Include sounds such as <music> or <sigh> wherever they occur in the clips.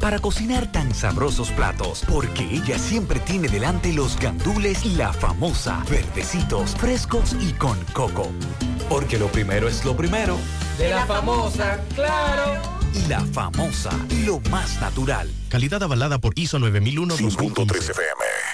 para cocinar tan sabrosos platos, porque ella siempre tiene delante los gandules y la famosa, verdecitos, frescos y con coco. Porque lo primero es lo primero. De la famosa, claro. Y la famosa, lo más natural. Calidad avalada por ISO 9001-2015. FM.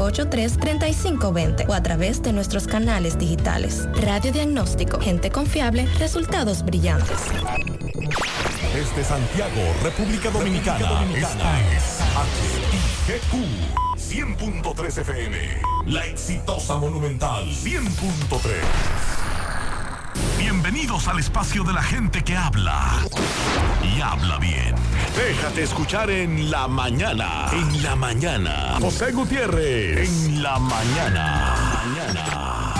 583-3520 o a través de nuestros canales digitales. Radio Diagnóstico, gente confiable, resultados brillantes. Desde Santiago, República Dominicana, esta es HIGQ 100.3 FM. La exitosa Monumental 100.3. Bienvenidos al espacio de la gente que habla y habla bien. Déjate escuchar en la mañana. En la mañana. José Gutiérrez. En la mañana. Mañana.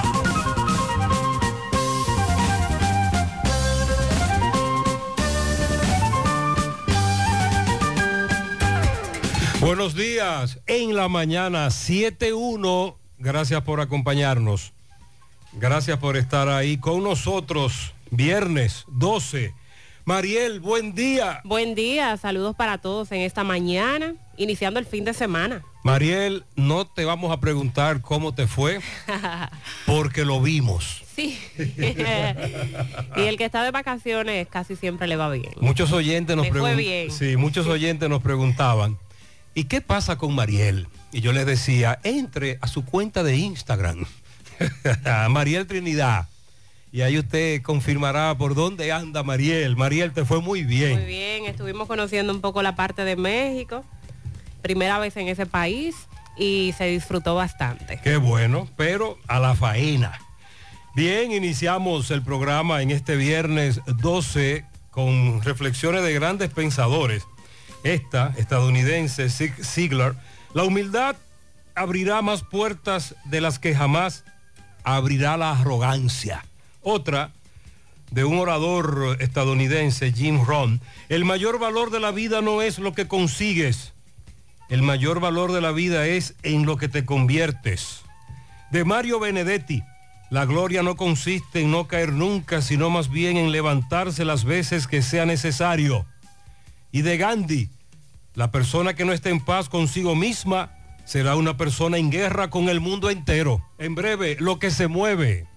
Buenos días. En la mañana 7.1. Gracias por acompañarnos. Gracias por estar ahí con nosotros. Viernes 12. Mariel, buen día. Buen día, saludos para todos en esta mañana, iniciando el fin de semana. Mariel, no te vamos a preguntar cómo te fue, <laughs> porque lo vimos. Sí. <laughs> y el que está de vacaciones casi siempre le va bien. Muchos oyentes nos preguntaban. Sí, muchos oyentes nos preguntaban, ¿y qué pasa con Mariel? Y yo les decía, entre a su cuenta de Instagram, <laughs> Mariel Trinidad y ahí usted confirmará por dónde anda Mariel. Mariel, te fue muy bien. Muy bien, estuvimos conociendo un poco la parte de México, primera vez en ese país y se disfrutó bastante. Qué bueno, pero a la faena. Bien, iniciamos el programa en este viernes 12 con reflexiones de grandes pensadores. Esta, estadounidense, Zig Ziglar, la humildad abrirá más puertas de las que jamás abrirá la arrogancia. Otra de un orador estadounidense, Jim Rohn, el mayor valor de la vida no es lo que consigues, el mayor valor de la vida es en lo que te conviertes. De Mario Benedetti, la gloria no consiste en no caer nunca, sino más bien en levantarse las veces que sea necesario. Y de Gandhi, la persona que no esté en paz consigo misma será una persona en guerra con el mundo entero. En breve, lo que se mueve.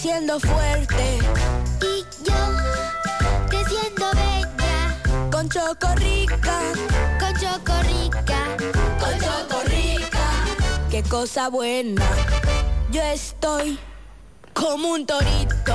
Creciendo fuerte. Y yo, creciendo bella. Con Chocorrica. Con Chocorrica. Con Chocorrica. Qué cosa buena. Yo estoy como un torito.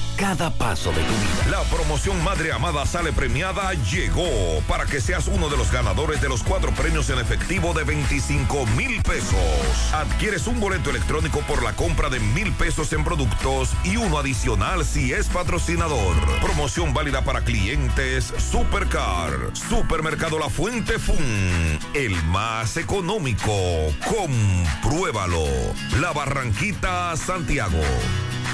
cada paso de tu vida. La promoción Madre Amada Sale Premiada llegó para que seas uno de los ganadores de los cuatro premios en efectivo de 25 mil pesos. Adquieres un boleto electrónico por la compra de mil pesos en productos y uno adicional si es patrocinador. Promoción válida para clientes Supercar. Supermercado La Fuente Fun. El más económico. Compruébalo. La Barranquita, Santiago.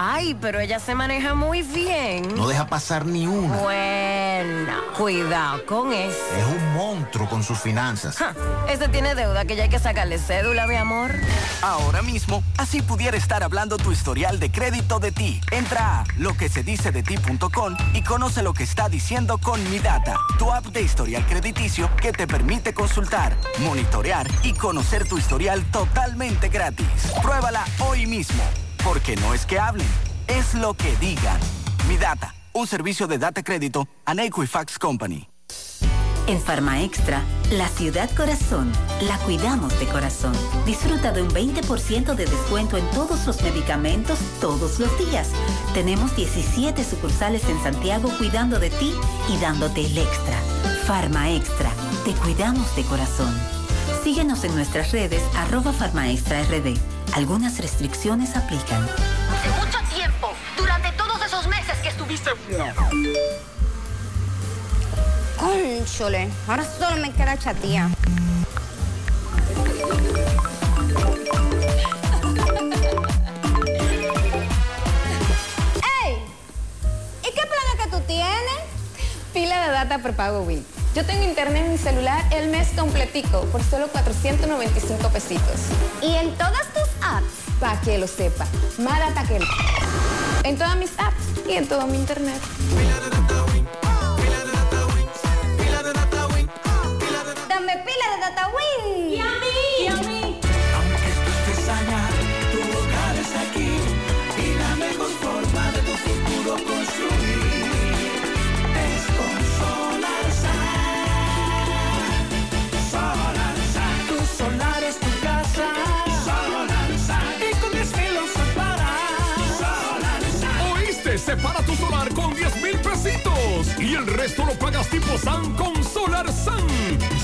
Ay, pero ella se maneja muy bien. No deja pasar ni una. Bueno, cuidado con eso. Es un monstruo con sus finanzas. Ja, ese tiene deuda que ya hay que sacarle cédula, mi amor. Ahora mismo, así pudiera estar hablando tu historial de crédito de ti. Entra a loquesedicedeti.com y conoce lo que está diciendo con Mi Data, tu app de historial crediticio que te permite consultar, monitorear y conocer tu historial totalmente gratis. Pruébala hoy mismo. Porque no es que hablen, es lo que digan. Mi Data, un servicio de data crédito a Equifax Company. En Farma Extra, la ciudad corazón, la cuidamos de corazón. Disfruta de un 20% de descuento en todos los medicamentos todos los días. Tenemos 17 sucursales en Santiago cuidando de ti y dándote el extra. Farma Extra, te cuidamos de corazón. Síguenos en nuestras redes arroba farmaextrard. Algunas restricciones aplican. Hace mucho tiempo, durante todos esos meses que estuviste... Cónchole, ahora solo me queda chatía. <laughs> ¡Ey! ¿Y qué planes que tú tienes? Pila de data prepago Wii. Yo tengo internet en mi celular el mes completico por solo 495 pesitos. ¿Y en todas tus apps? Para que lo sepa. Más data que... En todas mis apps y en todo mi internet. Dame pila de data resto lo pagas tipo SAN con Solar SAN.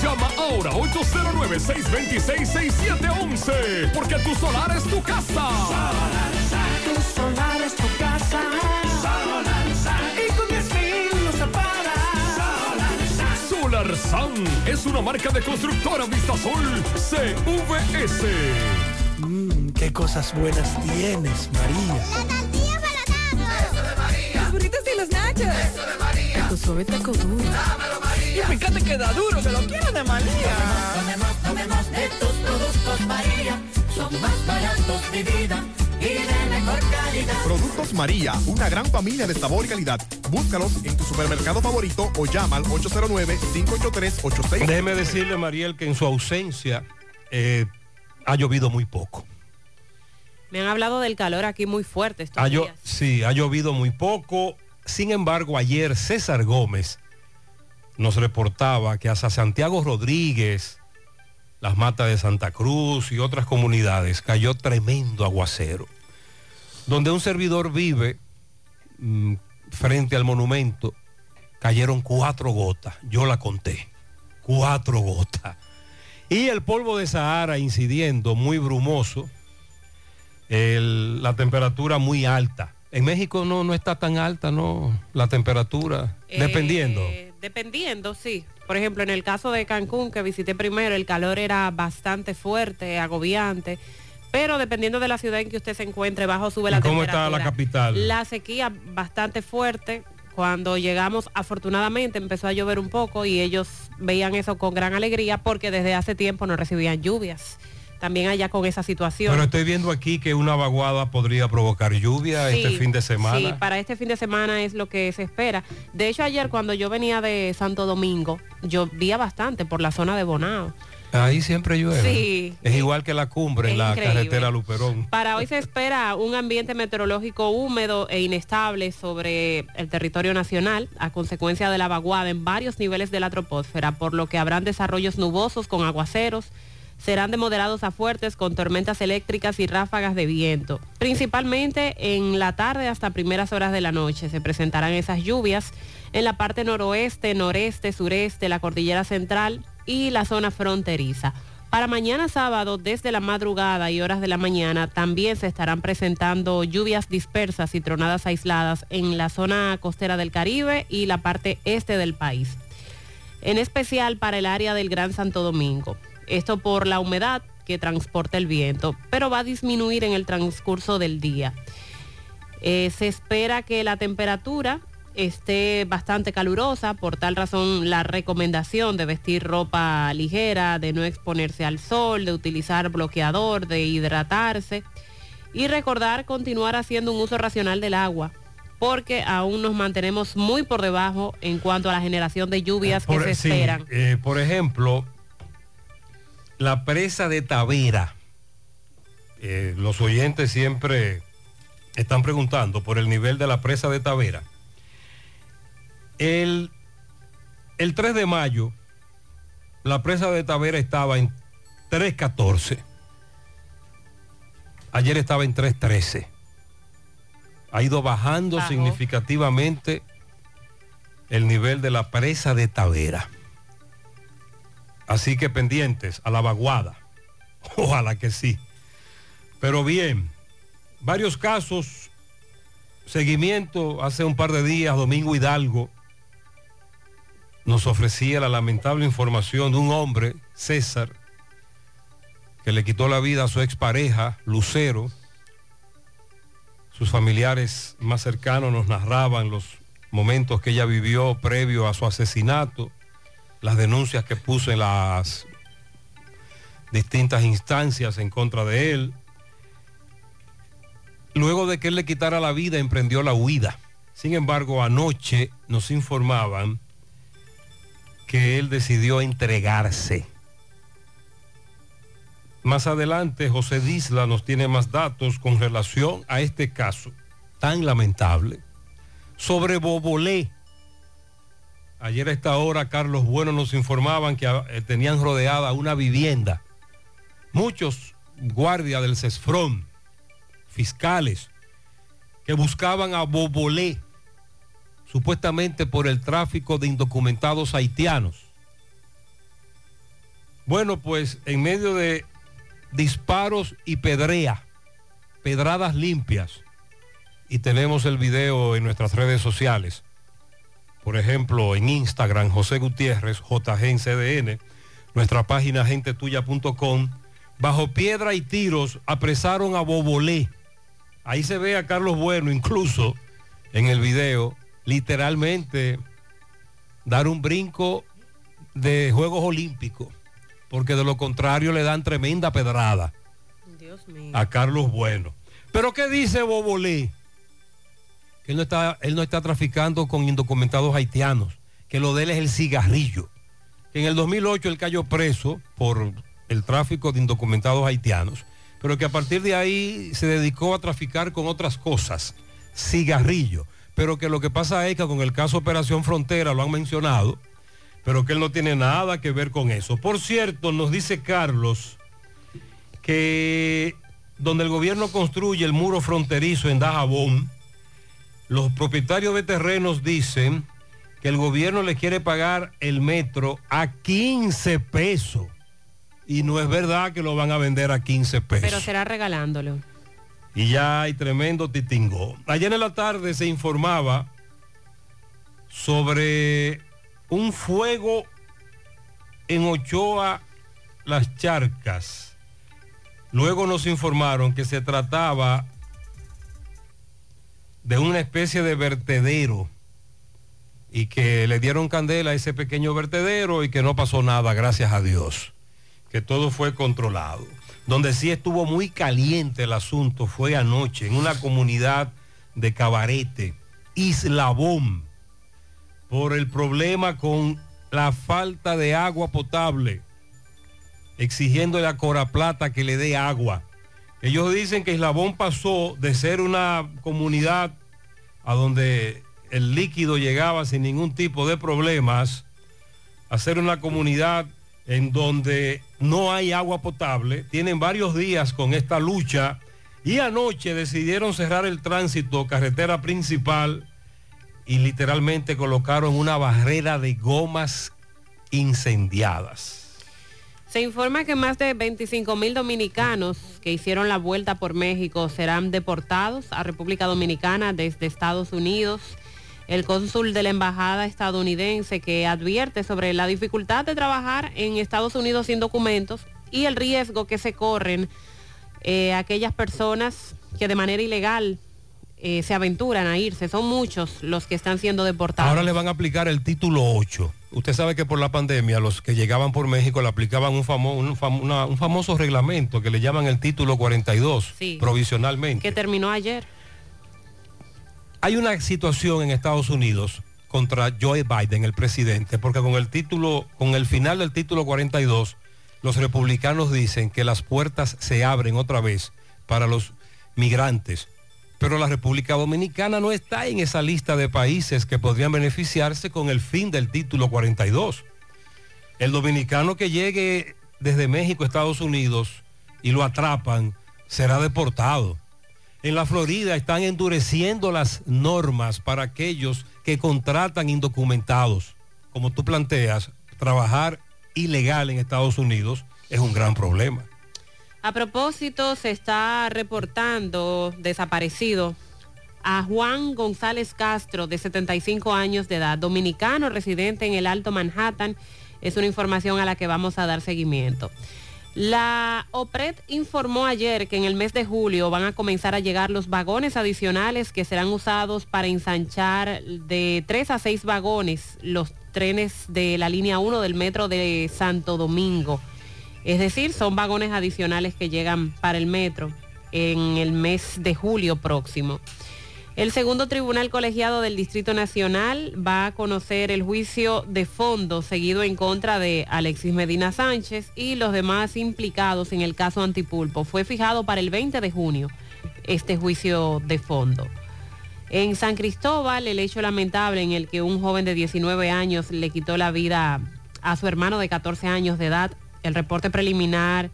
Llama ahora 809-626-6711. Porque tu solar es tu casa. Solarsa. Tu solar es tu casa. Solarsa. Y con 10 mil lo separas. Solarsa. Solar SAN es una marca de constructora Vistasol CVS. Mmm, qué cosas buenas tienes, María. La tortilla para Eso de María. Los burritos y los nachos. Eso de María. Tu suave taco duro. Dámelo, María. Y fíjate que da duro, que lo quiero de María. Tomemos, tomemos de tus productos María. Son más baratos de vida. Y de mejor calidad. Productos María, una gran familia de sabor y calidad. Búscalos en tu supermercado favorito o llama al 809-583-86. Déjeme decirle, Mariel, que en su ausencia eh, ha llovido muy poco. Me han hablado del calor aquí muy fuerte estos Ha llo- días. sí, ha llovido muy poco. Sin embargo, ayer César Gómez nos reportaba que hasta Santiago Rodríguez, las matas de Santa Cruz y otras comunidades cayó tremendo aguacero. Donde un servidor vive, mm, frente al monumento, cayeron cuatro gotas. Yo la conté. Cuatro gotas. Y el polvo de Sahara incidiendo, muy brumoso. La temperatura muy alta. En México no, no está tan alta, ¿no? La temperatura, Eh, dependiendo. Dependiendo, sí. Por ejemplo, en el caso de Cancún, que visité primero, el calor era bastante fuerte, agobiante. Pero dependiendo de la ciudad en que usted se encuentre, bajo sube la ¿Y cómo temperatura. está la capital? La sequía bastante fuerte. Cuando llegamos, afortunadamente empezó a llover un poco y ellos veían eso con gran alegría porque desde hace tiempo no recibían lluvias. También allá con esa situación. Pero estoy viendo aquí que una vaguada podría provocar lluvia este fin de semana. Sí, para este fin de semana es lo que se espera. De hecho, ayer cuando yo venía de Santo Domingo, llovía bastante por la zona de Bonao. Ahí siempre llueve. Sí. Es igual que la cumbre en la increíble. carretera Luperón. Para hoy se espera un ambiente meteorológico húmedo e inestable sobre el territorio nacional a consecuencia de la vaguada en varios niveles de la troposfera, por lo que habrán desarrollos nubosos con aguaceros, serán de moderados a fuertes con tormentas eléctricas y ráfagas de viento. Principalmente en la tarde hasta primeras horas de la noche se presentarán esas lluvias en la parte noroeste, noreste, sureste, la cordillera central y la zona fronteriza. Para mañana sábado, desde la madrugada y horas de la mañana, también se estarán presentando lluvias dispersas y tronadas aisladas en la zona costera del Caribe y la parte este del país. En especial para el área del Gran Santo Domingo. Esto por la humedad que transporta el viento, pero va a disminuir en el transcurso del día. Eh, se espera que la temperatura esté bastante calurosa, por tal razón la recomendación de vestir ropa ligera, de no exponerse al sol, de utilizar bloqueador, de hidratarse y recordar continuar haciendo un uso racional del agua, porque aún nos mantenemos muy por debajo en cuanto a la generación de lluvias que Por- se sí, esperan. eh, por ejemplo, la presa de Tavera. Eh, los oyentes siempre están preguntando por el nivel de la presa de Tavera. El, el 3 de mayo, la presa de Tavera estaba en 3.14. Ayer estaba en 3.13. Ha ido bajando significativamente el nivel de la presa de Tavera. Así que pendientes a la vaguada. <laughs> Ojalá que sí. Pero bien, varios casos, seguimiento hace un par de días, Domingo Hidalgo nos ofrecía la lamentable información de un hombre, César, que le quitó la vida a su expareja, Lucero. Sus familiares más cercanos nos narraban los momentos que ella vivió previo a su asesinato, las denuncias que puso en las distintas instancias en contra de él. Luego de que él le quitara la vida, emprendió la huida. Sin embargo, anoche nos informaban que él decidió entregarse. Más adelante, José Disla nos tiene más datos con relación a este caso tan lamentable. Sobre Bobolé. Ayer a esta hora, Carlos Bueno nos informaban que eh, tenían rodeada una vivienda. Muchos guardias del CESFRON, fiscales, que buscaban a Bobolé, supuestamente por el tráfico de indocumentados haitianos. Bueno, pues en medio de disparos y pedrea, pedradas limpias, y tenemos el video en nuestras redes sociales. Por ejemplo, en Instagram, José Gutiérrez, JGNCDN, nuestra página gentetuya.com, bajo piedra y tiros apresaron a Bobolé. Ahí se ve a Carlos Bueno, incluso en el video, literalmente dar un brinco de Juegos Olímpicos, porque de lo contrario le dan tremenda pedrada Dios mío. a Carlos Bueno. Pero ¿qué dice Bobolé? Que él no está, él no está traficando con indocumentados haitianos, que lo de él es el cigarrillo. Que en el 2008 él cayó preso por el tráfico de indocumentados haitianos, pero que a partir de ahí se dedicó a traficar con otras cosas, cigarrillo. Pero que lo que pasa es que con el caso Operación Frontera lo han mencionado, pero que él no tiene nada que ver con eso. Por cierto, nos dice Carlos que donde el gobierno construye el muro fronterizo en Dajabón, los propietarios de terrenos dicen que el gobierno le quiere pagar el metro a 15 pesos. Y no es verdad que lo van a vender a 15 pesos. Pero será regalándolo. Y ya hay tremendo titingo. Ayer en la tarde se informaba sobre un fuego en Ochoa, las charcas. Luego nos informaron que se trataba de una especie de vertedero y que le dieron candela a ese pequeño vertedero y que no pasó nada, gracias a Dios, que todo fue controlado. Donde sí estuvo muy caliente el asunto fue anoche en una comunidad de Cabarete, Islabón, por el problema con la falta de agua potable, exigiendo a Cora Plata que le dé agua. Ellos dicen que Islabón pasó de ser una comunidad a donde el líquido llegaba sin ningún tipo de problemas, a ser una comunidad en donde no hay agua potable. Tienen varios días con esta lucha y anoche decidieron cerrar el tránsito, carretera principal, y literalmente colocaron una barrera de gomas incendiadas. Se informa que más de 25 mil dominicanos que hicieron la vuelta por México serán deportados a República Dominicana desde Estados Unidos. El cónsul de la embajada estadounidense que advierte sobre la dificultad de trabajar en Estados Unidos sin documentos y el riesgo que se corren eh, aquellas personas que de manera ilegal eh, se aventuran a irse. Son muchos los que están siendo deportados. Ahora le van a aplicar el título 8. Usted sabe que por la pandemia los que llegaban por México le aplicaban un, famo- un fam- una- un famoso reglamento que le llaman el título 42 Sí. provisionalmente. que terminó ayer. Hay una situación en Estados Unidos contra Joe Biden, el presidente, porque con el título, con el final del título 42, los republicanos dicen que las puertas se abren otra vez para los migrantes. Pero la República Dominicana no está en esa lista de países que podrían beneficiarse con el fin del título 42. El dominicano que llegue desde México a Estados Unidos y lo atrapan será deportado. En la Florida están endureciendo las normas para aquellos que contratan indocumentados. Como tú planteas, trabajar ilegal en Estados Unidos es un gran problema. A propósito, se está reportando desaparecido a Juan González Castro, de 75 años de edad, dominicano residente en el Alto Manhattan. Es una información a la que vamos a dar seguimiento. La OPRED informó ayer que en el mes de julio van a comenzar a llegar los vagones adicionales que serán usados para ensanchar de 3 a 6 vagones los trenes de la línea 1 del metro de Santo Domingo. Es decir, son vagones adicionales que llegan para el metro en el mes de julio próximo. El segundo tribunal colegiado del Distrito Nacional va a conocer el juicio de fondo seguido en contra de Alexis Medina Sánchez y los demás implicados en el caso Antipulpo. Fue fijado para el 20 de junio este juicio de fondo. En San Cristóbal, el hecho lamentable en el que un joven de 19 años le quitó la vida a su hermano de 14 años de edad, el reporte preliminar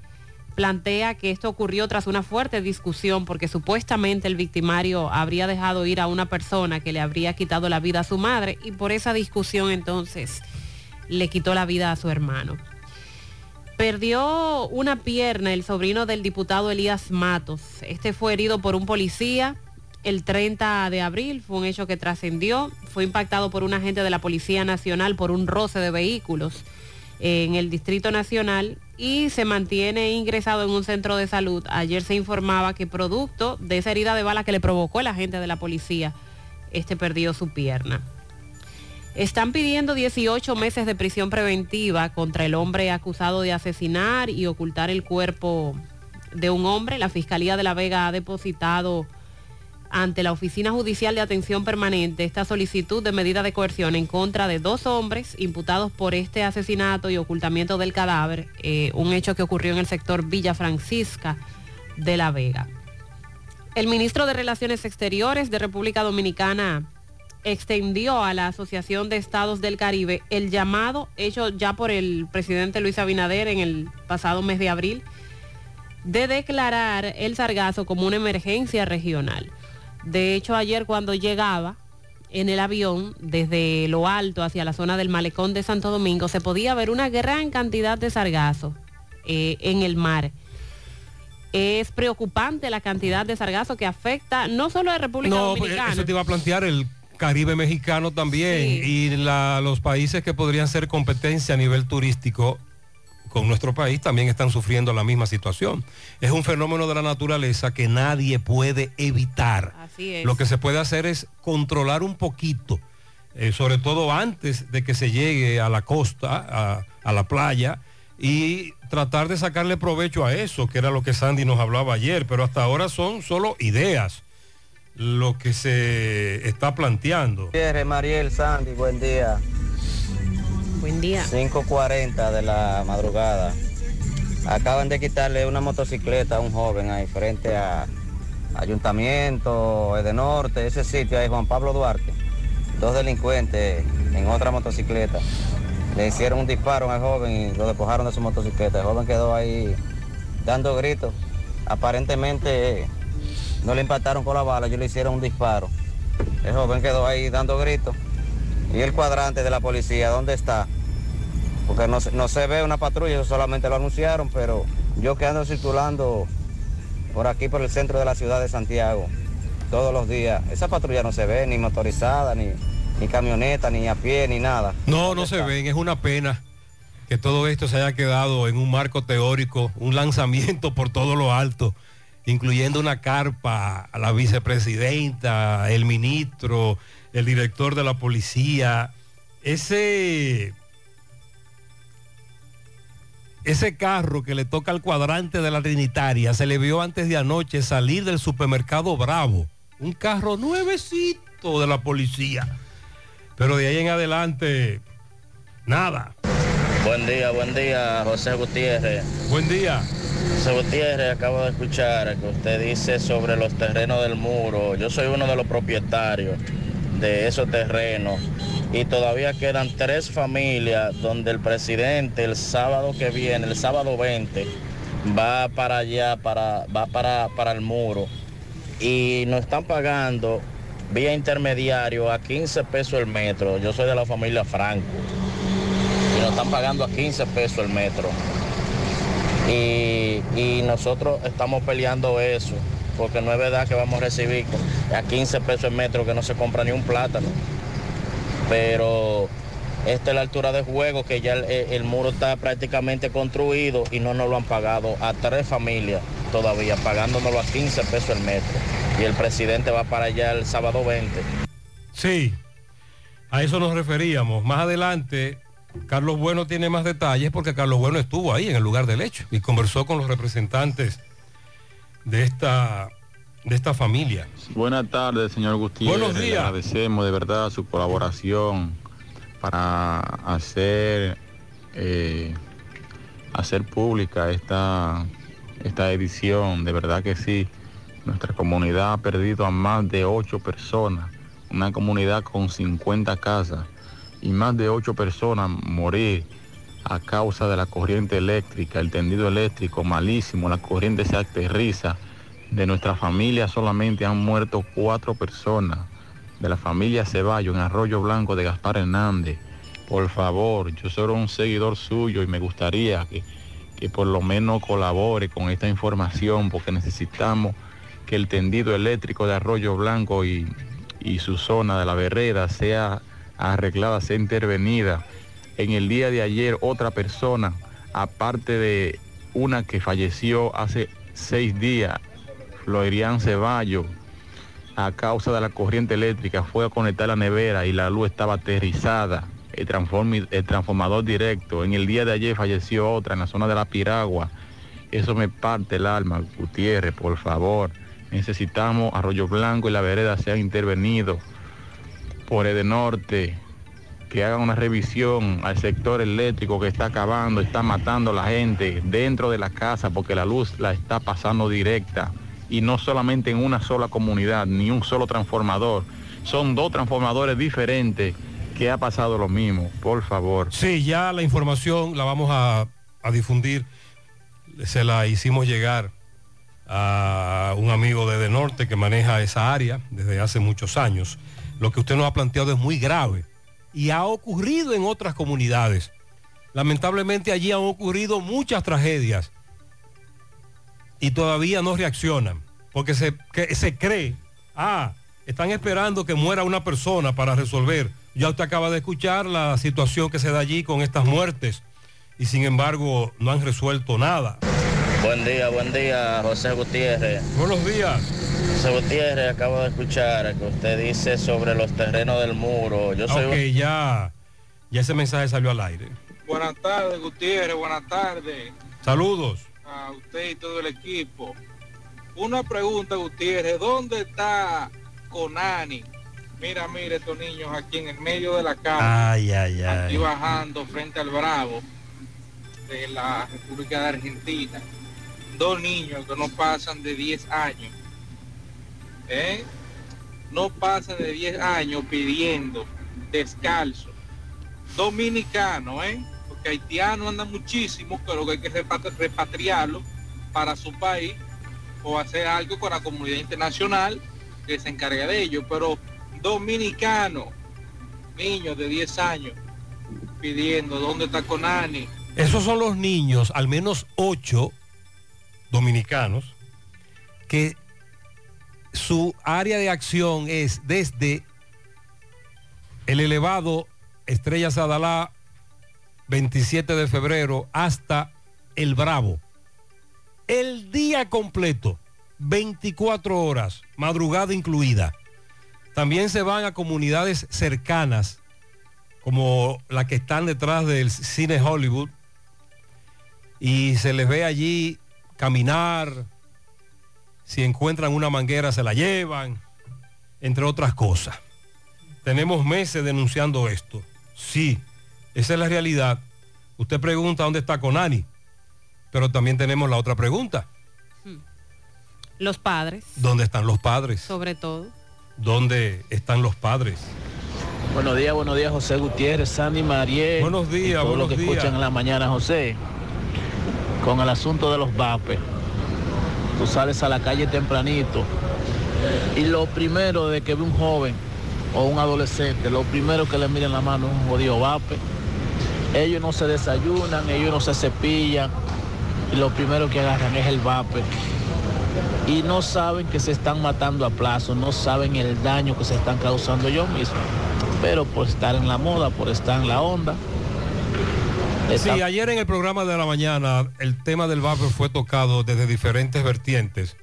plantea que esto ocurrió tras una fuerte discusión porque supuestamente el victimario habría dejado ir a una persona que le habría quitado la vida a su madre y por esa discusión entonces le quitó la vida a su hermano. Perdió una pierna el sobrino del diputado Elías Matos. Este fue herido por un policía el 30 de abril. Fue un hecho que trascendió. Fue impactado por un agente de la Policía Nacional por un roce de vehículos en el Distrito Nacional y se mantiene ingresado en un centro de salud. Ayer se informaba que producto de esa herida de bala que le provocó el agente de la policía, este perdió su pierna. Están pidiendo 18 meses de prisión preventiva contra el hombre acusado de asesinar y ocultar el cuerpo de un hombre. La Fiscalía de La Vega ha depositado ante la Oficina Judicial de Atención Permanente esta solicitud de medida de coerción en contra de dos hombres imputados por este asesinato y ocultamiento del cadáver, eh, un hecho que ocurrió en el sector Villa Francisca de La Vega. El ministro de Relaciones Exteriores de República Dominicana extendió a la Asociación de Estados del Caribe el llamado hecho ya por el presidente Luis Abinader en el pasado mes de abril de declarar el sargazo como una emergencia regional. De hecho, ayer cuando llegaba en el avión desde lo alto hacia la zona del malecón de Santo Domingo, se podía ver una gran cantidad de sargazo eh, en el mar. Es preocupante la cantidad de sargazo que afecta no solo a República No, pues, Dominicana. eso te iba a plantear el Caribe mexicano también y la- los países que podrían ser competencia a nivel turístico con nuestro país también están sufriendo la misma situación. Es un fenómeno de la naturaleza que nadie puede evitar. Así es. Lo que se puede hacer es controlar un poquito, eh, sobre todo antes de que se llegue a la costa, a, a la playa, y tratar de sacarle provecho a eso, que era lo que Sandy nos hablaba ayer, pero hasta ahora son solo ideas lo que se está planteando. Mariel, Sandy, buen día. Buen día. 5.40 de la madrugada. Acaban de quitarle una motocicleta a un joven ahí frente a Ayuntamiento, de Norte, ese sitio ahí, Juan Pablo Duarte. Dos delincuentes en otra motocicleta. Le hicieron un disparo al joven y lo despojaron de su motocicleta. El joven quedó ahí dando gritos. Aparentemente no le impactaron con la bala, ellos le hicieron un disparo. El joven quedó ahí dando gritos. ¿Y el cuadrante de la policía dónde está? Porque no, se- no se ve una patrulla, eso solamente lo anunciaron, pero yo que ando circulando por aquí, por el centro de la ciudad de Santiago, todos los días, esa patrulla no se ve, ni motorizada, ni, ni camioneta, ni a pie, ni nada. No, no se ven, es una pena que todo esto se haya quedado en un marco teórico, un lanzamiento por todo lo alto, incluyendo una carpa a la vicepresidenta, el ministro, el director de la policía. Ese, ese carro que le toca al cuadrante de la Trinitaria se le vio antes de anoche salir del supermercado Bravo. Un carro nuevecito de la policía. Pero de ahí en adelante, nada. Buen día, buen día, José Gutiérrez. Buen día. José Gutiérrez, acabo de escuchar que usted dice sobre los terrenos del muro. Yo soy uno de los propietarios de esos terrenos y todavía quedan tres familias donde el presidente el sábado que viene, el sábado 20, va para allá, para, va para, para el muro y nos están pagando vía intermediario a 15 pesos el metro. Yo soy de la familia Franco y nos están pagando a 15 pesos el metro. Y, y nosotros estamos peleando eso, porque no es verdad que vamos a recibir a 15 pesos el metro que no se compra ni un plátano. Pero esta es la altura de juego, que ya el, muro está prácticamente construido y no nos lo han pagado a tres familias todavía, pagándonoslo a 15 pesos el metro. Y el presidente va para allá el sábado 20. Sí, a eso nos referíamos. Más adelante, Carlos Bueno tiene más detalles porque Carlos Bueno estuvo ahí en el lugar del hecho y conversó con los representantes de esta, de esta familia. Buenas tardes, señor Gutiérrez. Buenos días. Le agradecemos de verdad su colaboración para hacer, eh, hacer pública esta, esta edición. De verdad que sí. Nuestra comunidad ha perdido a más de ocho personas. Una comunidad con 50 casas y más de ocho personas morir a causa de la corriente eléctrica, el tendido eléctrico malísimo, la corriente se aterriza. De nuestra familia solamente han muerto cuatro personas. De la familia Ceballos en Arroyo Blanco de Gaspar Hernández. Por favor, yo soy un seguidor suyo y me gustaría que, que por lo menos colabore con esta información porque necesitamos que el tendido eléctrico de Arroyo Blanco y, y su zona de la vereda sea arreglada, sea intervenida. En el día de ayer otra persona, aparte de una que falleció hace seis días, Florian Ceballos, a causa de la corriente eléctrica, fue a conectar la nevera y la luz estaba aterrizada. El transformador directo. En el día de ayer falleció otra en la zona de la Piragua. Eso me parte el alma, Gutiérrez, por favor. Necesitamos Arroyo Blanco y la vereda sean intervenidos por el norte, que hagan una revisión al sector eléctrico que está acabando, está matando a la gente dentro de la casa porque la luz la está pasando directa y no solamente en una sola comunidad, ni un solo transformador. Son dos transformadores diferentes que ha pasado lo mismo, por favor. Sí, ya la información la vamos a, difundir. Se la hicimos llegar a un amigo de De Norte que maneja esa área desde hace muchos años. Lo que usted nos ha planteado es muy grave y ha ocurrido en otras comunidades. Lamentablemente allí han ocurrido muchas tragedias y todavía no reaccionan porque se, se cree, ah, Están esperando que muera una persona para resolver. Ya usted acaba de escuchar la situación que se da allí con estas muertes y sin embargo no han resuelto nada. Buen día, buen día, José Gutiérrez. Buenos días. José Gutiérrez, acabo de escuchar que usted dice sobre los terrenos del muro. Yo soy Ok, ya, ya ese mensaje salió al aire. Buenas tardes, Gutiérrez, buenas tardes Saludos. a usted y todo el equipo. Una pregunta, Gutiérrez, ¿dónde está Conani? Mira, mira estos niños aquí en el medio de la calle, Ay, ay, aquí ay. bajando frente al Bravo de la República de Argentina. Dos niños que no pasan de 10 años. ¿eh? No pasan de 10 años pidiendo descalzo. Dominicano, ¿eh? Porque haitianos andan muchísimo, pero que hay que repatri- repatriarlo para su país o hacer algo con la comunidad internacional que se encargue de ello. Pero dominicano, niños de 10 años, pidiendo dónde está Conani. Esos son los niños, al menos ocho dominicanos, que su área de acción es desde el elevado Estrella Sadalá 27 de febrero hasta el Bravo. El día completo, 24 horas, madrugada incluida. También se van a comunidades cercanas, como la que están detrás del cine Hollywood, y se les ve allí caminar, si encuentran una manguera se la llevan, entre otras cosas. Tenemos meses denunciando esto. Sí, esa es la realidad. Usted pregunta dónde está Conani, pero también tenemos la otra pregunta. Los padres, ¿Dónde están los padres? sobre todo. ¿Dónde están los padres? Buenos días, buenos días, José Gutiérrez, Sandy Mariel. Buenos días, y todo buenos lo que días. escuchan en la mañana, José. Con el asunto de los vapes. Tú sales a la calle tempranito y lo primero de que ve un joven o un adolescente, lo primero que le mira en la mano es un jodido vape. Ellos no se desayunan, ellos no se cepillan y lo primero que agarran es el vape. Y no saben que se están matando a plazo, no saben el daño que se están causando ellos mismos. Pero por estar en la moda, por estar en la onda, Sí, ayer en el programa de la mañana el tema del vapor fue tocado desde diferentes vertientes.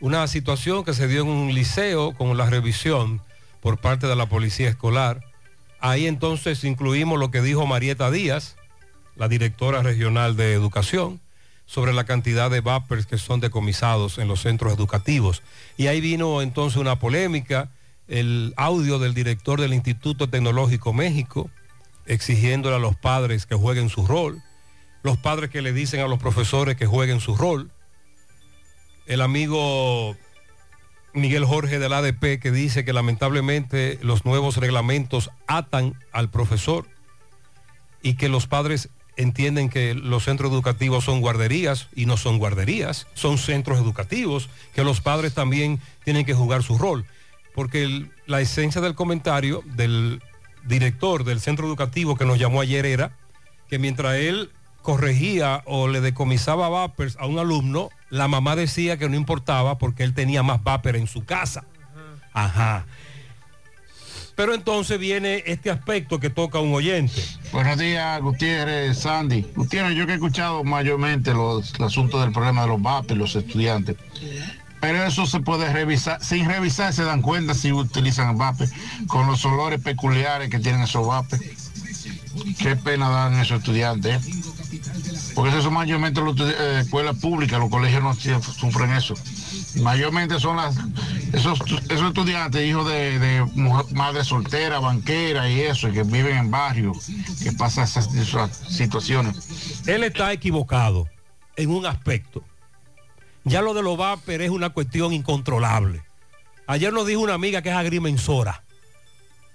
Una situación que se dio en un liceo con la revisión por parte de la policía escolar. Ahí entonces incluimos lo que dijo Marieta Díaz, la directora regional de educación, sobre la cantidad de vapers que son decomisados en los centros educativos. Y ahí vino entonces una polémica, el audio del director del Instituto Tecnológico México, exigiéndole a los padres que jueguen su rol, los padres que le dicen a los profesores que jueguen su rol, el amigo Miguel Jorge del ADP que dice que lamentablemente los nuevos reglamentos atan al profesor y que los padres entienden que los centros educativos son guarderías y no son guarderías, son centros educativos, que los padres también tienen que jugar su rol, porque la esencia del comentario del director del centro educativo que nos llamó ayer era que mientras él corregía o le decomisaba vapers a un alumno, la mamá decía que no importaba porque él tenía más vapor en su casa. Ajá. Pero entonces viene este aspecto que toca un oyente. Buenos días, Gutiérrez, Sandy. Gutiérrez, yo que he escuchado mayormente los, el asunto del problema de los VAPE, los estudiantes. Pero eso se puede revisar, sin revisar se dan cuenta si utilizan VAPE, con los olores peculiares que tienen esos VAPE. Qué pena dan esos estudiantes. ¿eh? Porque eso son mayormente las eh, escuelas públicas, los colegios no sufren eso. Mayormente son las, esos, esos estudiantes, hijos de, madres solteras, banqueras y eso, que viven en barrios, que pasan esas situaciones. Él está equivocado en un aspecto. Ya lo de los vapor es una cuestión incontrolable. Ayer nos dijo una amiga que es agrimensora,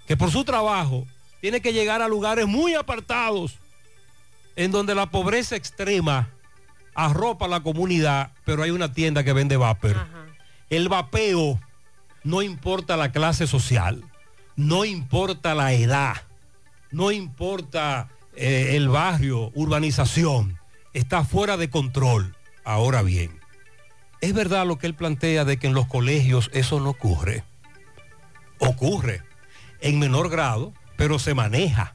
que por su trabajo tiene que llegar a lugares muy apartados, en donde la pobreza extrema arropa a la comunidad, pero hay una tienda que vende vapor. El vapeo no importa la clase social, no importa la edad, no importa eh, el barrio, urbanización, está fuera de control. Ahora bien, es verdad lo que él plantea de que en los colegios eso no ocurre. Ocurre en menor grado, pero se maneja.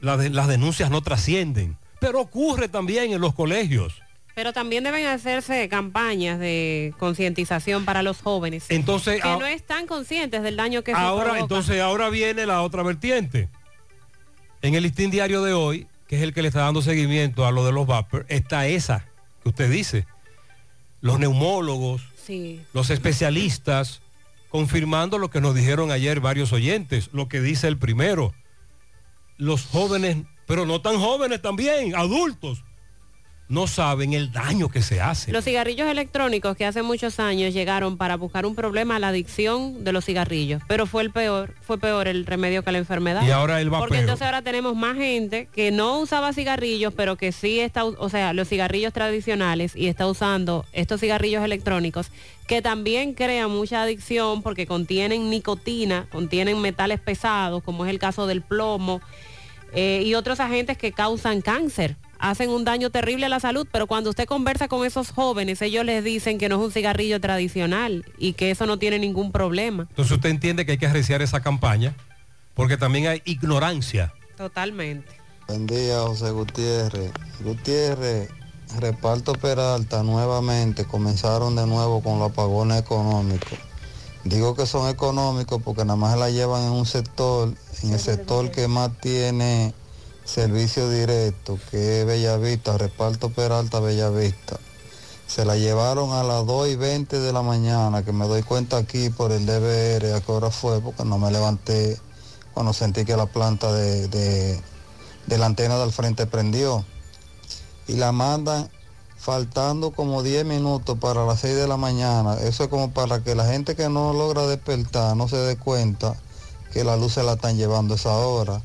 La de- las denuncias no trascienden, pero ocurre también en los colegios. Pero también deben hacerse campañas de concientización para los jóvenes. Entonces, que a- no están conscientes del daño que ahora, entonces, ahora viene la otra vertiente. En el listín diario de hoy, que es el que le está dando seguimiento a lo de los vapor, está esa que usted dice. Los neumólogos, Sí. los especialistas, confirmando lo que nos dijeron ayer varios oyentes, lo que dice el primero. Los jóvenes, pero no tan jóvenes también, adultos, no saben el daño que se hace. Los cigarrillos electrónicos que hace muchos años llegaron para buscar un problema a la adicción de los cigarrillos, pero fue el peor, fue peor el remedio que la enfermedad. Y ahora el Porque vapeo. entonces ahora tenemos más gente que no usaba cigarrillos, pero que sí está, o sea, los cigarrillos tradicionales y está usando estos cigarrillos electrónicos que también crean mucha adicción porque contienen nicotina, contienen metales pesados, como es el caso del plomo eh, y otros agentes que causan cáncer. Hacen un daño terrible a la salud, pero cuando usted conversa con esos jóvenes, ellos les dicen que no es un cigarrillo tradicional y que eso no tiene ningún problema. Entonces usted entiende que hay que arreciar esa campaña, porque también hay ignorancia. Totalmente. Buen día, José Gutiérrez. Gutiérrez, reparto Peralta nuevamente comenzaron de nuevo con los apagones económicos. Digo que son económicos porque nada más la llevan en un sector, en el sector que más tiene servicio directo, que es Bellavista, reparto Peralta Bellavista. Se la llevaron a las 2 y 20 de la mañana, que me doy cuenta aquí por el DBR a qué hora fue, porque no me levanté cuando sentí que la planta de, de- de la antena del frente prendió. Y la mandan faltando como 10 minutos para las 6 de la mañana. Eso es como para que la gente que no logra despertar no se dé cuenta que la luz se la están llevando a esa hora.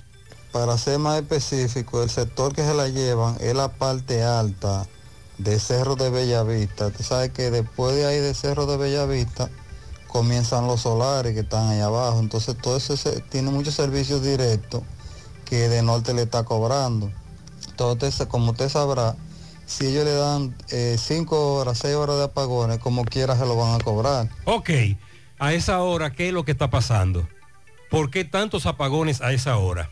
Para ser más específico, el sector que se la llevan es la parte alta de Cerro de Bellavista. Tú sabes que después de ahí de Cerro de Bellavista comienzan los solares que están ahí abajo. Entonces todo eso tiene muchos servicios directos que de norte le está cobrando. Entonces, como usted sabrá, si ellos le dan 5 horas, 6 horas de apagones, como quiera se lo van a cobrar. Ok, a esa hora, ¿qué es lo que está pasando? ¿Por qué tantos apagones a esa hora?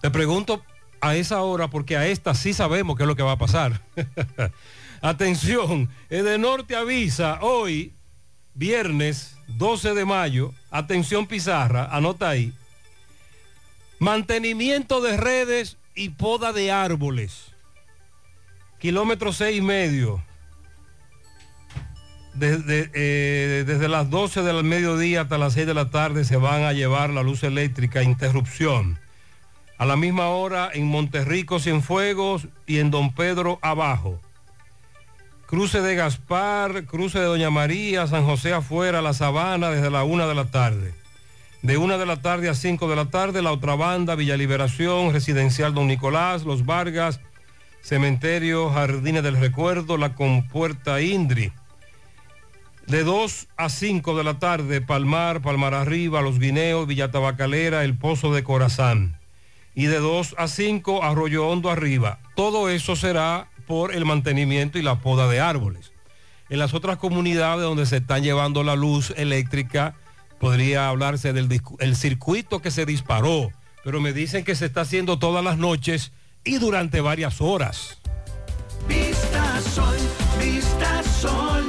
Te pregunto a esa hora porque a esta sí sabemos qué es lo que va a pasar. <laughs> Atención, Edenorte avisa hoy, viernes 12 de mayo, atención Pizarra, anota ahí, mantenimiento de redes y poda de árboles. Kilómetro seis y medio. Desde, eh, desde las 12 del mediodía hasta las 6 de la tarde se van a llevar la luz eléctrica, interrupción. A la misma hora en Monterrico, Cienfuegos y en Don Pedro abajo. Cruce de Gaspar, cruce de Doña María, San José afuera, La Sabana desde la 1 de la tarde. De 1 de la tarde a 5 de la tarde, la otra banda, Villa Liberación, Residencial Don Nicolás, Los Vargas, Cementerio, Jardines del Recuerdo, La Compuerta Indri. De 2 a 5 de la tarde, Palmar, Palmar Arriba, Los Guineos, Villa Tabacalera, El Pozo de Corazán. Y de 2 a 5, Arroyo Hondo Arriba. Todo eso será por el mantenimiento y la poda de árboles. En las otras comunidades donde se están llevando la luz eléctrica, podría hablarse del circuito que se disparó, pero me dicen que se está haciendo todas las noches y durante varias horas. Vista Sol, Vista Sol,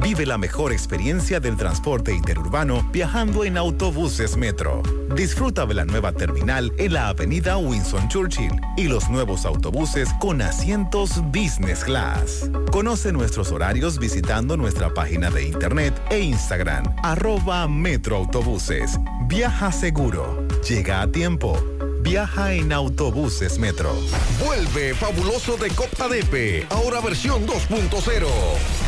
Vive la mejor experiencia del transporte interurbano viajando en autobuses Metro. Disfruta de la nueva terminal en la avenida Winston Churchill y los nuevos autobuses con asientos Business Class. Conoce nuestros horarios visitando nuestra página de internet e Instagram, arroba Metroautobuses. Viaja seguro, llega a tiempo, Viaja en autobuses Metro. Vuelve fabuloso de Copa Depe, ahora versión 2.0.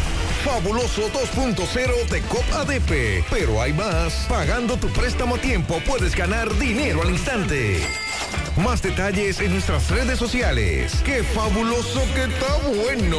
Fabuloso 2.0 de COP ADP. Pero hay más. Pagando tu préstamo a tiempo puedes ganar dinero al instante. Más detalles en nuestras redes sociales. ¡Qué fabuloso que está bueno!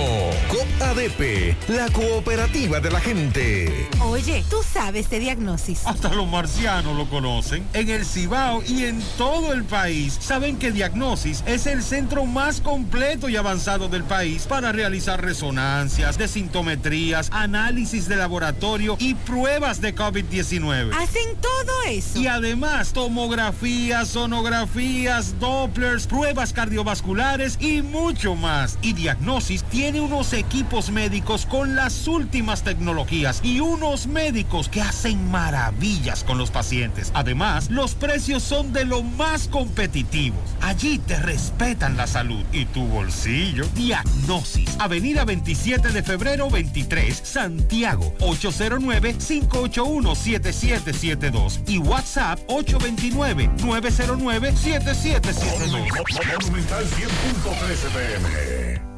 COP ADP, la cooperativa de la gente. Oye, tú sabes de diagnosis. Hasta los marcianos lo conocen. En el Cibao y en todo el país saben que Diagnosis es el centro más completo y avanzado del país para realizar resonancias, desintometrías, análisis de laboratorio y pruebas de COVID-19. Hacen todo eso. Y además, tomografías, sonografías, Dopplers, pruebas cardiovasculares y mucho más. Y Diagnosis tiene unos equipos médicos con las últimas tecnologías y unos médicos que hacen maravillas con los pacientes. Además, los precios son de lo más competitivos. Allí te respetan la salud y tu bolsillo. Diagnosis, Avenida 27 de febrero 23, Santiago, 809-581-7772 y WhatsApp 829-909-7772.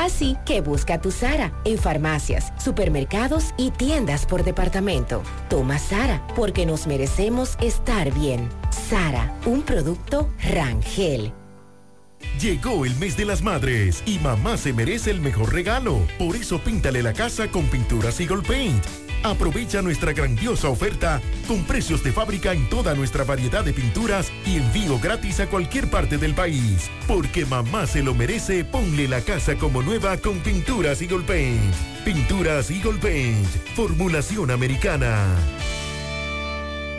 Así que busca tu Sara en farmacias, supermercados y tiendas por departamento. Toma Sara porque nos merecemos estar bien. Sara, un producto Rangel. Llegó el mes de las madres y mamá se merece el mejor regalo. Por eso píntale la casa con pinturas Eagle Paint. Aprovecha nuestra grandiosa oferta con precios de fábrica en toda nuestra variedad de pinturas y envío gratis a cualquier parte del país. Porque mamá se lo merece, ponle la casa como nueva con pinturas Eagle Paint. Pinturas Eagle Paint, formulación americana.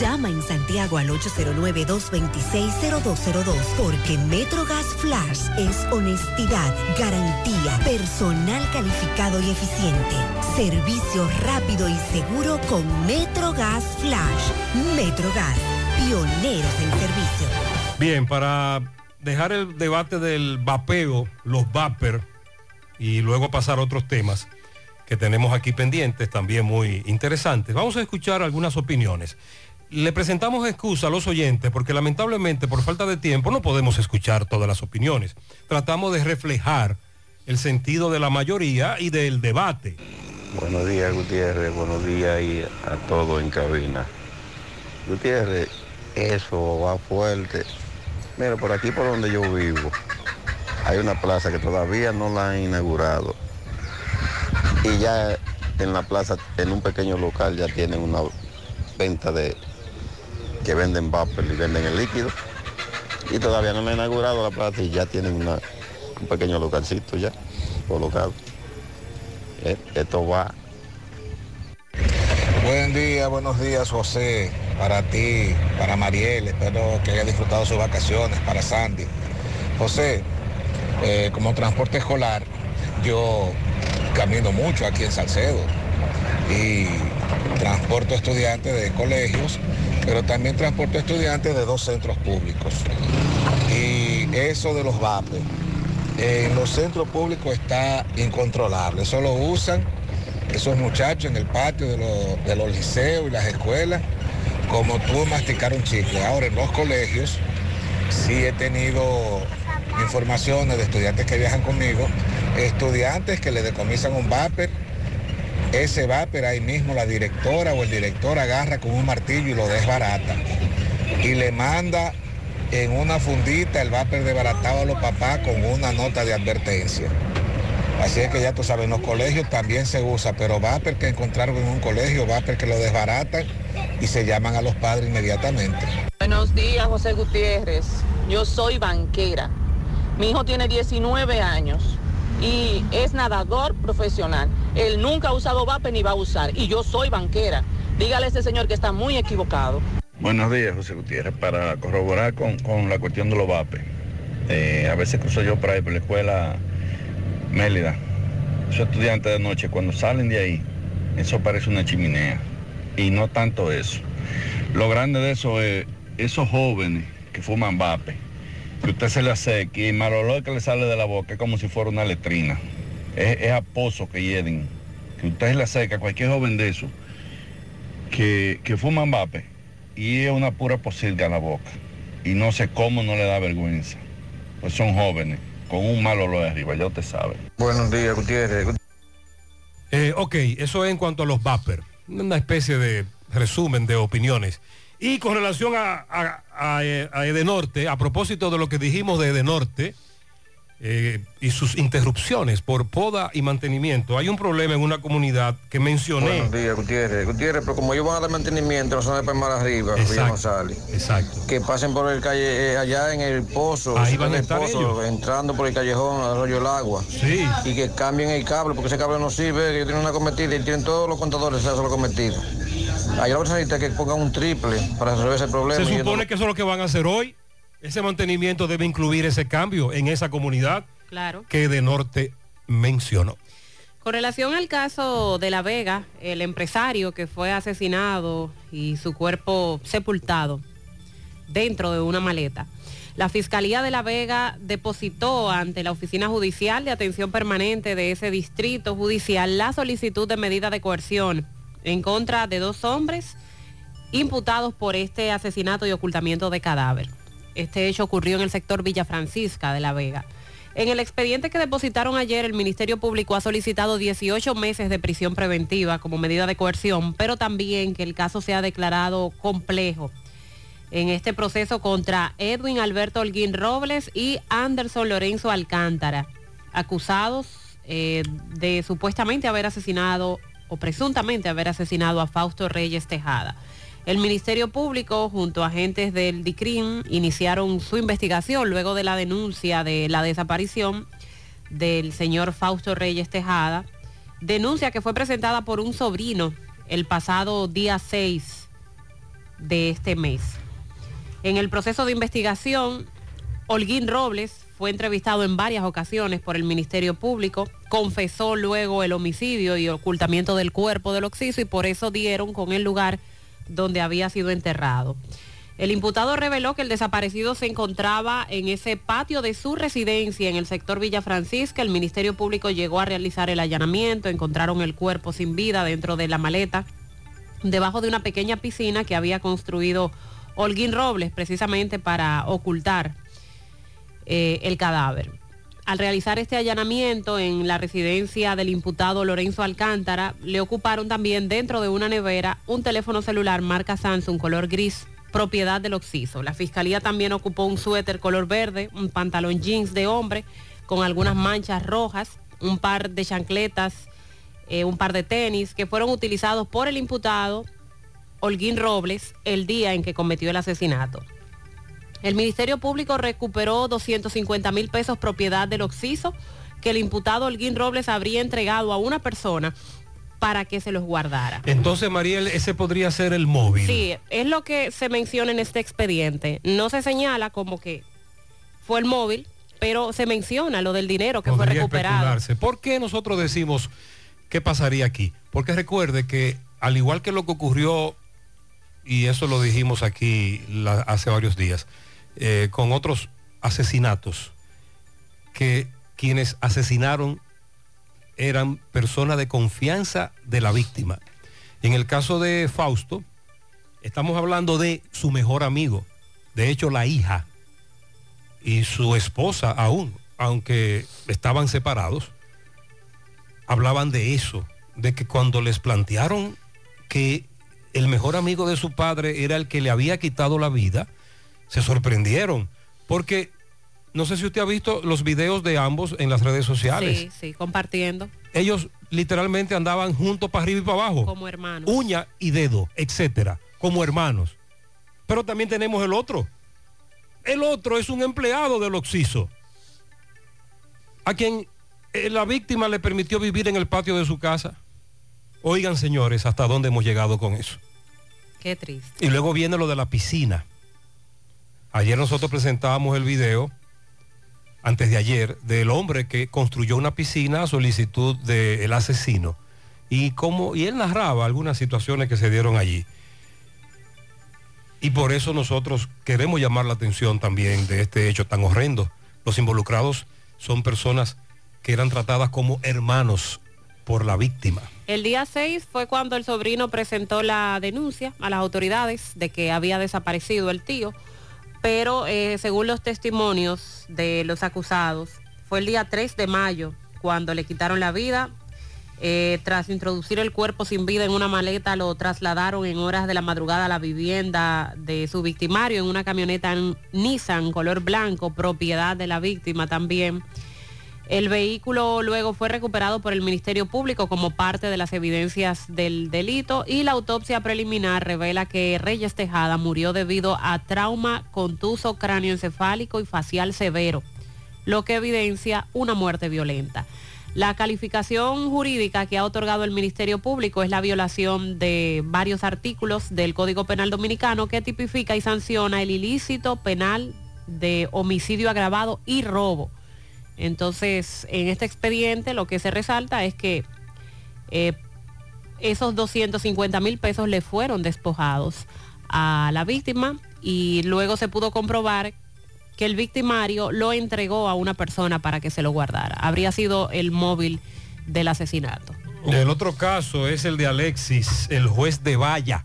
Llama en Santiago al 809-226-0202 porque MetroGas Flash es honestidad, garantía, personal calificado y eficiente, servicio rápido y seguro con MetroGas Flash. MetroGas, pioneros en servicio. Bien, para dejar el debate del vapeo, los vapor, y luego pasar a otros temas que tenemos aquí pendientes, también muy interesantes. Vamos a escuchar algunas opiniones le presentamos excusa a los oyentes porque lamentablemente por falta de tiempo no podemos escuchar todas las opiniones. Tratamos de reflejar el sentido de la mayoría y del debate. Buenos días Gutiérrez, buenos días y a todos en cabina. Gutiérrez, eso va fuerte Mira, por aquí por donde yo vivo, hay una plaza que todavía no la han inaugurado. Y ya en la plaza, en un pequeño local, ya tienen una venta de que venden vapor y venden el líquido. Y todavía no la han inaugurado la plaza y ya tienen un pequeño localcito ya colocado. Eh, Esto va Buen día, buenos días José, para ti, para Mariel, espero que haya disfrutado sus vacaciones, para Sandy. José, eh, como transporte escolar, yo camino mucho aquí en Salcedo y transporto estudiantes de colegios, pero también transporto estudiantes de dos centros públicos. Y eso de los VAPE, en los centros públicos está incontrolable, eso lo usan esos muchachos en el patio de, los- de los liceos y las escuelas, como tú masticar un chicle. Ahora en los colegios sí he tenido informaciones de estudiantes que viajan conmigo, estudiantes que le decomisan un vapor, ese vapor ahí mismo la directora o el director agarra con un martillo y lo desbarata y le manda en una fundita el vapor desbaratado a los papás con una nota de advertencia. Así es que ya tú sabes, en los colegios también se usa, pero vapor que encontraron en un colegio, vapor que lo desbaratan y se llaman a los padres inmediatamente. Buenos días, José Gutiérrez. Yo soy banquera. Mi hijo tiene 19 años y es nadador profesional. Él nunca ha usado vape ni va a usar. Y yo soy banquera. Dígale a ese señor que está muy equivocado. Buenos días, José Gutiérrez. Para corroborar con, con la cuestión de los VAPE, eh, a veces cruzo yo por ahí por la escuela Mélida. Esos estudiantes de noche, cuando salen de ahí, eso parece una chimenea. Y no tanto eso. Lo grande de eso es esos jóvenes que fuman vape, que usted se le acerque y el mal olor que le sale de la boca es como si fuera una letrina. Es, es a pozo que hieden. Que usted se le acerca a cualquier joven de eso que, que fuman vape y es una pura posilga en la boca. Y no sé cómo no le da vergüenza. Pues son jóvenes, con un mal olor arriba, ya usted sabe. Buenos días, Gutiérrez. Eh, ok, eso es en cuanto a los vapor. Una especie de resumen de opiniones. Y con relación a, a, a, eh, a Edenorte, a propósito de lo que dijimos de Edenorte eh, y sus interrupciones por poda y mantenimiento, hay un problema en una comunidad que mencioné. Buenos días, Gutiérrez. Gutiérrez, pero como ellos van a dar mantenimiento, no son de Palmar arriba, Exacto. González. Exacto. Que pasen por el calle, eh, allá en el pozo, Ahí si van en a el estar pozo, ellos. entrando por el callejón, arroyo el agua. Sí. Y que cambien el cable, porque ese cable no sirve, que ellos tienen una cometida y tienen todos los contadores, eso lo cometido. Allá lo que se necesita es que pongan un triple para resolver ese problema. Se no- supone que eso es lo que van a hacer hoy. Ese mantenimiento debe incluir ese cambio en esa comunidad Claro. que Edenorte mencionó. Con relación al caso de La Vega, el empresario que fue asesinado y su cuerpo sepultado dentro de una maleta. La Fiscalía de La Vega depositó ante la Oficina Judicial de Atención Permanente de ese distrito judicial la solicitud de medida de coerción en contra de dos hombres imputados por este asesinato y ocultamiento de cadáver. Este hecho ocurrió en el sector Villa Francisca de La Vega. En el expediente que depositaron ayer, el Ministerio Público ha solicitado 18 meses de prisión preventiva como medida de coerción, pero también que el caso sea declarado complejo en este proceso contra Edwin Alberto Holguín Robles y Anderson Lorenzo Alcántara, acusados eh, de supuestamente haber asesinado o presuntamente haber asesinado a Fausto Reyes Tejada. El Ministerio Público junto a agentes del DICRIM iniciaron su investigación luego de la denuncia de la desaparición del señor Fausto Reyes Tejada, denuncia que fue presentada por un sobrino el pasado día 6 de este mes. En el proceso de investigación, Holguín Robles fue entrevistado en varias ocasiones por el Ministerio Público, confesó luego el homicidio y ocultamiento del cuerpo del occiso y por eso dieron con el lugar donde había sido enterrado. El imputado reveló que el desaparecido se encontraba en ese patio de su residencia en el sector Villa Francisca. El Ministerio Público llegó a realizar el allanamiento, encontraron el cuerpo sin vida dentro de la maleta, debajo de una pequeña piscina que había construido Holguín Robles precisamente para ocultar eh, el cadáver. Al realizar este allanamiento en la residencia del imputado Lorenzo Alcántara, le ocuparon también dentro de una nevera un teléfono celular marca Samsung color gris propiedad del occiso. La fiscalía también ocupó un suéter color verde, un pantalón jeans de hombre con algunas manchas rojas, un par de chancletas, eh, un par de tenis que fueron utilizados por el imputado Holguín Robles el día en que cometió el asesinato. El Ministerio Público recuperó 250 mil pesos propiedad del occiso que el imputado Holguín Robles habría entregado a una persona para que se los guardara. Entonces, Mariel, ese podría ser el móvil. Sí, es lo que se menciona en este expediente. No se señala como que fue el móvil, pero se menciona lo del dinero que fue recuperado. ¿Por qué nosotros decimos qué pasaría aquí? Porque recuerde que al igual que lo que ocurrió, y eso lo dijimos aquí la- hace varios días, eh, con otros asesinatos, que quienes asesinaron eran personas de confianza de la víctima. En el caso de Fausto, estamos hablando de su mejor amigo, de hecho la hija y su esposa aún, aunque estaban separados, hablaban de eso, de que cuando les plantearon que el mejor amigo de su padre era el que le había quitado la vida, se sorprendieron, porque no sé si usted ha visto los videos de ambos en las redes sociales. Sí, sí, compartiendo Ellos literalmente andaban juntos para arriba y para abajo. como hermanos. Uña y dedo, etcétera, como hermanos. Pero también tenemos el otro. El otro es un empleado del Oxiso, a quien eh, la víctima le permitió vivir en el patio de su casa. Oigan, señores, hasta dónde hemos llegado con eso. Qué triste. Y luego viene lo de la piscina. Ayer nosotros presentábamos el video, antes de ayer, del hombre que construyó una piscina a solicitud del asesino. Y, cómo, y él narraba algunas situaciones que se dieron allí. Y por eso nosotros queremos llamar la atención también de este hecho tan horrendo. Los involucrados son personas que eran tratadas como hermanos por la víctima. El día 6 fue cuando el sobrino presentó la denuncia a las autoridades de que había desaparecido el tío, pero eh, según los testimonios de los acusados, fue el día 3 de mayo cuando le quitaron la vida. Eh, tras introducir el cuerpo sin vida en una maleta, lo trasladaron en horas de la madrugada a la vivienda de su victimario en una camioneta Nissan color blanco, propiedad de la víctima también. El vehículo luego fue recuperado por el Ministerio Público como parte de las evidencias del delito y la autopsia preliminar revela que Reyes Tejada murió debido a trauma contuso cráneoencefálico y facial severo, lo que evidencia una muerte violenta. La calificación jurídica que ha otorgado el Ministerio Público es la violación de varios artículos del Código Penal Dominicano que tipifica y sanciona el ilícito penal de homicidio agravado y robo. Entonces, en este expediente lo que se resalta es que eh, esos 250 mil pesos le fueron despojados a la víctima y luego se pudo comprobar que el victimario lo entregó a una persona para que se lo guardara. Habría sido el móvil del asesinato. El otro caso es el de Alexis, el juez de Valla.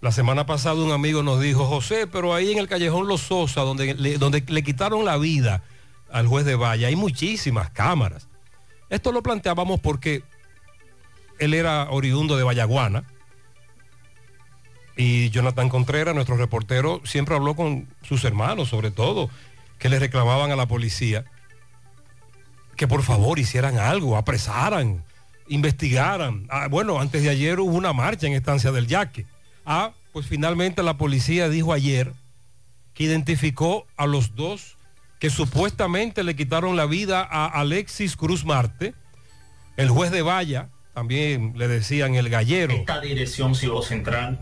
La semana pasada un amigo nos dijo, José, pero ahí en el callejón Los Sosa, donde le, donde le quitaron la vida al juez de Valla, hay muchísimas cámaras. Esto lo planteábamos porque él era oriundo de Vallaguana y Jonathan Contreras, nuestro reportero, siempre habló con sus hermanos, sobre todo, que le reclamaban a la policía que por favor hicieran algo, apresaran, investigaran. Ah, bueno, antes de ayer hubo una marcha en Estancia del Yaque. Ah, pues finalmente la policía dijo ayer que identificó a los dos que supuestamente le quitaron la vida a Alexis Cruz Marte, el juez de Valla, también le decían el gallero. Esta dirección Ciudad Central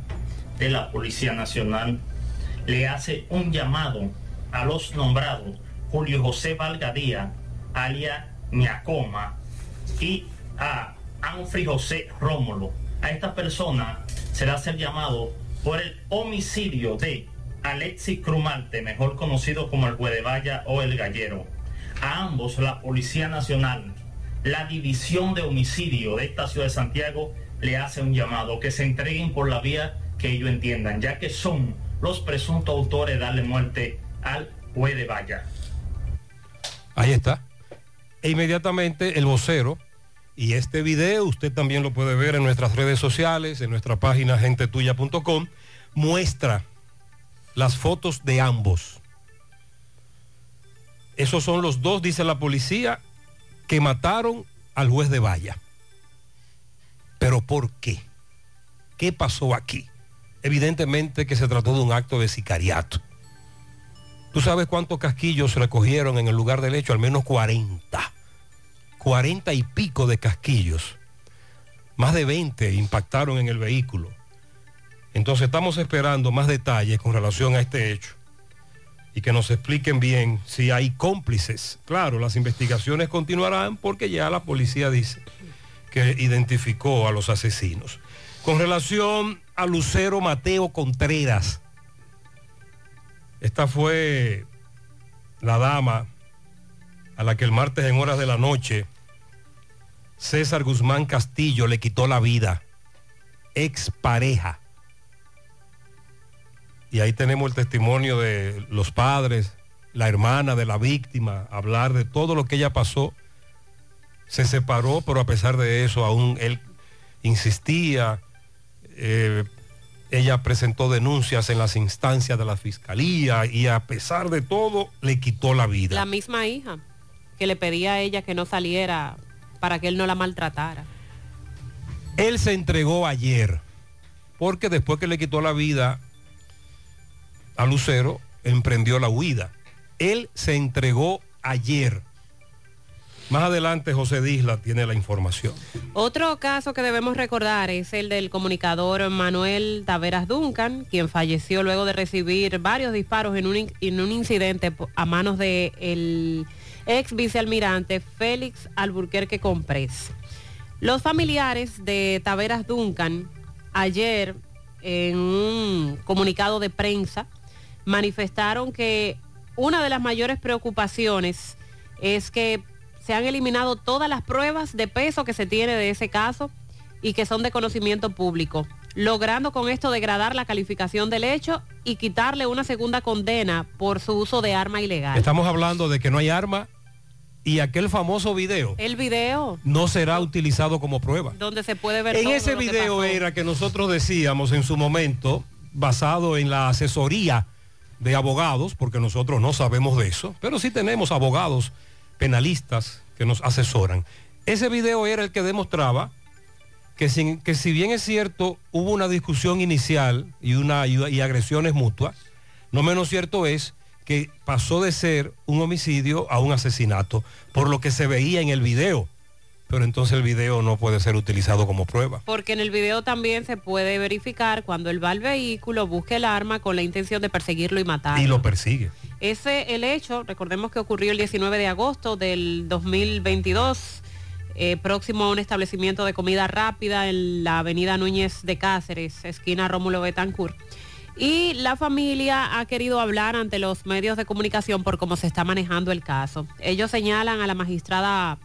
de la Policía Nacional le hace un llamado a los nombrados Julio José Valgadía, alia Ñacoma, y a Anfri José Rómulo. A esta persona se le hace el llamado por el homicidio de Alexis Crumarte, mejor conocido como el Guedevalla o el Gallero. A ambos la Policía Nacional, la División de Homicidio de esta ciudad de Santiago, le hace un llamado que se entreguen por la vía que ellos entiendan, ya que son los presuntos autores de darle muerte al Guedevalla. Ahí está. E inmediatamente el vocero Y este video usted también lo puede ver en nuestras redes sociales, en nuestra página gentetuya.com. Muestra las fotos de ambos. Esos son los dos, dice la policía, que mataron al juez de Valla. Pero ¿por qué? ¿Qué pasó aquí? Evidentemente que se trató de un acto de sicariato. ¿Tú sabes cuántos casquillos recogieron en el lugar del hecho? Al menos 40. 40 y pico de casquillos. Más de 20 impactaron en el vehículo. Entonces estamos esperando más detalles con relación a este hecho y que nos expliquen bien si hay cómplices. Claro, las investigaciones continuarán porque ya la policía dice que identificó a los asesinos. Con relación a Lucero Mateo Contreras, esta fue la dama a la que el martes en horas de la noche César Guzmán Castillo le quitó la vida, ex pareja. Y ahí tenemos el testimonio de los padres, la hermana de la víctima, hablar de todo lo que ella pasó. Se separó, pero a pesar de eso aún él insistía. Eh, ella presentó denuncias en las instancias de la fiscalía y a pesar de todo le quitó la vida. La misma hija que le pedía a ella que no saliera para que él no la maltratara. Él se entregó ayer porque después que le quitó la vida a Lucero, emprendió la huida. Él se entregó ayer. Más adelante José Disla tiene la información. Otro caso que debemos recordar es el del comunicador Manuel Taveras Duncan, quien falleció luego de recibir varios disparos en un, en un incidente a manos del el ex vicealmirante Félix Alburquerque Comprés. Los familiares de Taveras Duncan ayer en un comunicado de prensa manifestaron que una de las mayores preocupaciones es que se han eliminado todas las pruebas de peso que se tiene de ese caso y que son de conocimiento público, logrando con esto degradar la calificación del hecho y quitarle una segunda condena por su uso de arma ilegal. Estamos hablando de que no hay arma y aquel famoso video. El video. No será utilizado como prueba. Donde se puede ver. En ese video era que nosotros decíamos en su momento, basado en la asesoría de abogados, porque nosotros no sabemos de eso, pero sí tenemos abogados penalistas que nos asesoran. Ese video era el que demostraba que, sin, que si bien es cierto hubo una discusión inicial y, una, y agresiones mutuas, no menos cierto es que pasó de ser un homicidio a un asesinato, por lo que se veía en el video pero entonces el video no puede ser utilizado como prueba. Porque en el video también se puede verificar cuando él va al vehículo, busca el arma con la intención de perseguirlo y matarlo. Y lo persigue. Ese, el hecho, recordemos que ocurrió el 19 de agosto del 2022, eh, próximo a un establecimiento de comida rápida en la avenida Núñez de Cáceres, esquina Rómulo Betancourt. Y la familia ha querido hablar ante los medios de comunicación por cómo se está manejando el caso. Ellos señalan a la magistrada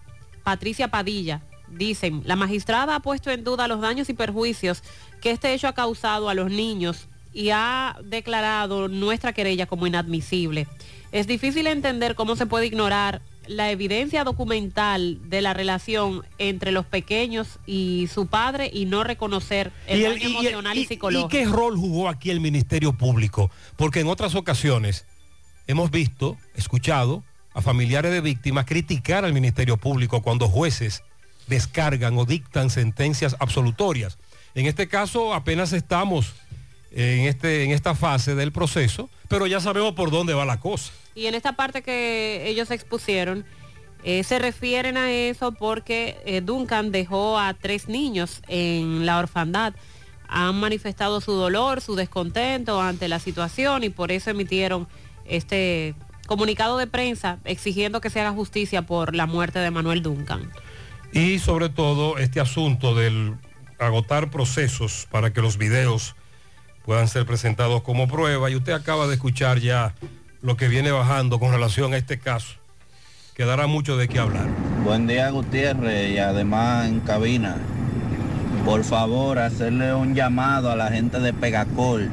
Patricia Padilla. Dicen, la magistrada ha puesto en duda los daños y perjuicios que este hecho ha causado a los niños y ha declarado nuestra querella como inadmisible. Es difícil entender cómo se puede ignorar la evidencia documental de la relación entre los pequeños y su padre y no reconocer el, daño emocional y, psicológico. ¿Y qué rol jugó aquí el Ministerio Público? Porque en otras ocasiones hemos visto, escuchado, a familiares de víctimas criticar al Ministerio Público cuando jueces descargan o dictan sentencias absolutorias. En este caso apenas estamos en, este, en esta fase del proceso, pero ya sabemos por dónde va la cosa. Y en esta parte que ellos expusieron, eh, se refieren a eso porque eh, Duncan dejó a tres niños en la orfandad. Han manifestado su dolor, su descontento ante la situación y por eso emitieron este comunicado de prensa exigiendo que se haga justicia por la muerte de Manuel Duncan. Y sobre todo este asunto del agotar procesos para que los videos puedan ser presentados como prueba. Y usted acaba de escuchar ya lo que viene bajando con relación a este caso. Quedará mucho de qué hablar. Buen día Gutiérrez y además en cabina. Por favor, hacerle un llamado a la gente de Pegacol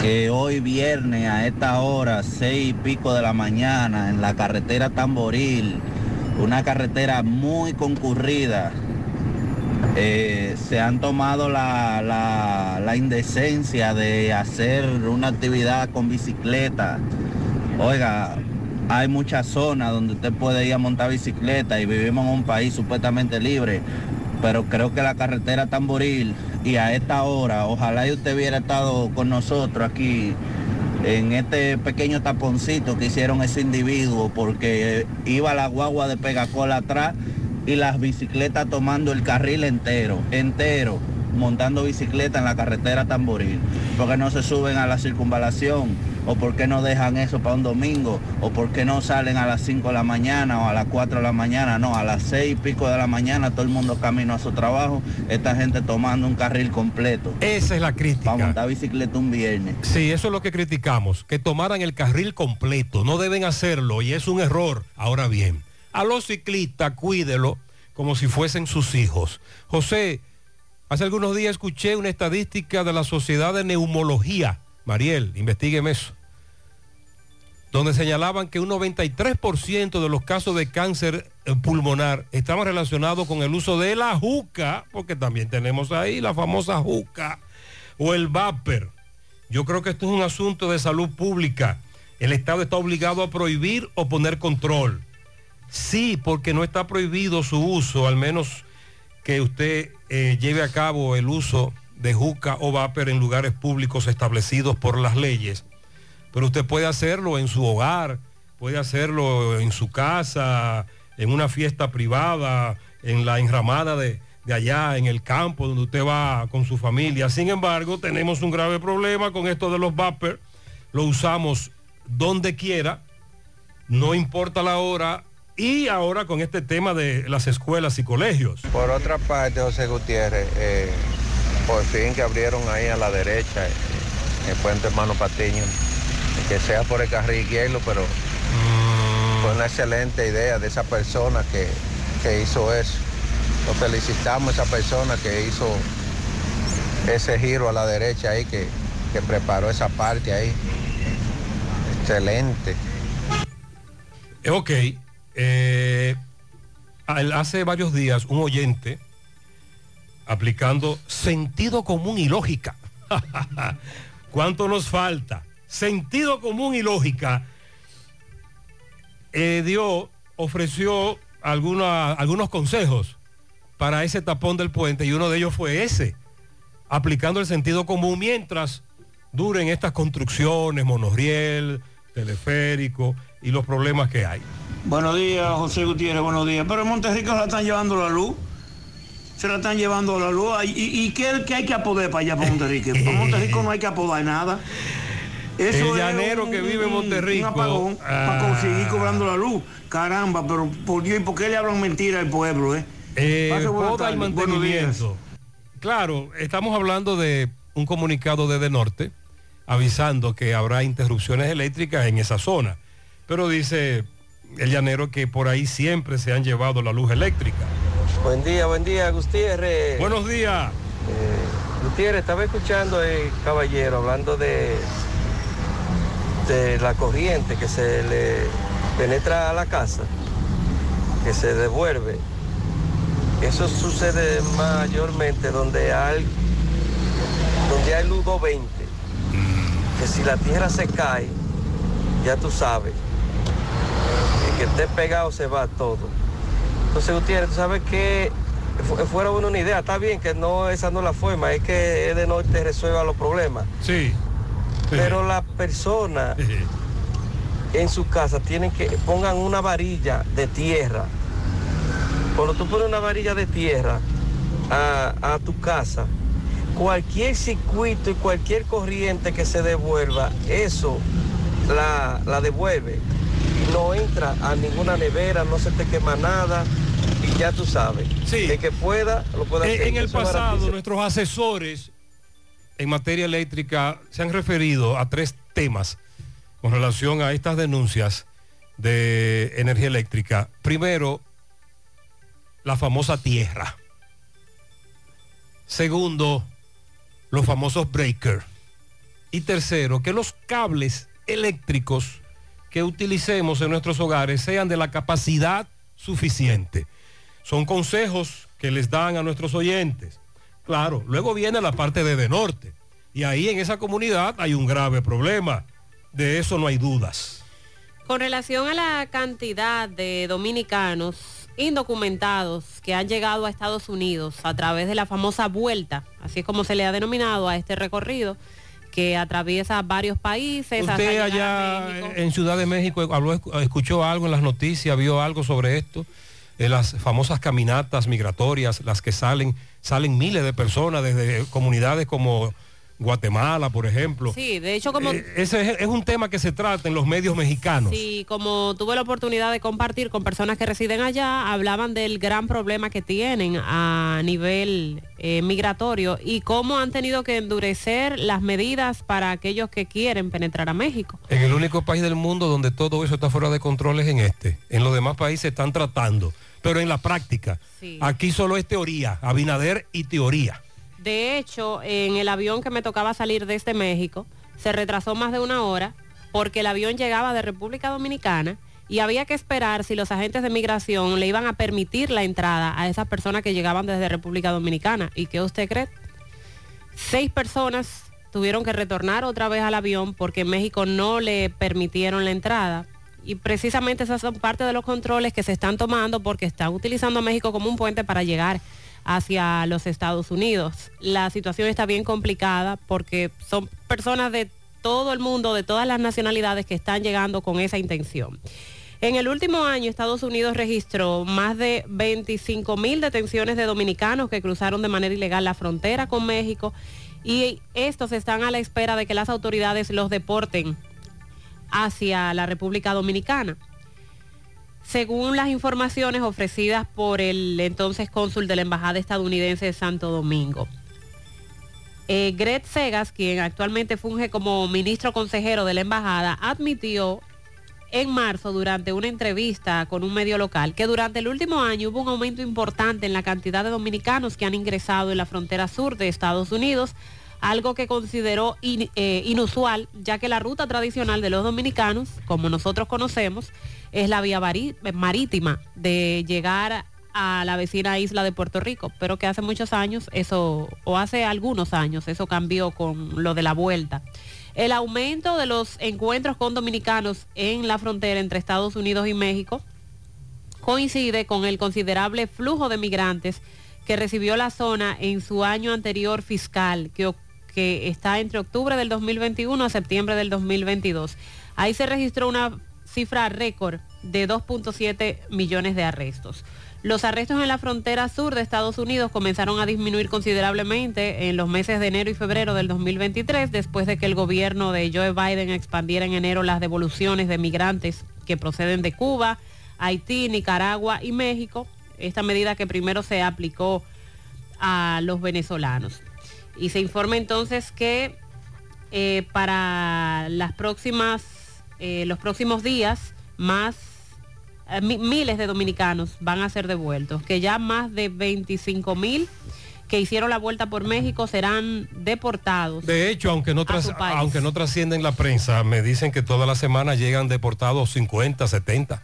que hoy viernes a esta hora, seis y pico de la mañana, en la carretera Tamboril, una carretera muy concurrida. Eh, se han tomado la, la- indecencia de hacer una actividad con bicicleta. Oiga, hay muchas zonas donde usted puede ir a montar bicicleta y vivimos en un país supuestamente libre, pero creo que la carretera Tamboril y a esta hora, ojalá y usted hubiera estado con nosotros aquí en este pequeño taponcito que hicieron ese individuo porque iba la guagua de Pegacola atrás y las bicicletas tomando el carril entero, entero, montando bicicleta en la carretera Tamboril. porque no se suben a la circunvalación? ¿O por qué no dejan eso para un domingo? ¿O por qué no salen a las 5 de la mañana o a las 4 de la mañana? No, a las 6 y pico de la mañana todo el mundo camino a su trabajo, esta gente tomando un carril completo. Esa es la crítica. Para montar bicicleta un viernes. Sí, eso es lo que criticamos, que tomaran el carril completo. No deben hacerlo y es un error. Ahora bien, a los ciclistas cuídelo como si fuesen sus hijos. José, hace algunos días escuché una estadística de la Sociedad de Neumología. Mariel, investigueme eso. Donde señalaban que un 93% de los casos de cáncer eh, pulmonar estaban relacionados con el uso de la juca, porque también tenemos ahí la famosa juca o el vapor. Yo creo que esto es un asunto de salud pública. El Estado está obligado a prohibir o poner control. Sí, porque no está prohibido su uso, al menos que usted eh, lleve a cabo el uso de juca o vapor en lugares públicos establecidos por las leyes. Pero usted puede hacerlo en su hogar, puede hacerlo en su casa, en una fiesta privada, en la enramada de, de allá, en el campo donde usted va con su familia. Sin embargo, tenemos un grave problema con esto de los vapor. Lo usamos donde quiera, no importa la hora. Y ahora con este tema de las escuelas y colegios. Por otra parte, José Gutiérrez, eh, por fin que abrieron ahí a la derecha, eh, el puente Hermano Patiño, que sea por el carril izquierdo, pero fue una excelente idea de esa persona que, que hizo eso. Lo felicitamos a esa persona que hizo ese giro a la derecha ahí, que, que preparó esa parte ahí. Excelente. Ok, eh, hace varios días un oyente aplicando sentido común y lógica. <laughs> ¿Cuánto nos falta? Sentido común y lógica. eh, dio, ofreció algunos consejos para ese tapón del puente y uno de ellos fue ese, aplicando el sentido común mientras duren estas construcciones, monorriel, teleférico y los problemas que hay. Buenos días, José Gutiérrez, buenos días. Pero en Monterrico se la están llevando la luz. Se la están llevando la luz. ¿Y, y, qué, qué hay que apodar para allá, para Monterrico? Para Monterrico no hay que apodar nada. El es llanero un- que vive en Monterrico. Un apagón para Ah. conseguir cobrando la luz. Caramba, pero por Dios, ¿y por qué le hablan mentira al pueblo, eh? Eh, Pase y mantenimiento. Claro, estamos hablando de un comunicado desde Norte avisando que habrá interrupciones eléctricas en esa zona. Pero dice el llanero que por ahí siempre se han llevado la luz eléctrica. Buen día, buen día, Gutiérrez. Buenos días. Eh, Gutiérrez, estaba escuchando el caballero hablando de, de la corriente que se le penetra a la casa, que se devuelve. Eso sucede mayormente donde hay, donde hay luz 220. Que si la tierra se cae, ya tú sabes, que esté pegado se va todo. Entonces, Gutiérrez, tú sabes que fu- fuera una, idea, está bien que no, esa no es la forma, es que de norte resuelva los problemas. Sí. Pero las personas en su casa tienen que pongan una varilla de tierra. Cuando tú pones una varilla de tierra a, a tu casa, cualquier circuito y cualquier corriente que se devuelva, eso la, la devuelve. No entra a ninguna nevera, no se te quema nada y ya tú sabes. El que pueda, lo hacer. en el Eso pasado, nuestros asesores en materia eléctrica se han referido a tres temas con relación a estas denuncias de energía eléctrica. Primero, la famosa tierra. Segundo, los famosos breakers. Y tercero, que los cables eléctricos que utilicemos en nuestros hogares sean de la capacidad suficiente. Son consejos que les dan a nuestros oyentes. Claro, luego viene la parte de de norte. Y ahí en esa comunidad hay un grave problema. De eso no hay dudas. Con relación a la cantidad de dominicanos indocumentados que han llegado a Estados Unidos a través de la famosa vuelta, así es como se le ha denominado a este recorrido, que atraviesa varios países. Usted allá en Ciudad de México habló, escuchó algo en las noticias, vio algo sobre esto, Eh, las famosas caminatas migratorias, las que salen, salen miles de personas desde comunidades como Guatemala, por ejemplo. Sí, de hecho como... Eh, ese es, es un tema que se trata en los medios mexicanos. Sí, como tuve la oportunidad de compartir con personas que residen allá, hablaban del gran problema que tienen a nivel eh, migratorio y cómo han tenido que endurecer las medidas para aquellos que quieren penetrar a México. En el único país del mundo donde todo eso está fuera de control es en este. En los demás países están tratando, pero en la práctica. Sí. Aquí solo es teoría, Abinader y teoría. De hecho, en el avión que me tocaba salir desde México, se retrasó más de una hora porque el avión llegaba de República Dominicana y había que esperar si los agentes de migración le iban a permitir la entrada a esas personas que llegaban desde República Dominicana. ¿Y qué usted cree? Seis personas tuvieron que retornar otra vez al avión porque México no le permitieron la entrada. Y precisamente esas son parte de los controles que se están tomando porque están utilizando a México como un puente para llegar hacia los Estados Unidos. La situación está bien complicada porque son personas de todo el mundo, de todas las nacionalidades que están llegando con esa intención. En el último año, Estados Unidos registró más de 25 mil detenciones de dominicanos que cruzaron de manera ilegal la frontera con México y estos están a la espera de que las autoridades los deporten hacia la República Dominicana. Según las informaciones ofrecidas por el entonces cónsul de la Embajada estadounidense de Santo Domingo. Eh, Gret Segas, quien actualmente funge como ministro consejero de la embajada, admitió en marzo durante una entrevista con un medio local que durante el último año hubo un aumento importante en la cantidad de dominicanos que han ingresado en la frontera sur de Estados Unidos, algo que consideró eh, inusual, ya que la ruta tradicional de los dominicanos, como nosotros conocemos, es la vía vari- marítima de llegar a la vecina isla de Puerto Rico, pero que hace muchos años eso, o hace algunos años, eso cambió con lo de la vuelta. El aumento de los encuentros con dominicanos en la frontera entre Estados Unidos y México coincide con el considerable flujo de migrantes que recibió la zona en su año anterior fiscal, que, que está entre octubre del 2021 a septiembre del 2022. Ahí se registró una cifra récord de 2.7 millones de arrestos. Los arrestos en la frontera sur de Estados Unidos comenzaron a disminuir considerablemente en los meses de enero y febrero del 2023, después de que el gobierno de Joe Biden expandiera en enero las devoluciones de migrantes que proceden de Cuba, Haití, Nicaragua y México. Esta medida que primero se aplicó a los venezolanos. Y se informa entonces que eh, para las próximas, eh, los próximos días, más eh, mi- miles de dominicanos van a ser devueltos, que ya más de 25 mil que hicieron la vuelta por México serán deportados. De hecho, aunque no, tras- aunque no trasciende en la prensa, me dicen que toda la semana llegan deportados 50, 70.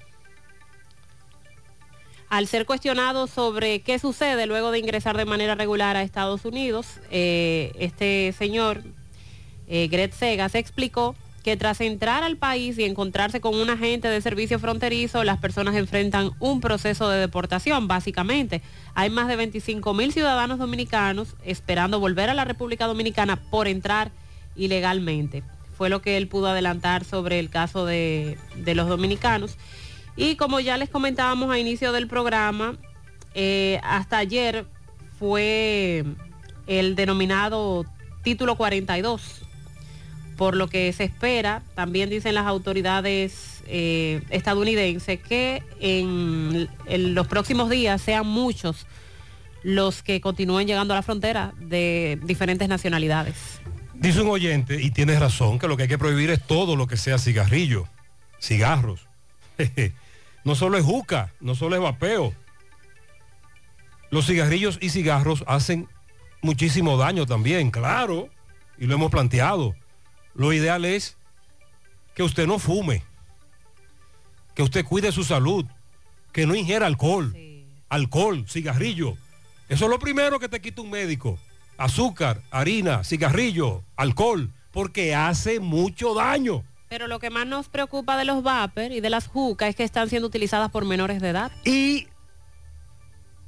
Al ser cuestionado sobre qué sucede luego de ingresar de manera regular a Estados Unidos, eh, este señor, eh, Gret Segas, explicó que tras entrar al país y encontrarse con un agente de servicio fronterizo, las personas enfrentan un proceso de deportación, básicamente. Hay más de 25 mil ciudadanos dominicanos esperando volver a la República Dominicana por entrar ilegalmente. Fue lo que él pudo adelantar sobre el caso de, de los dominicanos. Y como ya les comentábamos a inicio del programa, eh, hasta ayer fue el denominado título 42, por lo que se espera, también dicen las autoridades eh, estadounidenses, que en, en los próximos días sean muchos los que continúen llegando a la frontera de diferentes nacionalidades. Dice un oyente, y tienes razón, que lo que hay que prohibir es todo lo que sea cigarrillo, cigarros. <laughs> no solo es juca, no solo es vapeo. Los cigarrillos y cigarros hacen muchísimo daño también, claro, y lo hemos planteado. Lo ideal es que usted no fume, que usted cuide su salud, que no ingiera alcohol. Alcohol, cigarrillo. Eso es lo primero que te quita un médico. Azúcar, harina, cigarrillo, alcohol, porque hace mucho daño. Pero lo que más nos preocupa de los vapers y de las jucas es que están siendo utilizadas por menores de edad. Y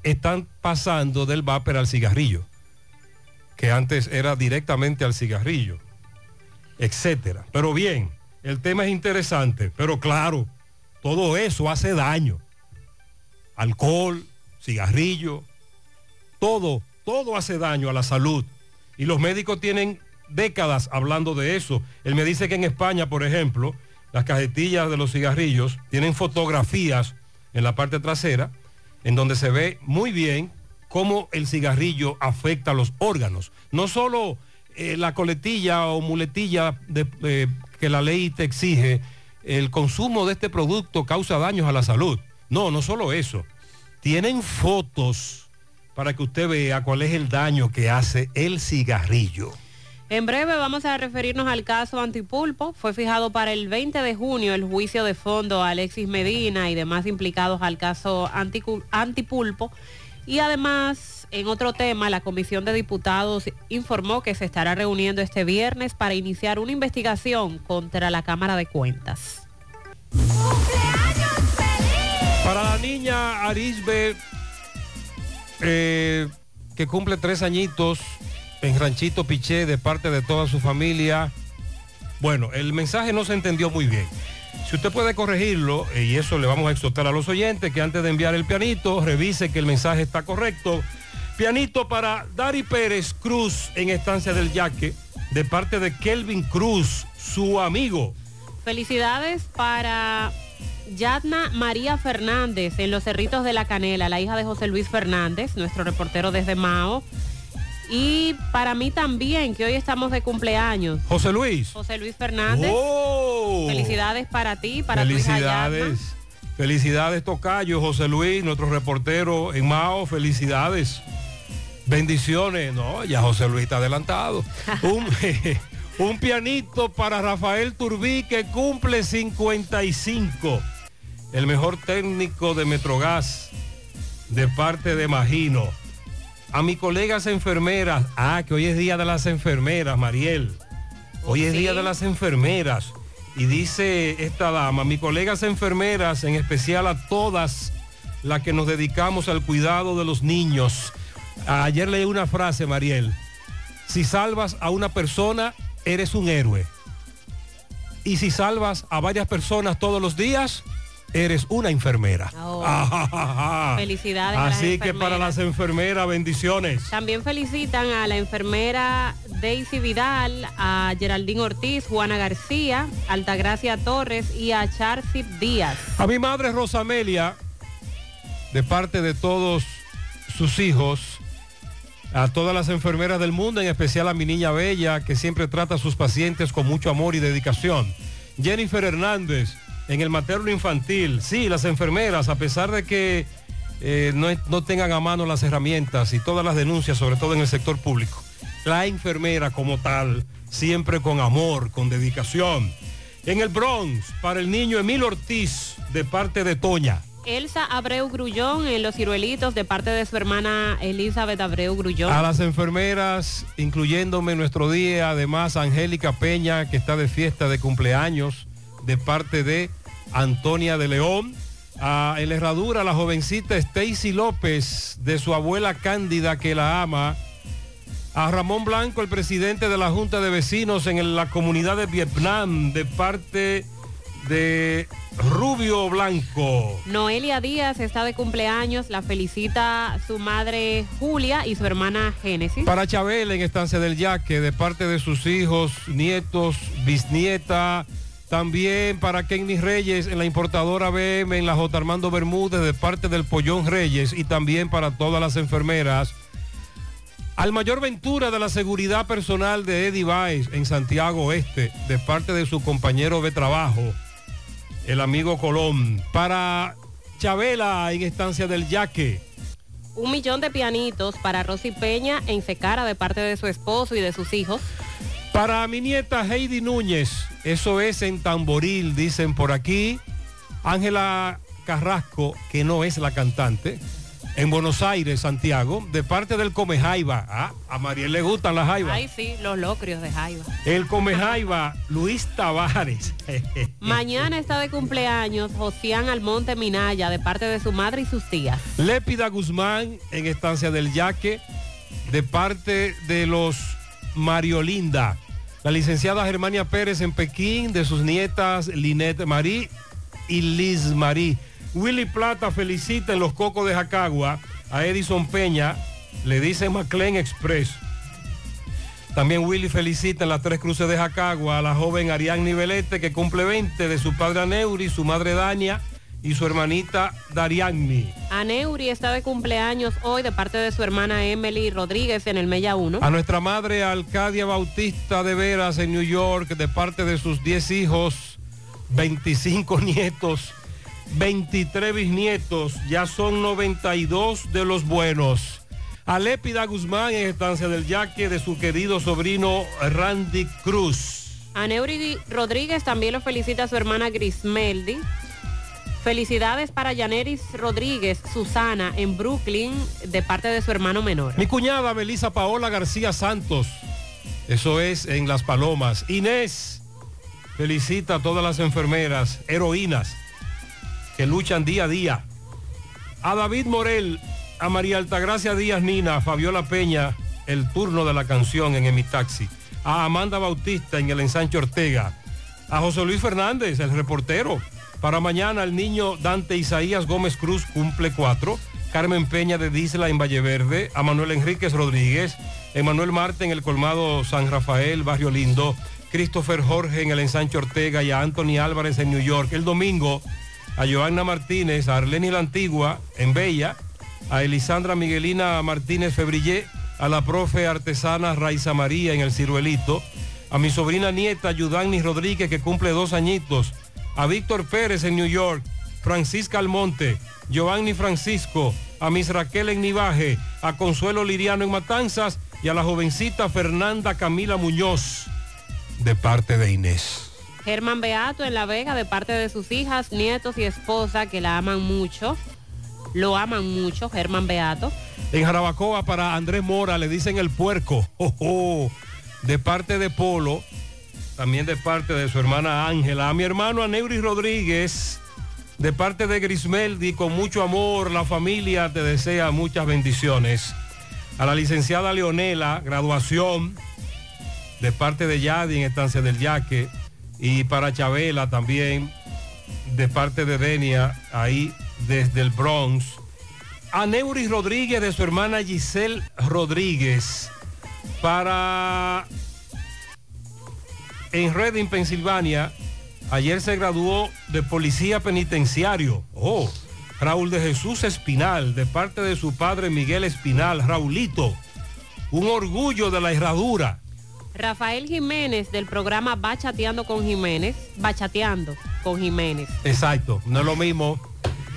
están pasando del vapor al cigarrillo, que antes era directamente al cigarrillo, etcétera. Pero bien, el tema es interesante, pero claro, todo eso hace daño. Alcohol, cigarrillo, todo, todo hace daño a la salud. Y los médicos tienen décadas hablando de eso. Él me dice que en España, por ejemplo, las cajetillas de los cigarrillos tienen fotografías en la parte trasera, en donde se ve muy bien cómo el cigarrillo afecta a los órganos. No solo eh, la coletilla o muletilla eh, que la ley te exige, el consumo de este producto causa daños a la salud. No, no solo eso. Tienen fotos para que usted vea cuál es el daño que hace el cigarrillo. En breve vamos a referirnos al caso Antipulpo. Fue fijado para el 20 de junio el juicio de fondo a Alexis Medina y demás implicados al caso Antipulpo. Y además, en otro tema, la Comisión de Diputados informó que se estará reuniendo este viernes para iniciar una investigación contra la Cámara de Cuentas. Para la niña Arisbe, eh, que cumple tres añitos en Ranchito Piché de parte de toda su familia. Bueno, el mensaje no se entendió muy bien. Si usted puede corregirlo, eh, y eso le vamos a exhortar a los oyentes, que antes de enviar el pianito, revise que el mensaje está correcto. Pianito para Dari Pérez Cruz en Estancia del Yaque, de parte de Kelvin Cruz, su amigo. Felicidades para Yadna María Fernández en los Cerritos de la Canela, la hija de José Luis Fernández, nuestro reportero desde Mao. Y para mí también, que hoy estamos de cumpleaños. José Luis. José Luis Fernández. Oh. Felicidades para ti, para tu hija. Felicidades. Felicidades, Tocayo, José Luis, nuestro reportero en Mao. Felicidades. Bendiciones. No, ya José Luis está adelantado. <laughs> un, <laughs> un pianito para Rafael Turbí que cumple 55. El mejor técnico de Metrogas de parte de Magino. A mis colegas enfermeras. Ah, que hoy es día de las enfermeras, Mariel. Hoy es día de las enfermeras. Y dice esta dama, mis colegas enfermeras, en especial a todas las que nos dedicamos al cuidado de los niños. Ayer leí una frase, Mariel. Si salvas a una persona, eres un héroe. Y si salvas a varias personas todos los días, eres una enfermera. Oh. <laughs> Felicidades a las Así que para las enfermeras, bendiciones. También felicitan a la enfermera Daisy Vidal, a Geraldine Ortiz, Juana García, Altagracia Torres y a Charcip Díaz. A mi madre Rosamelia, de parte de todos sus hijos, a todas las enfermeras del mundo, en especial a mi niña Bella, que siempre trata a sus pacientes con mucho amor y dedicación. Jennifer Hernández, en el materno infantil. Sí, las enfermeras, a pesar de que eh, no, no tengan a mano las herramientas y todas las denuncias, sobre todo en el sector público. La enfermera como tal, siempre con amor, con dedicación. En el Bronx, para el niño Emil Ortiz, de parte de Toña. Elsa Abreu Grullón en Los Ciruelitos de parte de su hermana Elizabeth Abreu Grullón. A las enfermeras, incluyéndome en nuestro día, además Angélica Peña, que está de fiesta de cumpleaños, de parte de Antonia de León. A en la herradura, la jovencita Stacy López, de su abuela Cándida, que la ama. A Ramón Blanco, el presidente de la Junta de Vecinos en la comunidad de Vietnam, de parte de Rubio Blanco. Noelia Díaz está de cumpleaños, la felicita su madre Julia y su hermana Génesis. Para Chabel en Estancia del Yaque, de parte de sus hijos, nietos, bisnieta. También para Kenny Reyes en la importadora BM en la J. Armando Bermúdez, de parte del Pollón Reyes. Y también para todas las enfermeras. Al mayor Ventura de la seguridad personal de Eddie Baez en Santiago Oeste, de parte de su compañero de trabajo, el amigo Colón. Para Chabela en Estancia del Yaque. Un millón de pianitos para Rosy Peña en Secara de parte de su esposo y de sus hijos. Para mi nieta Heidi Núñez, eso es en Tamboril, dicen por aquí. Ángela Carrasco, que no es la cantante, en Buenos Aires, Santiago, de parte del Come Jaiba. Ah, a Mariel le gustan las jaivas. Ay, sí, los locrios de Jaiba. El Come Jaiba, Luis Tavares. <laughs> Mañana está de cumpleaños Josián Almonte Minaya, de parte de su madre y sus tías. Lépida Guzmán, en Estancia del Yaque, de parte de los Mariolinda. La licenciada Germania Pérez en Pekín, de sus nietas Linette Marí y Liz Marí. Willy Plata felicita en los Cocos de Jacagua a Edison Peña, le dice McLean Express. También Willy felicita en las Tres Cruces de Jacagua a la joven Ariadne Velete que cumple 20 de su padre Aneuri, su madre Dania y su hermanita Darianni. Aneuri está de cumpleaños hoy de parte de su hermana Emily Rodríguez en el Mella 1. A nuestra madre Alcadia Bautista de Veras en New York de parte de sus 10 hijos, 25 nietos 23 bisnietos, ya son 92 de los buenos. Alépida Guzmán en estancia del yaque de su querido sobrino Randy Cruz. A Neuri Rodríguez también lo felicita a su hermana Grismeldi. Felicidades para Yaneris Rodríguez, Susana, en Brooklyn, de parte de su hermano menor. Mi cuñada Melisa Paola García Santos, eso es en Las Palomas. Inés felicita a todas las enfermeras, heroínas que luchan día a día. A David Morel, a María Altagracia Díaz Nina, a Fabiola Peña, el turno de la canción en Emitaxi. A Amanda Bautista en el ensanche Ortega. A José Luis Fernández, el reportero. Para mañana el niño Dante Isaías Gómez Cruz cumple cuatro. Carmen Peña de Disla en Valleverde. A Manuel Enríquez Rodríguez. Emanuel Marte en el colmado San Rafael, Barrio Lindo. Christopher Jorge en el ensanche Ortega y a Anthony Álvarez en New York. El domingo a Joanna Martínez, a Arleni La Antigua en Bella, a Elisandra Miguelina Martínez Febrillé, a la profe artesana Raiza María en el Ciruelito, a mi sobrina nieta Yudani Rodríguez que cumple dos añitos, a Víctor Pérez en New York, Francisca Almonte, Giovanni Francisco, a Miss Raquel en Nivaje, a Consuelo Liriano en Matanzas y a la jovencita Fernanda Camila Muñoz, de parte de Inés. Germán Beato en La Vega de parte de sus hijas, nietos y esposa que la aman mucho. Lo aman mucho, Germán Beato. En Jarabacoa para Andrés Mora le dicen el puerco. <laughs> De parte de Polo, también de parte de su hermana Ángela. A mi hermano Aneuri Rodríguez, de parte de Grismeldi, con mucho amor, la familia te desea muchas bendiciones. A la licenciada Leonela, graduación, de parte de Yadi en Estancia del Yaque y para Chabela también, de parte de Denia, ahí desde el Bronx. A Neuris Rodríguez de su hermana Giselle Rodríguez. Para en Reading, Pensilvania, ayer se graduó de policía penitenciario. Oh, Raúl de Jesús Espinal, de parte de su padre Miguel Espinal, Raulito. Un orgullo de la herradura. Rafael Jiménez del programa Bachateando con Jiménez, Bachateando con Jiménez. Exacto, no es lo mismo.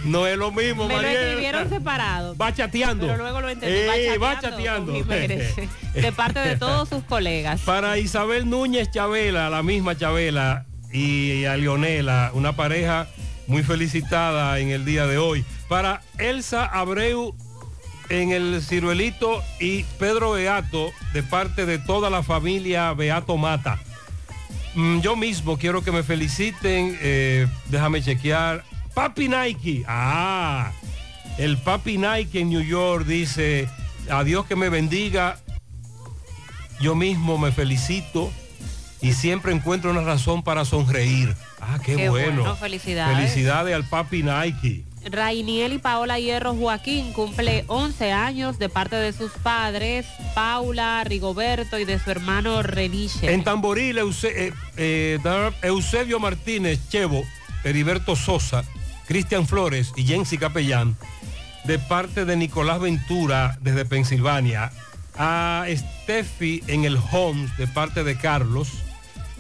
No es lo mismo, Me lo Mariel. escribieron separado. Bachateando. Pero luego lo entendí. Eh, bachateando. con Jiménez, <laughs> de parte de todos sus colegas. Para Isabel Núñez Chabela, la misma Chabela, y a Leonela, una pareja muy felicitada en el día de hoy. Para Elsa Abreu en el Ciruelito y Pedro Beato, de parte de toda la familia Beato Mata. Mm, Yo mismo quiero que me feliciten, eh, déjame chequear. Papi Nike, ah, el Papi Nike en New York dice, a Dios que me bendiga, yo mismo me felicito y siempre encuentro una razón para sonreír. Ah, qué, Qué bueno. bueno, felicidades. Felicidades al Papi Nike. Rainiel y Paola Hierro Joaquín cumple 11 años de parte de sus padres, Paula, Rigoberto y de su hermano Reniche. En Tamboril, Euse- eh, eh, Eusebio Martínez, Chevo, Heriberto Sosa, Cristian Flores y Jensi Capellán, de parte de Nicolás Ventura desde Pensilvania, a Steffi en el Homes, de parte de Carlos,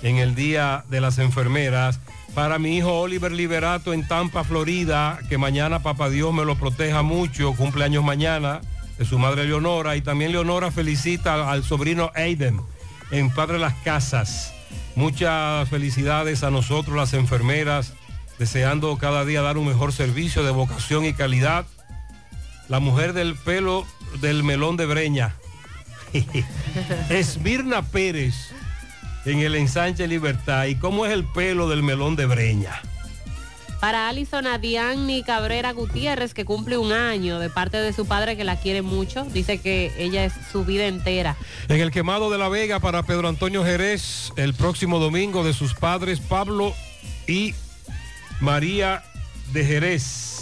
en el Día de las Enfermeras, para mi hijo Oliver Liberato en Tampa, Florida, que mañana papá Dios me lo proteja mucho, cumpleaños mañana, de su madre Leonora, y también Leonora felicita al, sobrino Aiden en Padre Las Casas. Muchas felicidades a nosotros las enfermeras deseando cada día dar un mejor servicio de vocación y calidad. La mujer del pelo del melón de Breña. <laughs> Esmirna Pérez en el ensanche Libertad. ¿Y cómo es el pelo del melón de Breña? Para Alison Adiani Cabrera Gutiérrez, que cumple un año de parte de su padre que la quiere mucho. Dice que ella es su vida entera. En el quemado de la Vega para Pedro Antonio Jerez, el próximo domingo de sus padres Pablo y María de Jerez.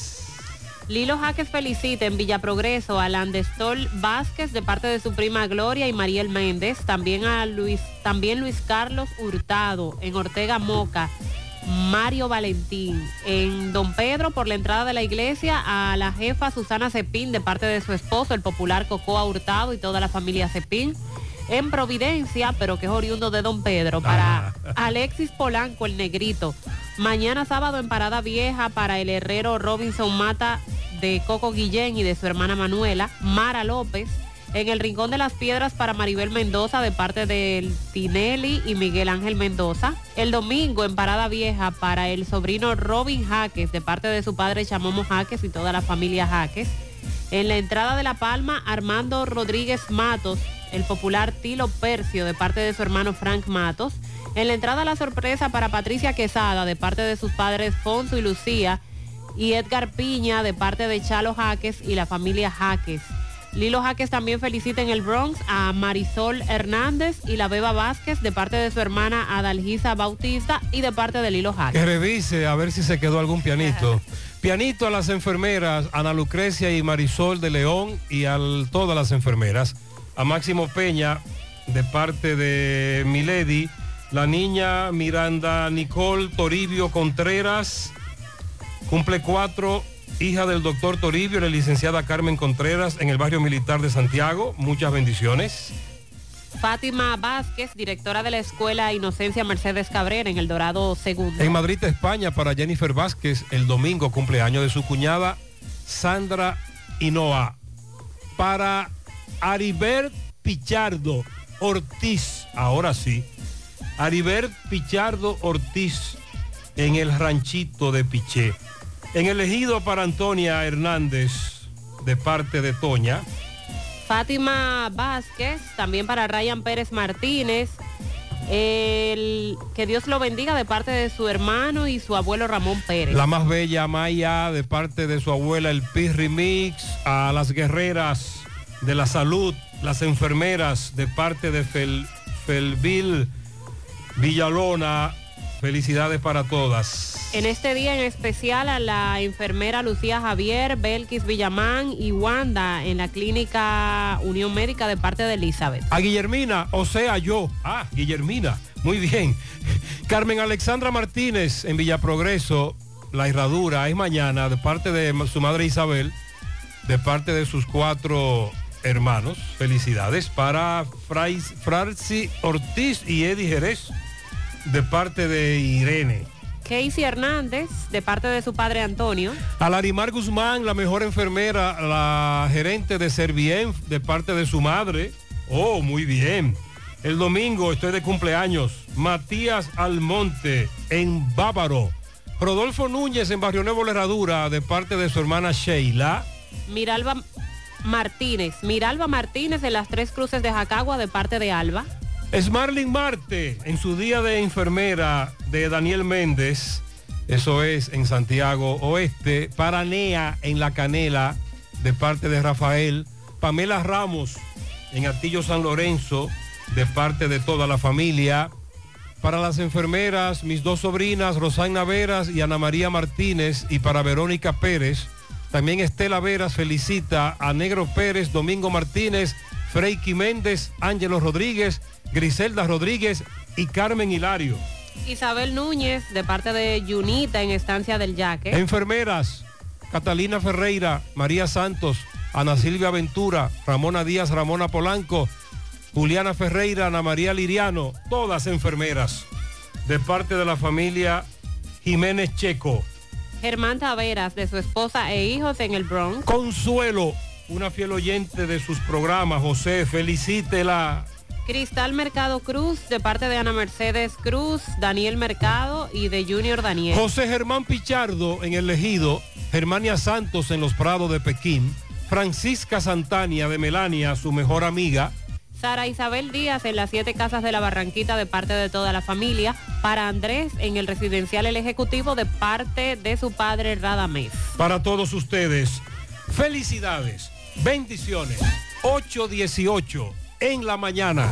Lilo Jaques felicita en Villa Progreso a Landestol Vázquez de parte de su prima Gloria y Mariel Méndez. También a Luis, también Luis Carlos Hurtado en Ortega Moca. Mario Valentín. En Don Pedro, por la entrada de la iglesia, a la jefa Susana Cepín de parte de su esposo, el popular Cocoa Hurtado y toda la familia Cepín. En Providencia, pero que es oriundo de Don Pedro, para Alexis Polanco, el negrito. Mañana sábado en Parada Vieja para el herrero Robinson Mata de Coco Guillén y de su hermana Manuela. Mara López. En el Rincón de las Piedras para Maribel Mendoza de parte del Tinelli y Miguel Ángel Mendoza. El domingo en Parada Vieja para el sobrino Robin Jaques de parte de su padre Chamomo Jaques y toda la familia Jaques. En la entrada de La Palma, Armando Rodríguez Matos, el popular Tilo Percio de parte de su hermano Frank Matos. En la entrada la sorpresa para Patricia Quesada de parte de sus padres Fonso y Lucía. Y Edgar Piña de parte de Chalo Jaques y la familia Jaques. Lilo Jaques también felicita en el Bronx a Marisol Hernández y la Beba Vázquez de parte de su hermana Adalgisa Bautista y de parte de Lilo Jaques. Que revise a ver si se quedó algún pianito. <laughs> Pianito a las enfermeras, Ana Lucrecia y Marisol de León y a todas las enfermeras. A Máximo Peña de parte de Milady, la niña Miranda Nicole Toribio Contreras, cumple cuatro hija del doctor Toribio, la licenciada Carmen Contreras en el barrio militar de Santiago. Muchas bendiciones. Fátima Vázquez, directora de la Escuela Inocencia Mercedes Cabrera en El Dorado Segundo. En Madrid, España, para Jennifer Vázquez, el domingo cumpleaños de su cuñada Sandra Hinoa. Para Aribert Pichardo Ortiz, ahora sí. Aribert Pichardo Ortiz en el ranchito de Piché. En el ejido para Antonia Hernández, de parte de Toña. Fátima Vázquez, también para Ryan Pérez Martínez. El, que Dios lo bendiga de parte de su hermano y su abuelo Ramón Pérez. La más bella Maya de parte de su abuela el Pirri Mix. A las guerreras de la salud, las enfermeras de parte de Fel, Felville Villalona. Felicidades para todas. En este día en especial a la enfermera Lucía Javier, Belkis Villamán y Wanda en la clínica Unión Médica de parte de Elizabeth. A Guillermina, o sea yo. Ah, Guillermina. Muy bien. Carmen Alexandra Martínez en Villaprogreso, la herradura es mañana de parte de su madre Isabel, de parte de sus cuatro hermanos. Felicidades para Franci Ortiz y Eddie Jerez de parte de Irene. Casey Hernández, de parte de su padre Antonio. A Larimar Guzmán, la mejor enfermera, la gerente de Servien, de parte de su madre. Oh, muy bien. El domingo estoy de cumpleaños. Matías Almonte, en Bávaro. Rodolfo Núñez, en Barrio Nuevo Herradura, de parte de su hermana Sheila. Miralba Martínez. Miralba Martínez, en las Tres Cruces de Jacagua, de parte de Alba. Smarling Marte, en su día de enfermera de Daniel Méndez, eso es en Santiago Oeste, Paranea en La Canela, de parte de Rafael, Pamela Ramos en Atillo San Lorenzo, de parte de toda la familia. Para las enfermeras, mis dos sobrinas, Rosana Veras y Ana María Martínez, y para Verónica Pérez, también Estela Veras felicita a Negro Pérez, Domingo Martínez, Freiki Méndez, Ángelo Rodríguez, Griselda Rodríguez y Carmen Hilario. Isabel Núñez, de parte de Yunita en Estancia del Yaque. Enfermeras, Catalina Ferreira, María Santos, Ana Silvia Ventura, Ramona Díaz, Ramona Polanco, Juliana Ferreira, Ana María Liriano, todas enfermeras, de parte de la familia Jiménez Checo. Germán Taveras, de su esposa e hijos en el Bronx. Consuelo, una fiel oyente de sus programas, José, felicítela Cristal Mercado Cruz, de parte de Ana Mercedes Cruz, Daniel Mercado y de Junior Daniel. José Germán Pichardo en el Ejido, Germania Santos en los Prados de Pekín, Francisca Santania de Melania, su mejor amiga, Sara Isabel Díaz en las siete casas de la Barranquita de parte de toda la familia. Para Andrés en el residencial El Ejecutivo de parte de su padre Radamés. para todos ustedes. Felicidades, bendiciones. 818 en la mañana.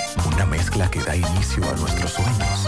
Mezcla que da inicio a nuestros sueños,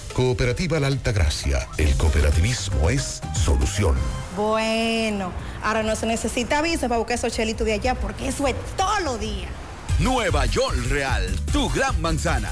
Cooperativa La Alta Gracia. El cooperativismo es solución. Bueno, ahora no se necesita visa para buscar esos chelitos de allá porque eso es todo lo día. Nueva York Real, tu gran manzana.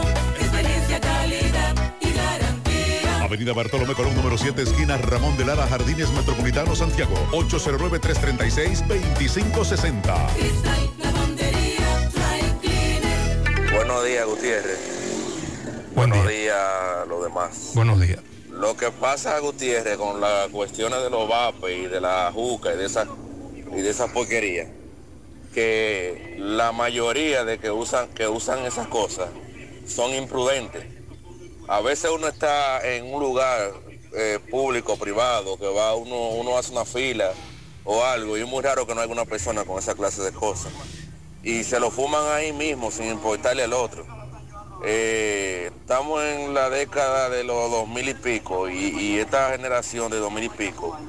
Avenida Bartolomé Colón, número 7, esquina Ramón de Lara, Jardines Metropolitano, Santiago. 809-336-2560. Cristal, lavandería, dry cleaner. Buenos días, Gutiérrez. Buenos días, los demás. Buenos días. Lo que pasa, Gutiérrez, con las cuestiones de los vapes y de la juca y de esa y de que la mayoría de que usan que usan esas cosas son imprudentes. A veces uno está en un lugar eh, público, privado, que va uno uno hace una fila o algo y es muy raro que no haya una persona con esa clase de cosas y se lo fuman ahí mismo sin importarle al otro. Eh, estamos en la década de los dos mil y pico y, esta generación de dos mil y pico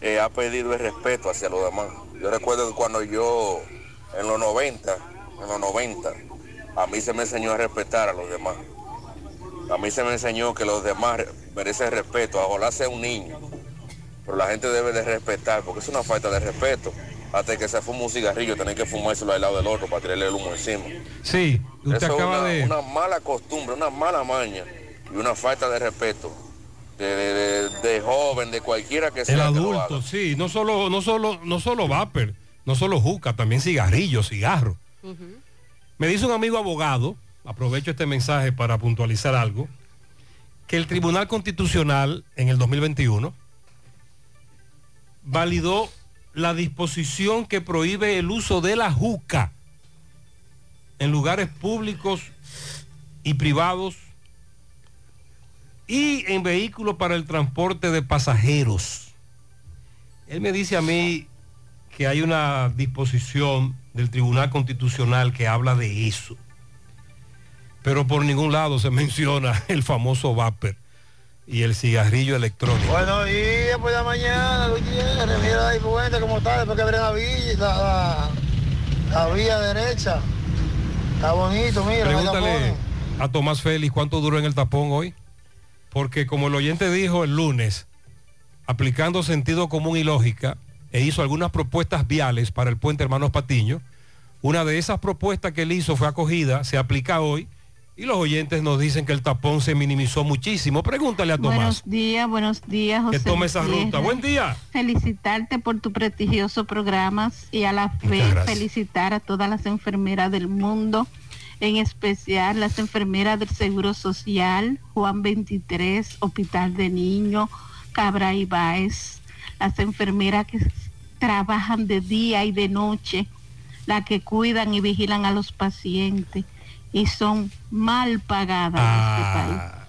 eh, ha perdido el respeto hacia los demás. Yo recuerdo que cuando yo, en los 90, en los 90, a mí se me enseñó a respetar a los demás. A mí se me enseñó que los demás merecen respeto, ojalá sea un niño. Pero la gente debe de respetar, porque es una falta de respeto. Hasta que se fuma un cigarrillo, tener que fumárselo al lado del otro para tirarle el humo encima. Sí, usted Eso es acaba una, de... una mala costumbre, una mala maña y una falta de respeto de, de- de- de joven, de cualquiera que sea. El adulto, sí, no solo, no solo, no solo vapor, no solo juca, también cigarrillos, cigarros. Me dice un amigo abogado, aprovecho este mensaje para puntualizar algo, que el Tribunal Constitucional en el 2021 validó la disposición que prohíbe el uso de la juca en lugares públicos y privados y en vehículos para el transporte de pasajeros. Él me dice a mí que hay una disposición del Tribunal Constitucional que habla de eso. Pero por ningún lado se <laughs> menciona el famoso vapor y el cigarrillo electrónico. Buenos días por la mañana, Gutiérrez. Mira ahí puente cómo está después que abre la villa, la, la- la vía derecha. Está bonito, mira. Pregúntale a Tomás Félix cuánto duró en el tapón hoy. Porque como el oyente dijo el lunes, aplicando sentido común y lógica, e hizo algunas propuestas viales para el puente Hermanos Patiño, una de esas propuestas que él hizo fue acogida, se aplica hoy, y los oyentes nos dicen que el tapón se minimizó muchísimo. Pregúntale a Tomás Buenos días, buenos días, José. que tome esa Gutiérrez. ruta. Buen día. Felicitarte por tu prestigioso programa y a la fe felicitar a todas las enfermeras del mundo, en especial las enfermeras del Seguro Social, Juan 23, Hospital de Niños, Cabra y Baez, las enfermeras que trabajan de día y de noche, las que cuidan y vigilan a los pacientes y son mal pagadas en este país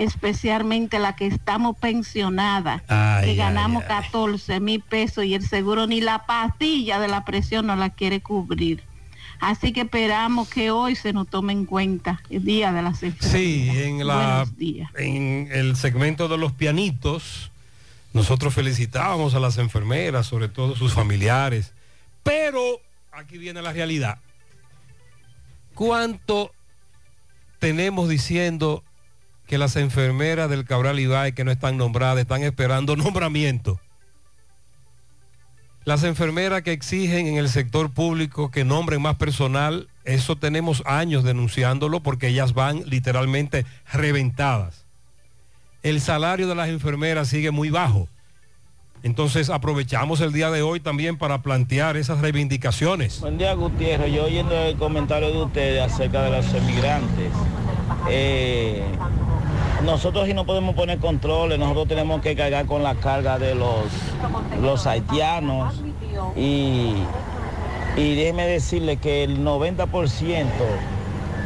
especialmente la que estamos pensionadas, Ay, que ay, ganamos 14 mil pesos y el seguro ni la pastilla de la presión no la quiere cubrir. Así que esperamos que hoy se nos tome en cuenta el Día de las Enfermeras. Sí, en, la, en el segmento de los pianitos, nosotros felicitábamos a las enfermeras, sobre todo sus familiares. Pero aquí viene la realidad. ¿Cuánto tenemos diciendo que las enfermeras del Cabral Ibai que no están nombradas están esperando nombramiento? Las enfermeras que exigen en el sector público que nombren más personal, eso tenemos años denunciándolo porque ellas van literalmente reventadas. El salario de las enfermeras sigue muy bajo. Entonces aprovechamos el día de hoy también para plantear esas reivindicaciones. Buen día, Gutiérrez. Yo oyendo el comentario de ustedes acerca de los emigrantes. eh, nosotros si no podemos poner controles, nosotros tenemos que cargar con la carga de los, los haitianos y, y déjeme decirle que el 90%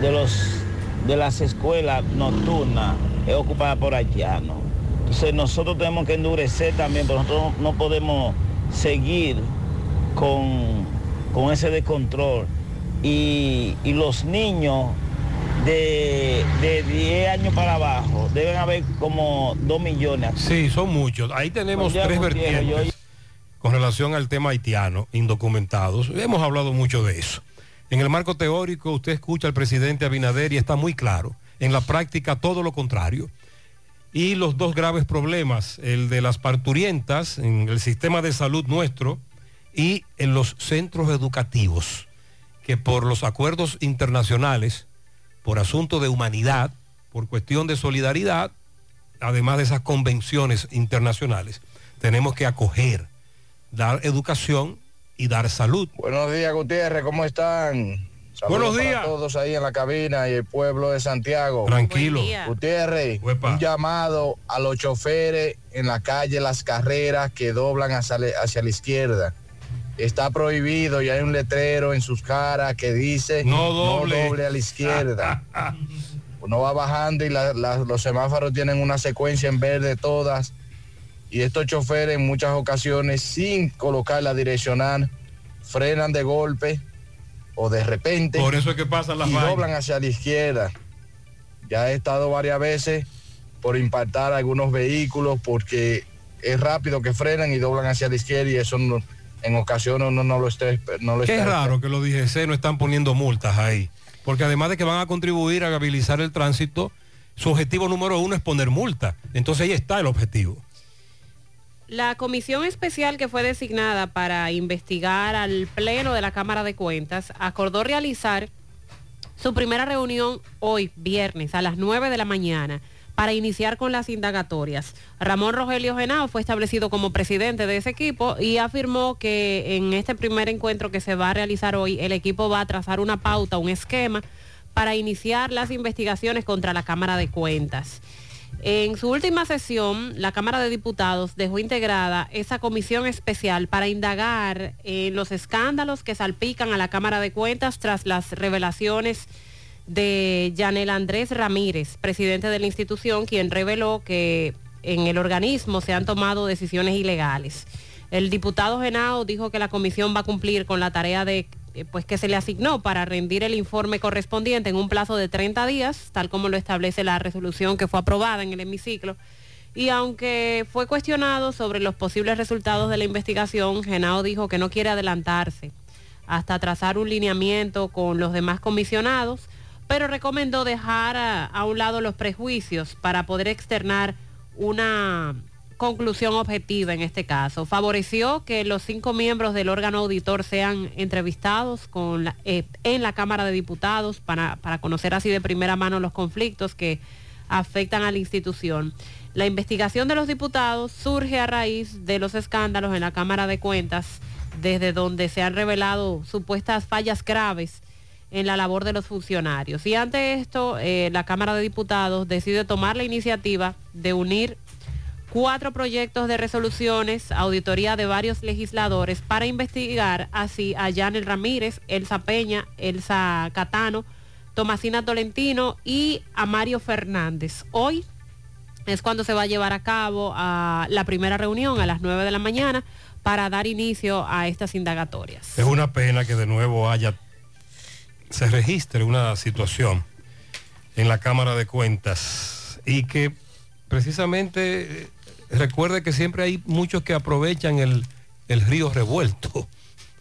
de, los, de las escuelas nocturnas es ocupada por haitianos. Entonces nosotros tenemos que endurecer también, pero nosotros no podemos seguir con, con ese descontrol. Y, y los niños de, de 10 años para abajo deben haber como 2 millones. Sí, son muchos. Ahí tenemos día, tres. Yo- vertientes con relación al tema haitiano, indocumentados. Hemos hablado mucho de eso. En el marco teórico, usted escucha al presidente Abinader y está muy claro. En la práctica, todo lo contrario. Y los dos graves problemas, el de las parturientas en el sistema de salud nuestro y en los centros educativos, que por los acuerdos internacionales, por asunto de humanidad, por cuestión de solidaridad, además de esas convenciones internacionales, tenemos que acoger, dar educación y dar salud. Buenos días, Gutiérrez, ¿cómo están? Saludos Buenos para días. todos ahí en la cabina y el pueblo de Santiago. Tranquilo. Gutiérrez, un llamado a los choferes en la calle Las Carreras que doblan hacia, la- hacia la izquierda. Está prohibido y hay un letrero en sus caras que dice No doble". a la izquierda. <laughs> Uno va bajando y la- la- los semáforos tienen una secuencia en verde todas. Y estos choferes en muchas ocasiones, sin colocar la direccional, frenan de golpe o de repente. Por eso es que pasan las y vainas. doblan hacia la izquierda. Ya he estado varias veces por impactar algunos vehículos porque es rápido que frenan y doblan hacia la izquierda y eso no- en ocasiones uno no lo está no lo Qué está raro que los DGC no están poniendo multas ahí, porque además de que van a contribuir a viabilizar el tránsito, su objetivo número uno es poner multa. Entonces ahí está el objetivo. La comisión especial que fue designada para investigar al Pleno de la Cámara de Cuentas acordó realizar su primera reunión hoy, viernes, a las 9 de la mañana, para iniciar con las indagatorias. Ramón Rogelio Genao fue establecido como presidente de ese equipo y afirmó que en este primer encuentro que se va a realizar hoy, el equipo va a trazar una pauta, un esquema para iniciar las investigaciones contra la Cámara de Cuentas. En su última sesión, la Cámara de Diputados dejó integrada esa comisión especial para indagar en los escándalos que salpican a la Cámara de Cuentas tras las revelaciones de Yanel Andrés Ramírez, presidente de la institución, quien reveló que en el organismo se han tomado decisiones ilegales. El diputado Genao dijo que la comisión va a cumplir con la tarea de pues que se le asignó para rendir el informe correspondiente en un plazo de 30 días, tal como lo establece la resolución que fue aprobada en el hemiciclo. Y aunque fue cuestionado sobre los posibles resultados de la investigación, Genao dijo que no quiere adelantarse hasta trazar un lineamiento con los demás comisionados, pero recomendó dejar a, a un lado los prejuicios para poder externar una conclusión objetiva en este caso. Favoreció que los cinco miembros del órgano auditor sean entrevistados con eh, en la Cámara de Diputados para, para conocer así de primera mano los conflictos que afectan a la institución. La investigación de los diputados surge a raíz de los escándalos en la Cámara de Cuentas, desde donde se han revelado supuestas fallas graves en la labor de los funcionarios. Y ante esto, eh, la Cámara de Diputados decide tomar la iniciativa de unir cuatro proyectos de resoluciones, auditoría de varios legisladores para investigar así a Yanel Ramírez, Elsa Peña, Elsa Catano, Tomasina Tolentino y a Mario Fernández. Hoy es cuando se va a llevar a cabo la primera reunión a las 9 de la mañana para dar inicio a estas indagatorias. Es una pena que de nuevo haya se registre una situación en la Cámara de Cuentas y que precisamente recuerde que siempre hay muchos que aprovechan el, el río revuelto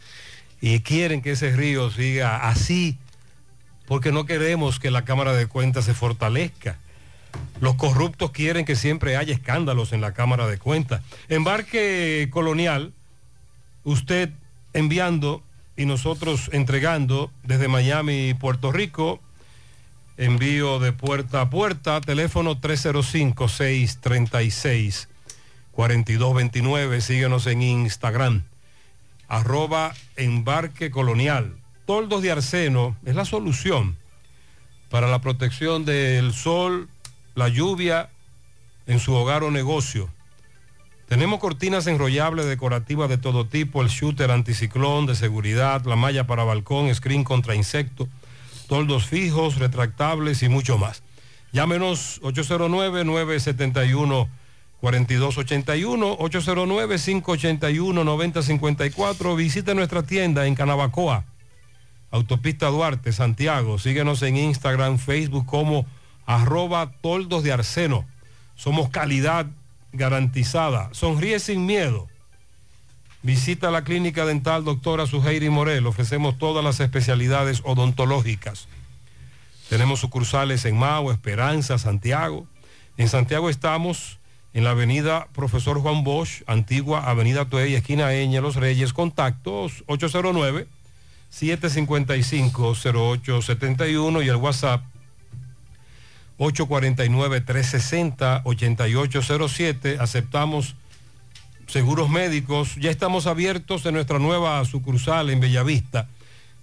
<laughs> y quieren que ese río siga así porque no queremos que la Cámara de Cuentas se fortalezca. Los corruptos quieren que siempre haya escándalos en la Cámara de Cuentas. Embarque colonial, usted enviando y nosotros entregando desde Miami y Puerto Rico, envío de puerta a puerta, teléfono 305-636-4229, síguenos en Instagram, arroba embarque colonial. Toldos de arseno es la solución para la protección del sol, la lluvia en su hogar o negocio. Tenemos cortinas enrollables decorativas de todo tipo, el shooter anticiclón de seguridad, la malla para balcón, screen contra insectos, toldos fijos, retractables y mucho más. Llámenos 809-971-4281, 809-581-9054. Visite nuestra tienda en Canabacoa, Autopista Duarte, Santiago. Síguenos en Instagram, Facebook como arroba toldos de arseno. Somos calidad garantizada. Sonríe sin miedo. Visita la clínica dental doctora Suheiri Morel. Ofrecemos todas las especialidades odontológicas. Tenemos sucursales en Mao, Esperanza, Santiago. En Santiago estamos en la avenida Profesor Juan Bosch, antigua avenida Tuey, esquina Eña, Los Reyes. Contactos 809-755-0871 y el WhatsApp 849-360-8807. Aceptamos seguros médicos. Ya estamos abiertos en nuestra nueva sucursal en Bellavista,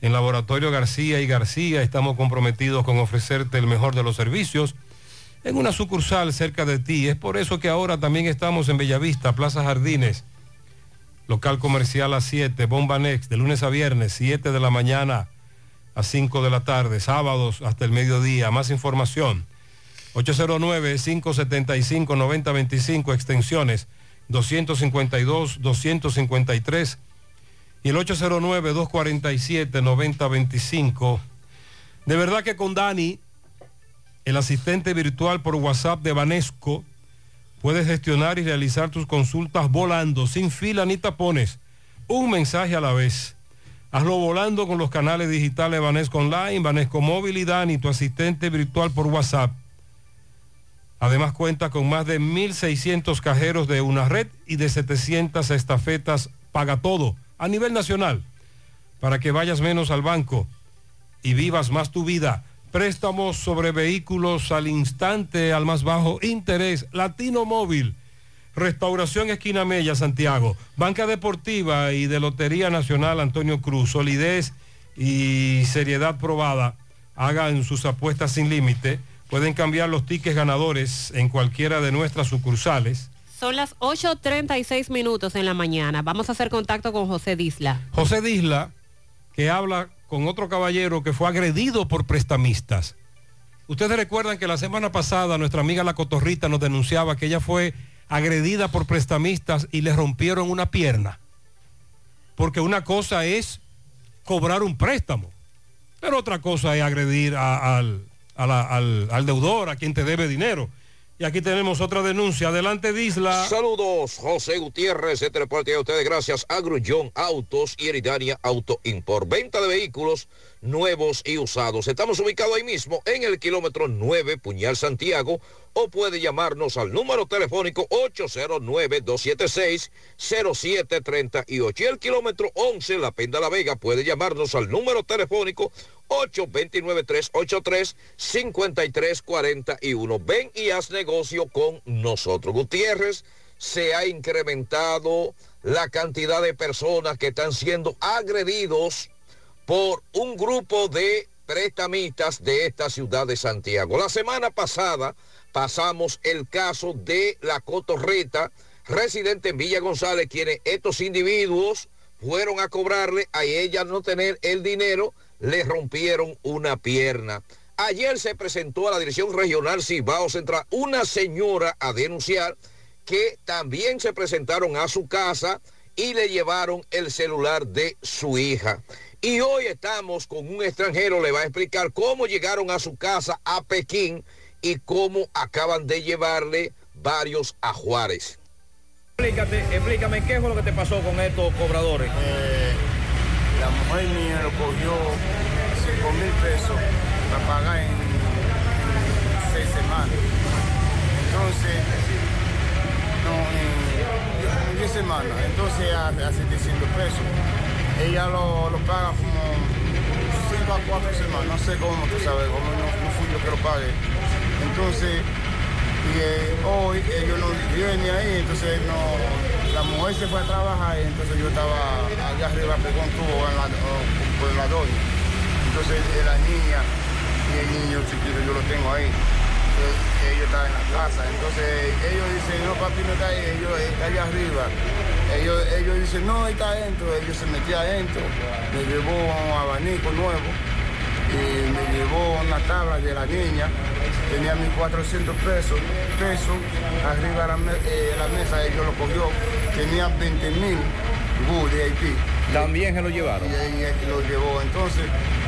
en Laboratorio García y García. Estamos comprometidos con ofrecerte el mejor de los servicios en una sucursal cerca de ti. Es por eso que ahora también estamos en Bellavista, Plaza Jardines, local comercial a 7, Bomba Next, de lunes a viernes, 7 de la mañana a 5 de la tarde, sábados hasta el mediodía. Más información. 809-575-9025, extensiones 252, 253 y el 809-247-9025. De verdad que con Dani, el asistente virtual por WhatsApp de Banesco, puedes gestionar y realizar tus consultas volando, sin fila ni tapones, un mensaje a la vez. Hazlo volando con los canales digitales Banesco Online, Banesco Móvil y tu asistente virtual por WhatsApp. Además cuenta con más de 1.600 cajeros de una red y de 700 estafetas paga todo a nivel nacional para que vayas menos al banco y vivas más tu vida. Préstamos sobre vehículos al instante, al más bajo interés. Latino Móvil. Restauración Esquina Mella, Santiago. Banca Deportiva y de Lotería Nacional Antonio Cruz. Solidez y seriedad probada. Hagan sus apuestas sin límite. Pueden cambiar los tickets ganadores en cualquiera de nuestras sucursales. Son las 8.36 minutos en la mañana. Vamos a hacer contacto con José Disla. José Disla, que habla con otro caballero que fue agredido por prestamistas. Ustedes recuerdan que la semana pasada nuestra amiga La Cotorrita nos denunciaba que ella fue agredida por prestamistas y le rompieron una pierna. Porque una cosa es cobrar un préstamo, pero otra cosa es agredir al, al deudor, a quien te debe dinero. Y aquí tenemos otra denuncia. Adelante, Disla. Saludos, José Gutiérrez, este reporte a ustedes gracias a Grullón Autos y Eridania Auto Import. Venta de vehículos nuevos y usados. Estamos ubicados ahí mismo en el kilómetro 9, Puñal Santiago, o puede llamarnos al número telefónico 809-276-0738. Y el kilómetro 11, La Penda La Vega, puede llamarnos al número telefónico 829-383-5341. Ven y haz negocio con nosotros. Gutiérrez, se ha incrementado la cantidad de personas que están siendo agredidos por un grupo de prestamistas de esta ciudad de Santiago. La semana pasada pasamos el caso de la Cotorreta, residente en Villa González, quienes estos individuos fueron a cobrarle, a ella no tener el dinero, le rompieron una pierna. Ayer se presentó a la Dirección Regional Cibao Central una señora a denunciar que también se presentaron a su casa y le llevaron el celular de su hija. Y hoy estamos con un extranjero, le va a explicar cómo llegaron a su casa a Pekín y cómo acaban de llevarle varios a Juárez. Explícate, explícame qué fue lo que te pasó con estos cobradores. Eh, la mujer mía lo cogió 5 mil pesos para pagar en, en seis semanas. Entonces, no, en 10 semanas. Entonces a, a 700 pesos. Ella lo, lo paga como 5 a 4 semanas. No sé cómo, tú sabes, cómo no, no fui yo que lo pague. Entonces, y eh, hoy ellos no vienen ahí, entonces no, la mujer se fue a trabajar entonces yo estaba allá arriba pegó un tubo en la, por la doña. Entonces eh, la niña y el niño chiquito yo lo tengo ahí. Entonces, ellos estaban en la casa. Entonces ellos dicen, no papi no está ahí, ellos está allá arriba. Ellos, ellos dicen, no, está adentro. Ellos se metían adentro, me llevó un abanico nuevo y me llevó una tabla de la niña, tenía 1.400 pesos, pesos, arriba de la, me- eh, la mesa ellos lo cogió, tenía 20 mil de Haití. También se lo llevaron. Y, lo llevó. Entonces,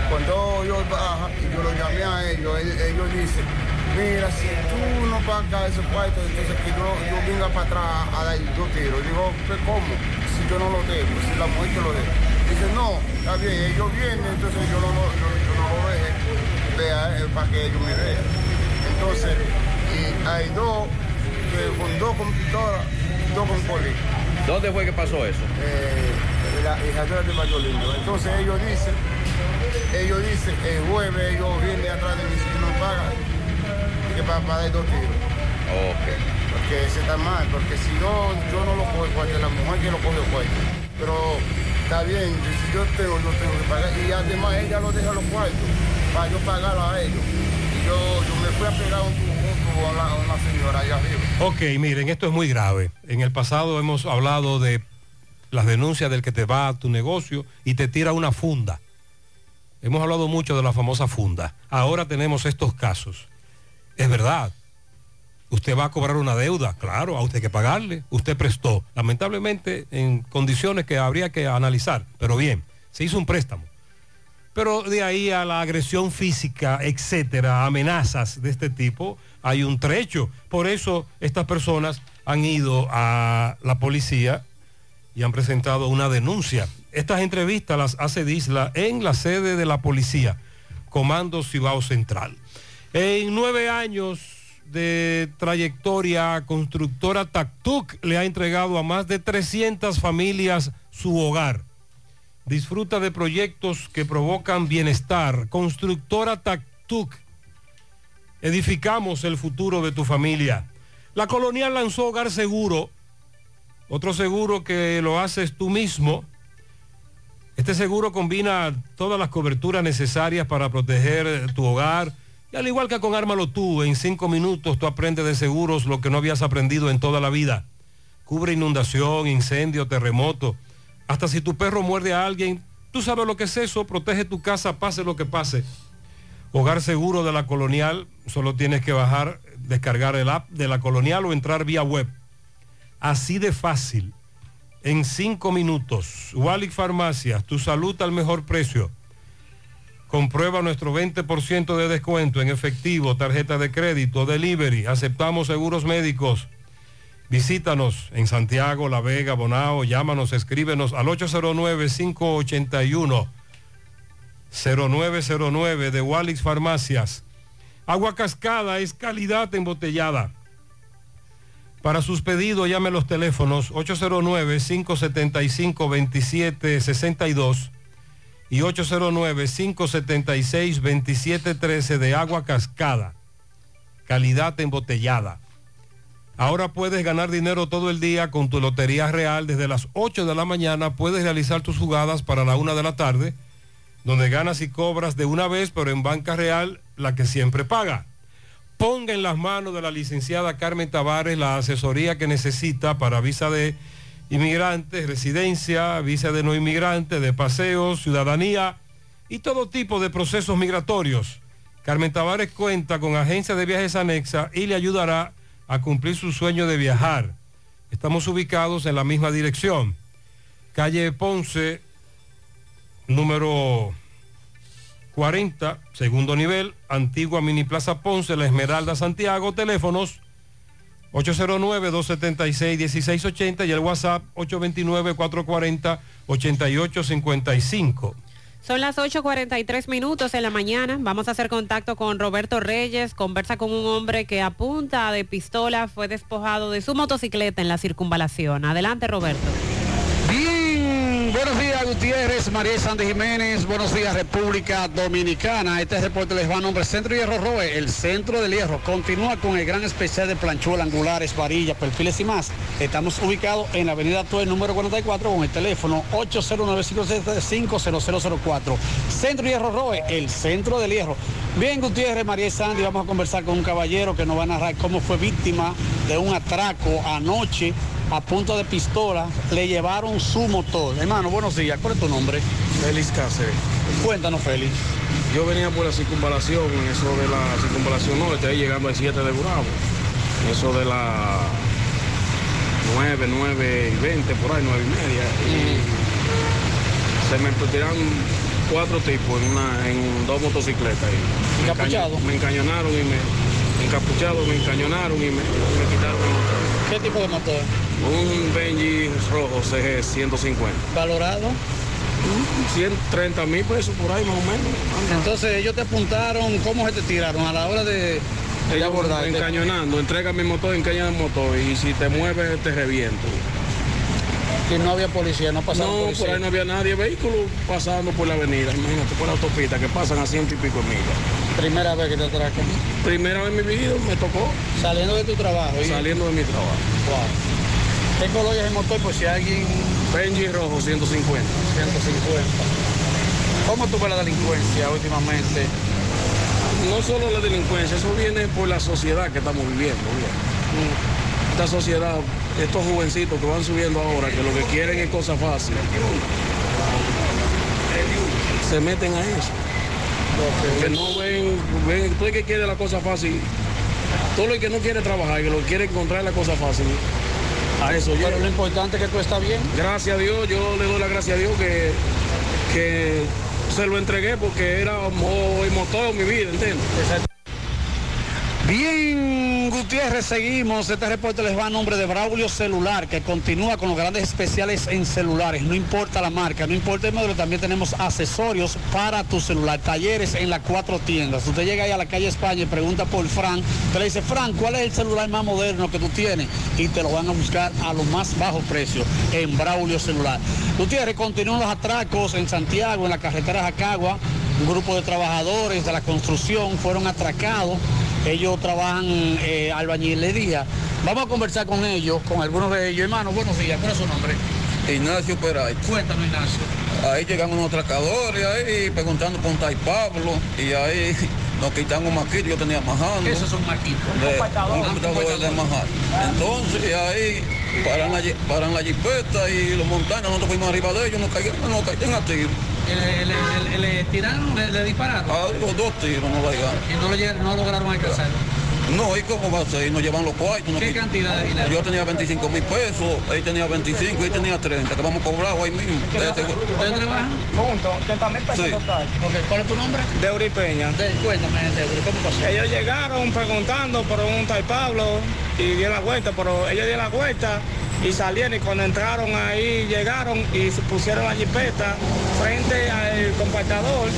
cuando yo baja y yo lo llamé a ellos, ellos, ellos dicen, mira, si tú no pagas ese cuarto, entonces que yo, yo venga para atrás a dar dos tiros. Digo, "¿Pero ¿cómo? Si yo no lo tengo, si la mujer que lo dé. Dice, no, está bien, ellos vienen, entonces yo no, lo- yo, yo no lo deje, vea, eh, para que ellos me vean. Entonces, y hay dos, eh, con dos computadoras, dos con poli. ¿Dónde fue que pasó eso? Eh, la hijadera de Mayor Lindo. Entonces ellos dicen, ellos dicen, el jueves ellos vienen atrás de mí si no pagan, que para, para dar dos tiros. Porque se está mal, porque si no, yo no lo cojo la mujer que lo coge cuarto. Pero está bien, si yo tengo, yo tengo que pagar. Y además ella lo deja los cuartos, para yo pagarlo a ellos. Y yo, yo me fui a pegar un tubo, a una señora allá arriba. Ok, miren, esto es muy grave. En el pasado hemos hablado de las denuncias del que te va a tu negocio y te tira una funda. Hemos hablado mucho de la famosa funda. Ahora tenemos estos casos. Es verdad. Usted va a cobrar una deuda, claro, a usted hay que pagarle. Usted prestó, lamentablemente en condiciones que habría que analizar. Pero bien, se hizo un préstamo. Pero de ahí a la agresión física, etcétera, amenazas de este tipo, hay un trecho. Por eso estas personas han ido a la policía y han presentado una denuncia. Estas entrevistas las hace Disla en la sede de la policía, Comando Cibao Central. En nueve años de trayectoria, constructora Tactuc le ha entregado a más de 300 familias su hogar. Disfruta de proyectos que provocan bienestar. Constructora Tactuc. Edificamos el futuro de tu familia. La colonial lanzó Hogar Seguro, otro seguro que lo haces tú mismo. Este seguro combina todas las coberturas necesarias para proteger tu hogar. Y al igual que con Ármalo tú, en cinco minutos tú aprendes de seguros lo que no habías aprendido en toda la vida. Cubre inundación, incendio, terremoto. Hasta si tu perro muerde a alguien, tú sabes lo que es eso, protege tu casa, pase lo que pase. Hogar seguro de la colonial, solo tienes que bajar, descargar el app de la colonial o entrar vía web. Así de fácil, en cinco minutos. Walic Farmacias, tu salud al mejor precio. Comprueba nuestro 20% de descuento en efectivo, tarjeta de crédito, delivery. Aceptamos seguros médicos. Visítanos en Santiago, La Vega, Bonao. Llámanos, escríbenos al 809-581-0909 de Walix Farmacias. Agua cascada es calidad embotellada. Para sus pedidos llame los teléfonos 809-575-2762 y 809-576-2713 de agua cascada. Calidad embotellada. Ahora puedes ganar dinero todo el día con tu Lotería Real. Desde las 8 de la mañana puedes realizar tus jugadas para la 1 de la tarde, donde ganas y cobras de una vez, pero en Banca Real, la que siempre paga. Ponga en las manos de la licenciada Carmen Tavares la asesoría que necesita para visa de inmigrantes, residencia, visa de no inmigrante, de paseo, ciudadanía y todo tipo de procesos migratorios. Carmen Tavares cuenta con agencia de viajes anexa y le ayudará a cumplir su sueño de viajar. Estamos ubicados en la misma dirección. calle Ponce, número 40, segundo nivel, antigua Mini Plaza Ponce, La Esmeralda, Santiago, teléfonos 809-276-1680 y el WhatsApp 829-440-8855. Son las 8.43 minutos en la mañana. Vamos a hacer contacto con Roberto Reyes. Conversa con un hombre que a punta de pistola fue despojado de su motocicleta en la circunvalación. Adelante, Roberto. Bien, buenos días Gutiérrez, María Sandy Jiménez, buenos días República Dominicana. Este reporte les va a nombre Centro Hierro Roe, el centro del hierro. Continúa con el gran especial de planchuelas, angulares, varillas, perfiles y más. Estamos ubicados en la avenida Tue, número 44, con el teléfono 809-507-50004. Centro Hierro Roe, el centro del hierro. Bien, Gutiérrez, María Sandy, vamos a conversar con un caballero que nos va a narrar cómo fue víctima de un atraco anoche a punto de pistola, le llevaron su motor. Hermano, buenos días. ¿Cuál es tu nombre? Félix Cáceres. Cuéntanos, Félix. Yo venía por la circunvalación, en eso de la circunvalación norte, ahí llegando al 7 de Bravo. En eso de la 9, 9 y 20, por ahí, 9 y media. Y se me tiraron cuatro tipos en, una, en dos motocicletas. ahí. Encaño- Me encañonaron y me... Encapuchados, me encañonaron y me, me quitaron el motor. ¿Qué tipo de motor? Un Benji rojo CG 150. ¿Valorado? 130 mil pesos por ahí más o menos. Entonces ellos te apuntaron, ¿cómo se te tiraron a la hora de, Ellos abordarte? encañonando, entrega mi motor, encaña el motor y si te mueves te reviento. Que no había policía, no pasaron No, policía. por ahí no había nadie, vehículos pasando por la avenida, imagínate, por la autopista, que pasan a ciento y pico de millas. Primera vez que te atracan. Primera vez en mi vida me tocó. Saliendo de tu trabajo. ¿y? Saliendo de mi trabajo. Wow. ¿Qué color es el motor? Pues si alguien... Benji rojo 150. 150. ¿Cómo tú ves la delincuencia últimamente? No solo la delincuencia, eso viene por la sociedad que estamos viviendo. bien. Esta sociedad, estos jovencitos que van subiendo ahora, que lo que quieren es cosas fáciles, se meten a eso. Que no ven, ven, todo el que quiere la cosa fácil, todo el que no quiere trabajar, que lo quiere encontrar la cosa fácil, a eso Pero lo importante es que tú estás bien. Gracias a Dios, yo le doy la gracia a Dios que, que se lo entregué porque era el motor de mi vida, ¿entiendes? Bien, Gutiérrez, seguimos. Este reporte les va a nombre de Braulio Celular, que continúa con los grandes especiales en celulares. No importa la marca, no importa el modelo, también tenemos accesorios para tu celular. Talleres en las cuatro tiendas. Usted llega ahí a la calle España y pregunta por Fran. Te le dice, Fran, ¿cuál es el celular más moderno que tú tienes? Y te lo van a buscar a los más bajos precios en Braulio Celular. Gutiérrez, continúan los atracos en Santiago, en la carretera Jacagua. Un grupo de trabajadores de la construcción fueron atracados. Ellos trabajan eh, albañilería. Vamos a conversar con ellos, con algunos de ellos. Hermano, buenos días. ¿Cuál es su nombre? Ignacio Peray. Cuéntanos, Ignacio. Ahí llegan unos atracadores ahí preguntando un Tai Pablo y ahí <laughs> nos quitan un maquito, yo tenía majando. Esos son maquitos. Un computador de majar. Entonces ahí paran la, paran la jipeta y los montaños, nosotros fuimos arriba de ellos, nos cayeron, nos cayeron a tiro. Le, le- le- le tiraron, le, le dispararon. Ah, los dos tiros nos llegaron. Y no, lo, no lograron alcanzar. No, ¿y cómo va a ser? Nos llevan los cuartos. ¿Qué cantidad de dinero? Yo tenía 25 mil pesos, ahí tenía 25, ahí tenía 30, que vamos cobrado ahí mismo. Este- ¿Ustedes trabajan? Juntos, 30 mil pesos Sí. total. ¿Cuál es tu nombre? Deuri Peña. cuéntame, Deuri, ¿cómo pasó? Ellos llegaron preguntando por un tal Pablo y dieron la vuelta, pero ellos dieron la vuelta y salieron y cuando entraron ahí llegaron y se pusieron la jipeta frente al compactador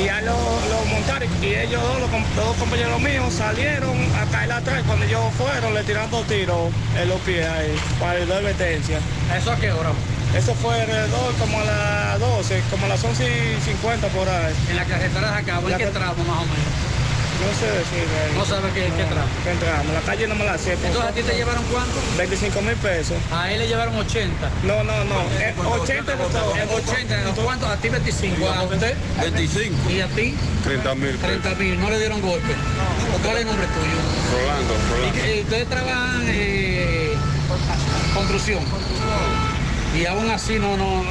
y ya lo, lo montaron y ellos dos, los, com- dos compañeros míos salieron a caer atrás cuando ellos fueron le tiraron dos tiros en los pies ahí para el de advertencia. ¿Eso a qué hora? Eso fue alrededor como a las 12, como a las 11 y 50 por ahí. En la carretera de Jacagua, ¿en qué tramo más o menos? No sé decir. eh, No sabe qué- qué tramo. ¿Qué tramo? La calle no me la sé. Entonces, ¿a ti te llevaron cuánto? 25 mil pesos. A él le llevaron 80. No, no, no. eh, 80 de todo. En 80, ¿no? ¿cuánto? A ti 25. ¿A usted? 25. ¿Y a ti? 30 mil 30 mil. ¿No le dieron golpe? ¿Cuál es el nombre tuyo? Rolando, ¿Y que- ustedes trabajan eh, construcción? Y aún así no, no.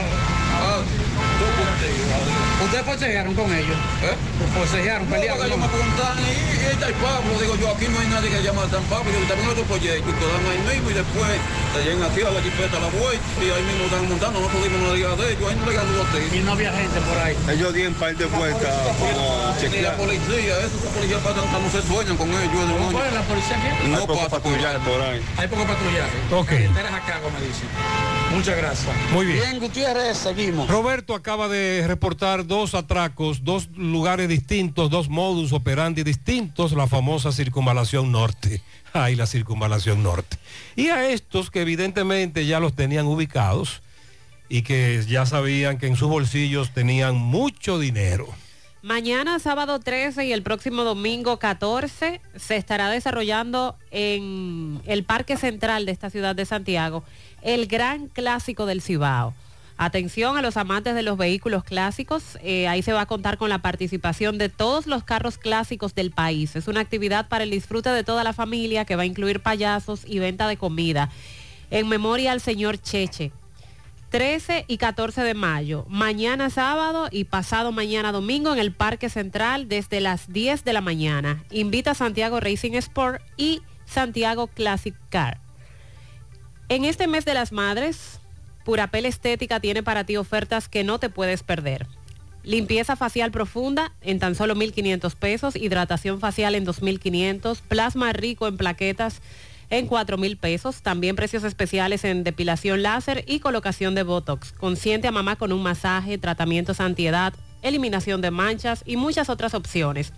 ¿Ustedes forcejearon con ellos? ¿Eh? Forcejearon, No, pelearon. porque ellos me preguntan, y, está el Pablo, digo yo, aquí no hay nadie que llame a San Pablo, yo también otro proyecto, y quedan ahí mismo, y después te llegan aquí a la jipeta a la vuelta, y ahí mismo están montando, no pudimos no diga de ellos, ahí no le ganó a usted. Y no había gente por ahí. Ellos dieron par de vueltas como Ni la chequear. policía, esos policías pasan, no se sueñan con ellos. ¿Cómo fue la policía aquí? No pasa por patrullaje por ahí. Hay poco patrullaje. Ok. Carreteras a cargo, me dicen. Muchas gracias. Muy bien. Bien, Gutiérrez, seguimos. Roberto acaba de reportar dos atracos, dos lugares distintos, dos modus operandi distintos, la famosa circunvalación norte. <laughs> Ay, la circunvalación norte. Y a estos que evidentemente ya los tenían ubicados y que ya sabían que en sus bolsillos tenían mucho dinero. Mañana, sábado 13 y el próximo domingo 14, se estará desarrollando en el Parque Central de esta ciudad de Santiago el gran clásico del Cibao. Atención a los amantes de los vehículos clásicos, eh, ahí se va a contar con la participación de todos los carros clásicos del país. Es una actividad para el disfrute de toda la familia que va a incluir payasos y venta de comida. En memoria al señor Cheche. 13 y 14 de mayo, mañana sábado y pasado mañana domingo en el Parque Central desde las 10 de la mañana. Invita a Santiago Racing Sport y Santiago Classic Car. En este mes de las madres, Purapel Estética tiene para ti ofertas que no te puedes perder. Limpieza facial profunda en tan solo 1.500 pesos, hidratación facial en 2.500, plasma rico en plaquetas en 4.000 pesos, también precios especiales en depilación láser y colocación de Botox. Consiente a mamá con un masaje, tratamientos antiedad, eliminación de manchas y muchas otras opciones.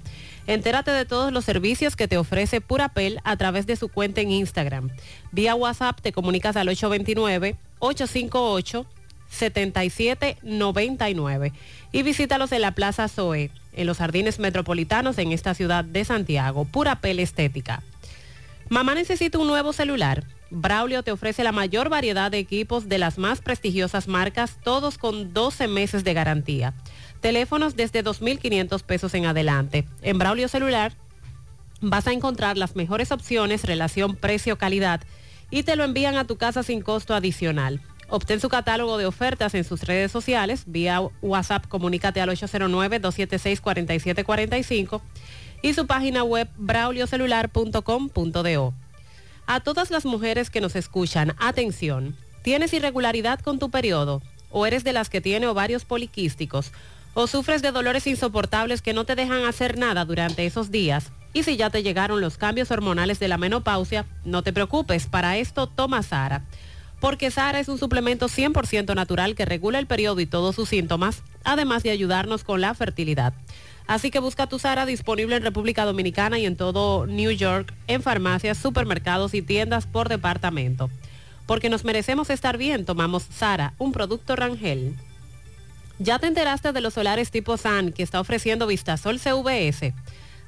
Entérate de todos los servicios que te ofrece Purapel a través de su cuenta en Instagram. Vía WhatsApp te comunicas al 829-858-7799 y visítalos en la Plaza Zoe, en los Jardines Metropolitanos en esta ciudad de Santiago. Purapel Estética. Mamá necesita un nuevo celular. Braulio te ofrece la mayor variedad de equipos de las más prestigiosas marcas, todos con 12 meses de garantía. Teléfonos desde 2.500 pesos en adelante. En Braulio Celular vas a encontrar las mejores opciones, relación precio-calidad y te lo envían a tu casa sin costo adicional. Obtén su catálogo de ofertas en sus redes sociales. Vía WhatsApp, comunícate al 809-276-4745 y su página web brauliocelular.com.do. A todas las mujeres que nos escuchan, atención, ¿tienes irregularidad con tu periodo? ¿O eres de las que tiene ovarios poliquísticos? ¿O sufres de dolores insoportables que no te dejan hacer nada durante esos días? Y si ya te llegaron los cambios hormonales de la menopausia, no te preocupes, para esto toma Sara. Porque Sara es un suplemento 100% natural que regula el periodo y todos sus síntomas, además de ayudarnos con la fertilidad. Así que busca tu Sara disponible en República Dominicana y en todo New York, en farmacias, supermercados y tiendas por departamento. Porque nos merecemos estar bien, tomamos Sara, un producto Rangel. ¿Ya te enteraste de los solares tipo SAN que está ofreciendo Vistasol CVS?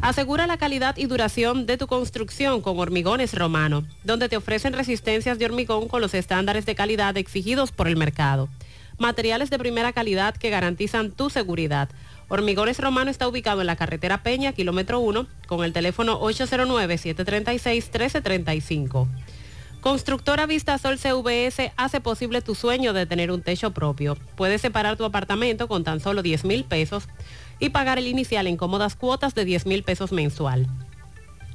Asegura la calidad y duración de tu construcción con Hormigones Romano, donde te ofrecen resistencias de hormigón con los estándares de calidad exigidos por el mercado. Materiales de primera calidad que garantizan tu seguridad. Hormigones Romano está ubicado en la carretera Peña, kilómetro 1, con el teléfono 809-736-1335. Constructora Vistasol CVS hace posible tu sueño de tener un techo propio. Puedes separar tu apartamento con tan solo 10 mil pesos y pagar el inicial en cómodas cuotas de 10 mil pesos mensual.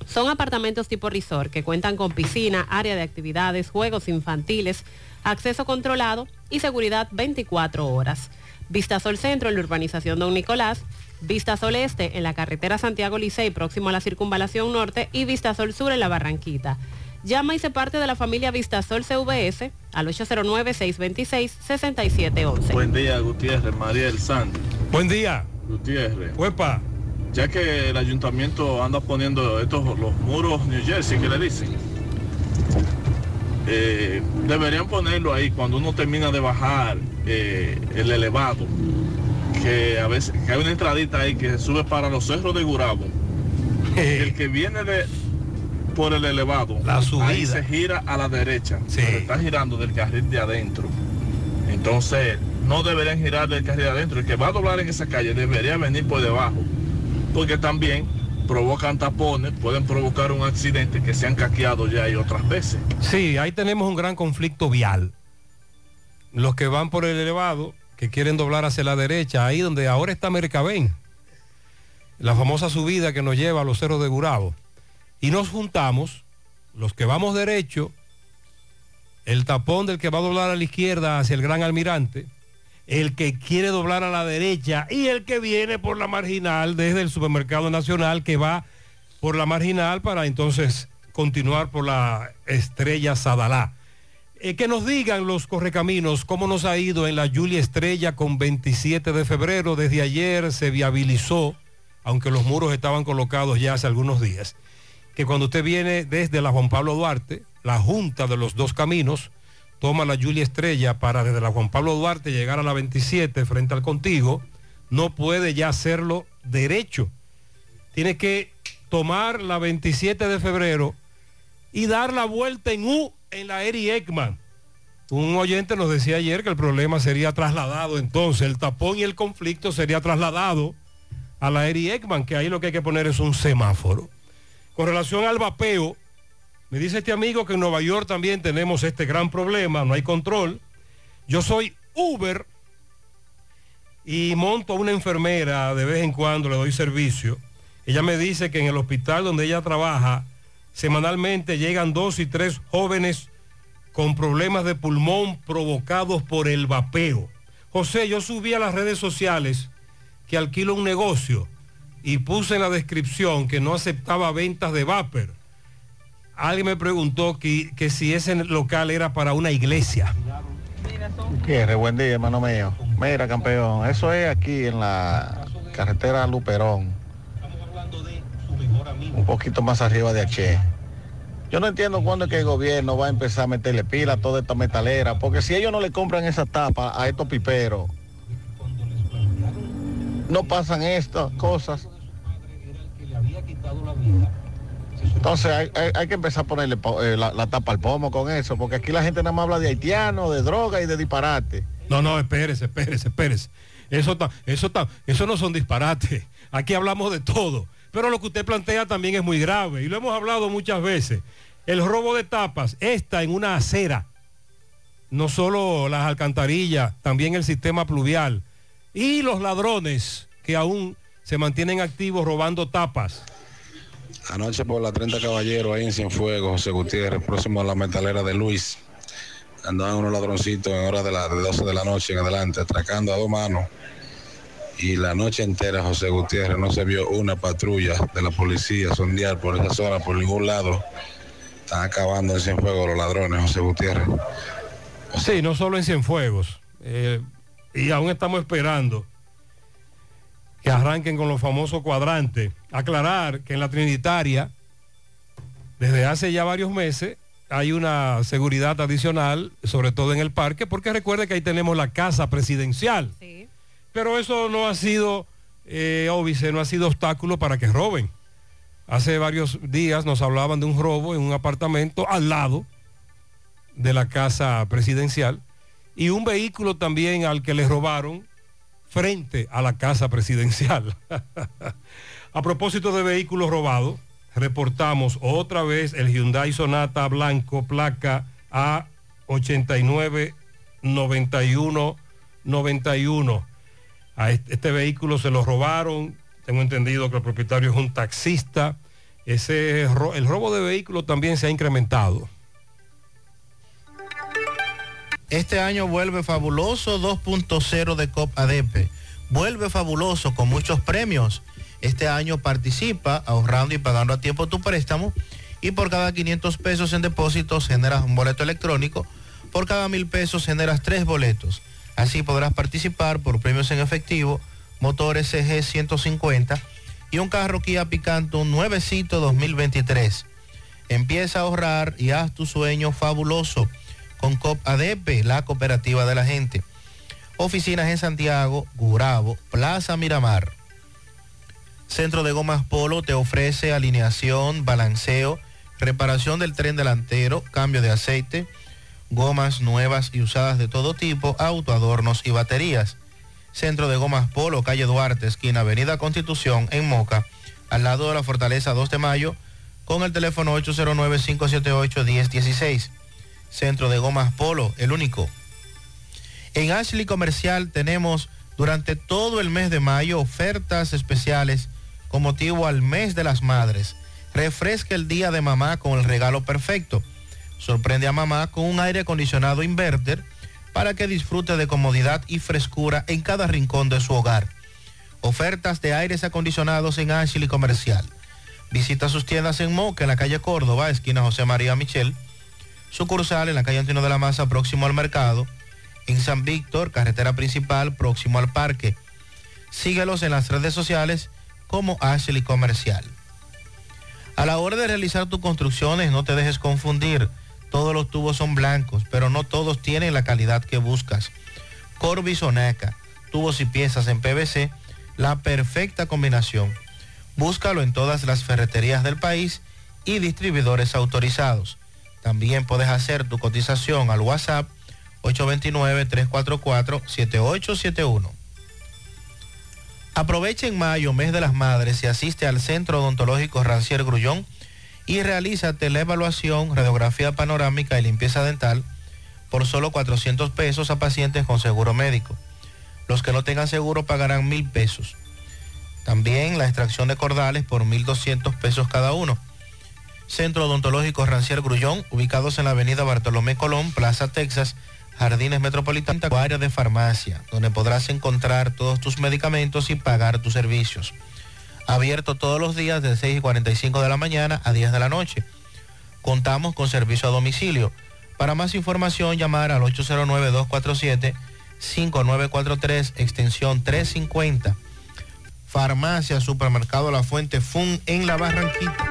Son apartamentos tipo resort que cuentan con piscina, área de actividades, juegos infantiles, acceso controlado y seguridad 24 horas. Vistasol Centro en la urbanización Don Nicolás, Vistasol Este en la carretera Santiago Licey próximo a la circunvalación norte y Vistasol Sur en la Barranquita. Llama y se parte de la familia Vistasol CVS al 809-626-6711. Buen día, Gutiérrez, María del Santo. Buen día. Gutiérrez. Huepa. Ya que el ayuntamiento anda poniendo estos los muros New Jersey que le dicen. eh, deberían ponerlo ahí cuando uno termina de bajar eh, el elevado. Que a veces que hay una entradita ahí que sube para los cerros de Gurabo. <laughs> el que viene de por el elevado, La subida. ahí se gira a la derecha, pero está girando del carril de adentro. Entonces, no deberían girar del carril de adentro. El que va a doblar en esa calle debería venir por debajo, porque también provocan tapones, pueden provocar un accidente que se han caqueado ya y otras veces. Sí, ahí tenemos un gran conflicto vial. Los que van por el elevado, que quieren doblar hacia la derecha, ahí donde ahora está Mercabén, la famosa subida que nos lleva a los cerros de Gurabo. Y nos juntamos, los que vamos derecho, el tapón del que va a doblar a la izquierda hacia el Gran Almirante, el que quiere doblar a la derecha y el que viene por la marginal desde el supermercado nacional que va por la marginal para entonces continuar por la estrella Sadalá. Eh, que nos digan los correcaminos cómo nos ha ido en la Julia Estrella con 27 de febrero. Desde ayer se viabilizó, aunque los muros estaban colocados ya hace algunos días, que cuando usted viene desde la Juan Pablo Duarte, la junta de los dos caminos, toma la Julia Estrella para desde la Juan Pablo Duarte llegar a la 27 frente al contigo, no puede ya hacerlo derecho. Tiene que tomar la 27 de febrero y dar la vuelta en U en la Eri Ekman. Un oyente nos decía ayer que el problema sería trasladado entonces, el tapón y el conflicto sería trasladado a la Eri Ekman, que ahí lo que hay que poner es un semáforo. Con relación al vapeo, me dice este amigo que en Nueva York también tenemos este gran problema, no hay control. Yo soy Uber y monto a una enfermera de vez en cuando, le doy servicio. Ella me dice que en el hospital donde ella trabaja, semanalmente llegan dos y tres jóvenes con problemas de pulmón provocados por el vapeo. José, yo subí a las redes sociales que alquilo un negocio y puse en la descripción que no aceptaba ventas de vapor. Alguien me preguntó que, que si ese local era para una iglesia. Gutiérrez, buen día, hermano mío. Mira, campeón, eso es aquí en la carretera Luperón. Un poquito más arriba de H. Yo no entiendo cuándo es que el gobierno va a empezar a meterle pila a toda esta metalera, porque si ellos no le compran esa tapa a estos piperos, no pasan estas cosas. Entonces hay, hay- que empezar a ponerle po- eh, la, tapa al pomo con eso, porque aquí la gente nada más habla de haitiano, de droga y de disparate. No, no, espérese, espérese, espérese. Eso, eso, eso no son disparates. Aquí hablamos de todo. Pero lo que usted plantea también es muy grave y lo hemos hablado muchas veces. El robo de tapas está en una acera. No solo las alcantarillas, también el sistema pluvial. Y los ladrones que aún se mantienen activos robando tapas. Anoche por la 30 Caballeros, ahí en Cienfuegos, José Gutiérrez, próximo a la metalera de Luis. Andaban unos ladroncitos en horas de las de 12 de la noche en adelante, atracando a dos manos. Y la noche entera, José Gutiérrez, no se vio una patrulla de la policía sondear por esa zona, por ningún lado. Están acabando en Cienfuegos los ladrones, José Gutiérrez. Sí, no solo en Cienfuegos. Eh, y aún estamos esperando que arranquen con los famosos cuadrantes. Aclarar que en la Trinitaria, desde hace ya varios meses, hay una seguridad adicional, sobre todo en el parque, porque recuerde que ahí tenemos la casa presidencial. Pero eso no ha sido, eh, óbice, no ha sido obstáculo para que roben. Hace varios días nos hablaban de un robo en un apartamento al lado de la casa presidencial y un vehículo también al que le robaron frente a la casa presidencial. <laughs> a propósito de vehículos robados, reportamos otra vez el Hyundai Sonata blanco placa A89 91 91. A este, este vehículo se lo robaron, tengo entendido que el propietario es un taxista. Ese, el robo de vehículos también se ha incrementado. Este año vuelve fabuloso 2.0 de COP ADP. Vuelve fabuloso con muchos premios. Este año participa ahorrando y pagando a tiempo tu préstamo y por cada 500 pesos en depósitos generas un boleto electrónico. Por cada mil pesos generas tres boletos. Así podrás participar por premios en efectivo, motor SG 150 y un carro Kia Picanto nuevecito 2023. Empieza a ahorrar y haz tu sueño fabuloso con COP ADP, la cooperativa de la gente. Oficinas en Santiago, Gurabo, Plaza Miramar. Centro de Gomas Polo te ofrece alineación, balanceo, reparación del tren delantero, cambio de aceite, gomas nuevas y usadas de todo tipo, autoadornos y baterías. Centro de Gomas Polo, calle Duarte, esquina Avenida Constitución, en Moca, al lado de la Fortaleza 2 de Mayo, con el teléfono 809-578-1016. Centro de Gomas Polo, el único. En Ashley Comercial tenemos durante todo el mes de mayo ofertas especiales con motivo al mes de las madres. Refresca el día de mamá con el regalo perfecto. Sorprende a mamá con un aire acondicionado inverter para que disfrute de comodidad y frescura en cada rincón de su hogar. Ofertas de aires acondicionados en Ashley Comercial. Visita sus tiendas en Moca, en la calle Córdoba, esquina José María Michel. Sucursal en la calle Antino de la Maza, próximo al mercado. En San Víctor, carretera principal, próximo al parque. Síguelos en las redes sociales como Ashley Comercial. A la hora de realizar tus construcciones, no te dejes confundir. Todos los tubos son blancos, pero no todos tienen la calidad que buscas. Corby Soneca, tubos y piezas en PVC, la perfecta combinación. Búscalo en todas las ferreterías del país y distribuidores autorizados. También puedes hacer tu cotización al WhatsApp 829-344-7871. Aprovecha en mayo, mes de las madres, y asiste al Centro Odontológico Rancier Grullón y realízate la evaluación, radiografía panorámica y limpieza dental por solo 400 pesos a pacientes con seguro médico. Los que no tengan seguro pagarán mil pesos. También la extracción de cordales por 1.200 pesos cada uno. Centro Odontológico Rancier Grullón, ubicados en la avenida Bartolomé Colón, Plaza Texas, Jardines Metropolitana, área de farmacia, donde podrás encontrar todos tus medicamentos y pagar tus servicios. Abierto todos los días de 6 y 45 de la mañana a 10 de la noche. Contamos con servicio a domicilio. Para más información, llamar al 809-247-5943, extensión 350. Farmacia, supermercado La Fuente Fun en La Barranquita.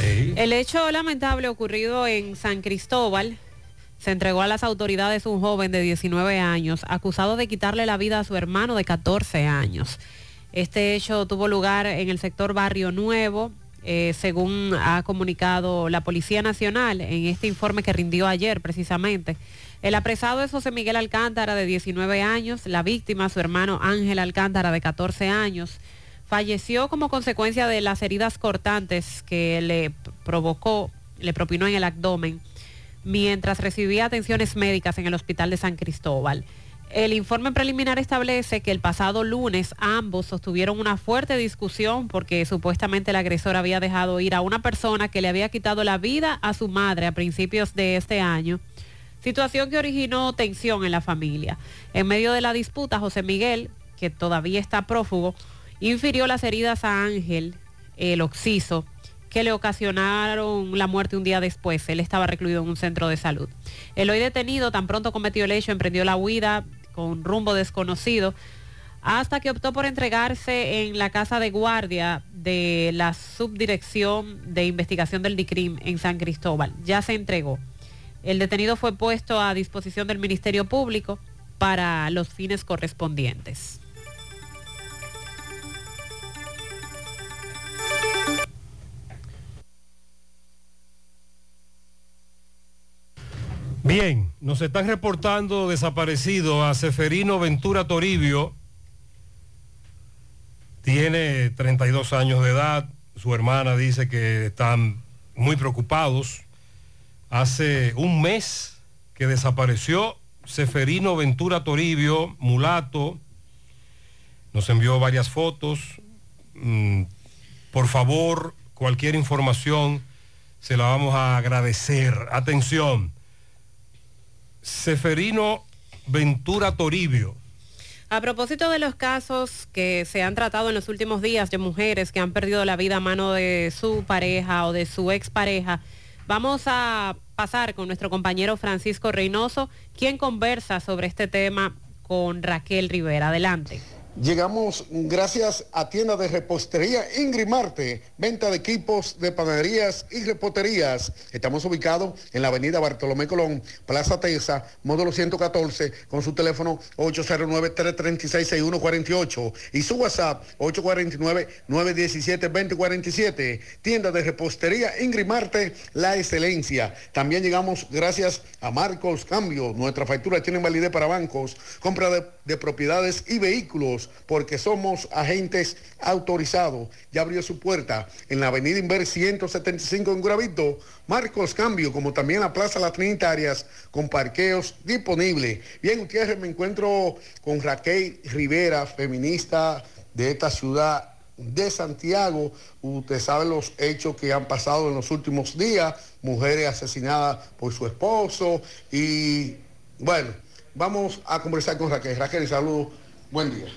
El hecho lamentable ocurrido en San Cristóbal se entregó a las autoridades un joven de 19 años acusado de quitarle la vida a su hermano de 14 años. Este hecho tuvo lugar en el sector Barrio Nuevo, eh, según ha comunicado la Policía Nacional en este informe que rindió ayer precisamente. El apresado es José Miguel Alcántara de 19 años, la víctima, su hermano Ángel Alcántara de 14 años. Falleció como consecuencia de las heridas cortantes que le provocó, le propinó en el abdomen mientras recibía atenciones médicas en el hospital de San Cristóbal. El informe preliminar establece que el pasado lunes ambos sostuvieron una fuerte discusión porque supuestamente el agresor había dejado ir a una persona que le había quitado la vida a su madre a principios de este año, situación que originó tensión en la familia. En medio de la disputa, José Miguel, que todavía está prófugo, infirió las heridas a Ángel, el occiso, que le ocasionaron la muerte un día después. Él estaba recluido en un centro de salud. El hoy detenido tan pronto cometió el hecho, emprendió la huida con rumbo desconocido hasta que optó por entregarse en la casa de guardia de la Subdirección de Investigación del DICRIM en San Cristóbal. Ya se entregó. El detenido fue puesto a disposición del Ministerio Público para los fines correspondientes. Bien, nos están reportando desaparecido a Seferino Ventura Toribio. Tiene 32 años de edad. Su hermana dice que están muy preocupados. Hace un mes que desapareció Seferino Ventura Toribio, mulato. Nos envió varias fotos. Mm, por favor, cualquier información se la vamos a agradecer. Atención. Seferino Ventura Toribio. A propósito de los casos que se han tratado en los últimos días de mujeres que han perdido la vida a mano de su pareja o de su expareja, vamos a pasar con nuestro compañero Francisco Reynoso, quien conversa sobre este tema con Raquel Rivera. Adelante. Llegamos gracias a tienda de repostería Ingrimarte, venta de equipos de panaderías y reposterías. Estamos ubicados en la avenida Bartolomé Colón, Plaza Tesa, módulo 114, con su teléfono 809-336-6148 y su WhatsApp 849-917-2047. Tienda de repostería Ingrimarte, la excelencia. También llegamos gracias a Marcos Cambio. Nuestra factura tiene validez para bancos, compra de, de propiedades y vehículos porque somos agentes autorizados. Ya abrió su puerta en la avenida Inver 175 en Gravito. Marcos Cambio, como también la Plaza Las Trinitarias, con parqueos disponibles. Bien, Gutiérrez, me encuentro con Raquel Rivera, feminista de esta ciudad de Santiago. Usted sabe los hechos que han pasado en los últimos días, mujeres asesinadas por su esposo y bueno, vamos a conversar con Raquel. Raquel, saludos, buen día.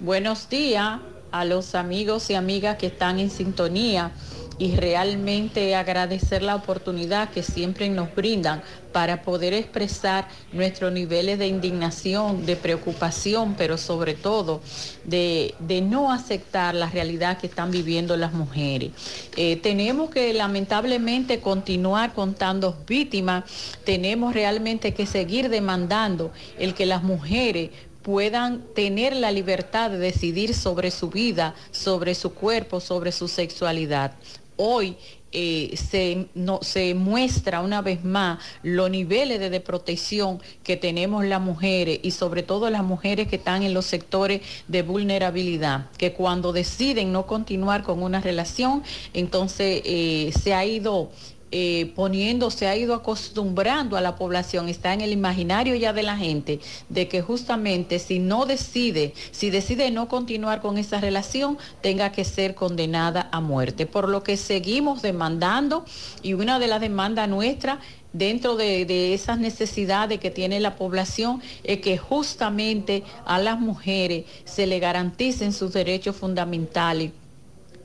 Buenos días a los amigos y amigas que están en sintonía y realmente agradecer la oportunidad que siempre nos brindan para poder expresar nuestros niveles de indignación, de preocupación, pero sobre todo de, no aceptar la realidad que están viviendo las mujeres. Eh, tenemos que lamentablemente continuar contando víctimas, tenemos realmente que seguir demandando el que las mujeres puedan tener la libertad de decidir sobre su vida, sobre su cuerpo, sobre su sexualidad. Hoy eh, se, muestra una vez más los niveles de, de protección que tenemos las mujeres y sobre todo las mujeres que están en los sectores de vulnerabilidad, que cuando deciden no continuar con una relación, entonces eh, se ha ido eh, poniendo, se ha ido acostumbrando a la población, está en el imaginario ya de la gente, de que justamente si no decide, si decide no continuar con esa relación, tenga que ser condenada a muerte. Por lo que seguimos demandando y una de las demandas nuestras dentro de, de, esas necesidades que tiene la población es que justamente a las mujeres se le garanticen sus derechos fundamentales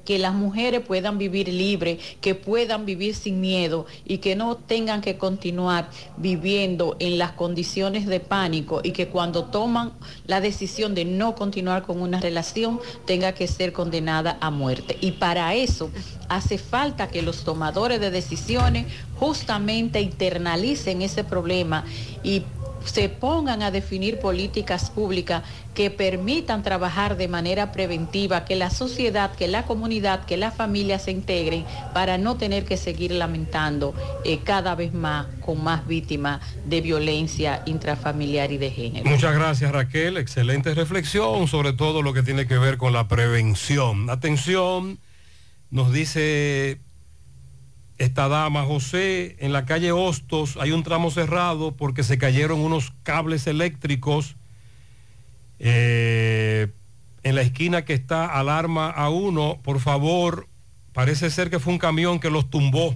que las mujeres puedan vivir libres, que puedan vivir sin miedo y que no tengan que continuar viviendo en las condiciones de pánico y que cuando toman la decisión de no continuar con una relación tenga que ser condenada a muerte. Y para eso hace falta que los tomadores de decisiones justamente internalicen ese problema y se pongan a definir políticas públicas que permitan trabajar de manera preventiva, que la sociedad, que la comunidad, que las familias se integren para no tener que seguir lamentando eh, cada vez más con más víctimas de violencia intrafamiliar y de género. Muchas gracias Raquel, excelente reflexión sobre todo lo que tiene que ver con la prevención. Atención, nos dice esta dama, José, en la calle Hostos hay un tramo cerrado porque se cayeron unos cables eléctricos eh, en la esquina que está alarma a uno. Por favor, parece ser que fue un camión que los tumbó.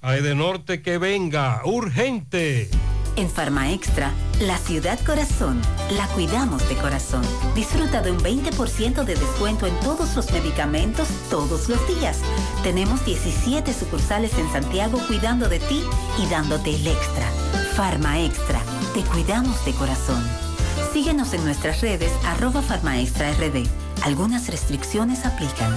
A de norte que venga, urgente. En Farma Extra, la ciudad corazón, la cuidamos de corazón. Disfruta de un 20% de descuento en todos los medicamentos todos los días. Tenemos 17 sucursales en Santiago cuidando de ti y dándote el extra. Farma Extra, te cuidamos de corazón. Síguenos en nuestras redes arroba Farmaextra RD. Algunas restricciones aplican.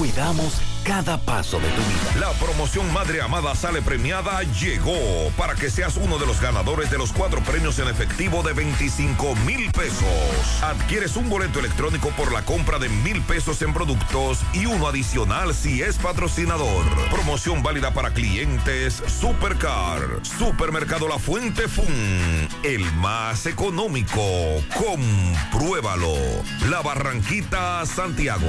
Cuidamos cada paso de tu vida. La promoción Madre Amada Sale Premiada llegó para que seas uno de los ganadores de los cuatro premios en efectivo de 25 mil pesos. Adquieres un boleto electrónico por la compra de mil pesos en productos y uno adicional si es patrocinador. Promoción válida para clientes Supercar. Supermercado La Fuente Fun. El más económico. Compruébalo. La Barranquita, Santiago.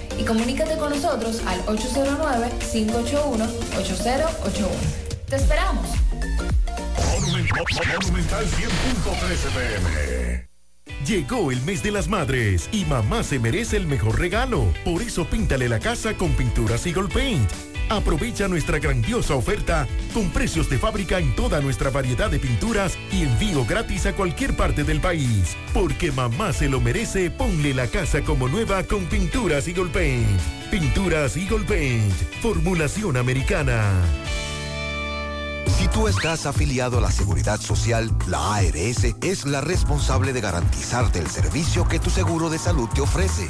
y comunícate con nosotros al 809-581-8081. ¡Te esperamos! Monumental 100.13 pm. Llegó el mes de las madres y mamá se merece el mejor regalo. Por eso píntale la casa con pinturas Eagle Paint. Aprovecha nuestra grandiosa oferta con precios de fábrica en toda nuestra variedad de pinturas y envío gratis a cualquier parte del país. Porque mamá se lo merece, ponle la casa como nueva con pinturas Eagle Paint. Pinturas Eagle Paint, formulación americana. Si tú estás afiliado a la Seguridad Social, la ARS es la responsable de garantizarte el servicio que tu seguro de salud te ofrece.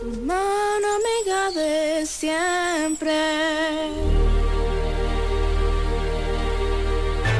Mano amiga de siempre.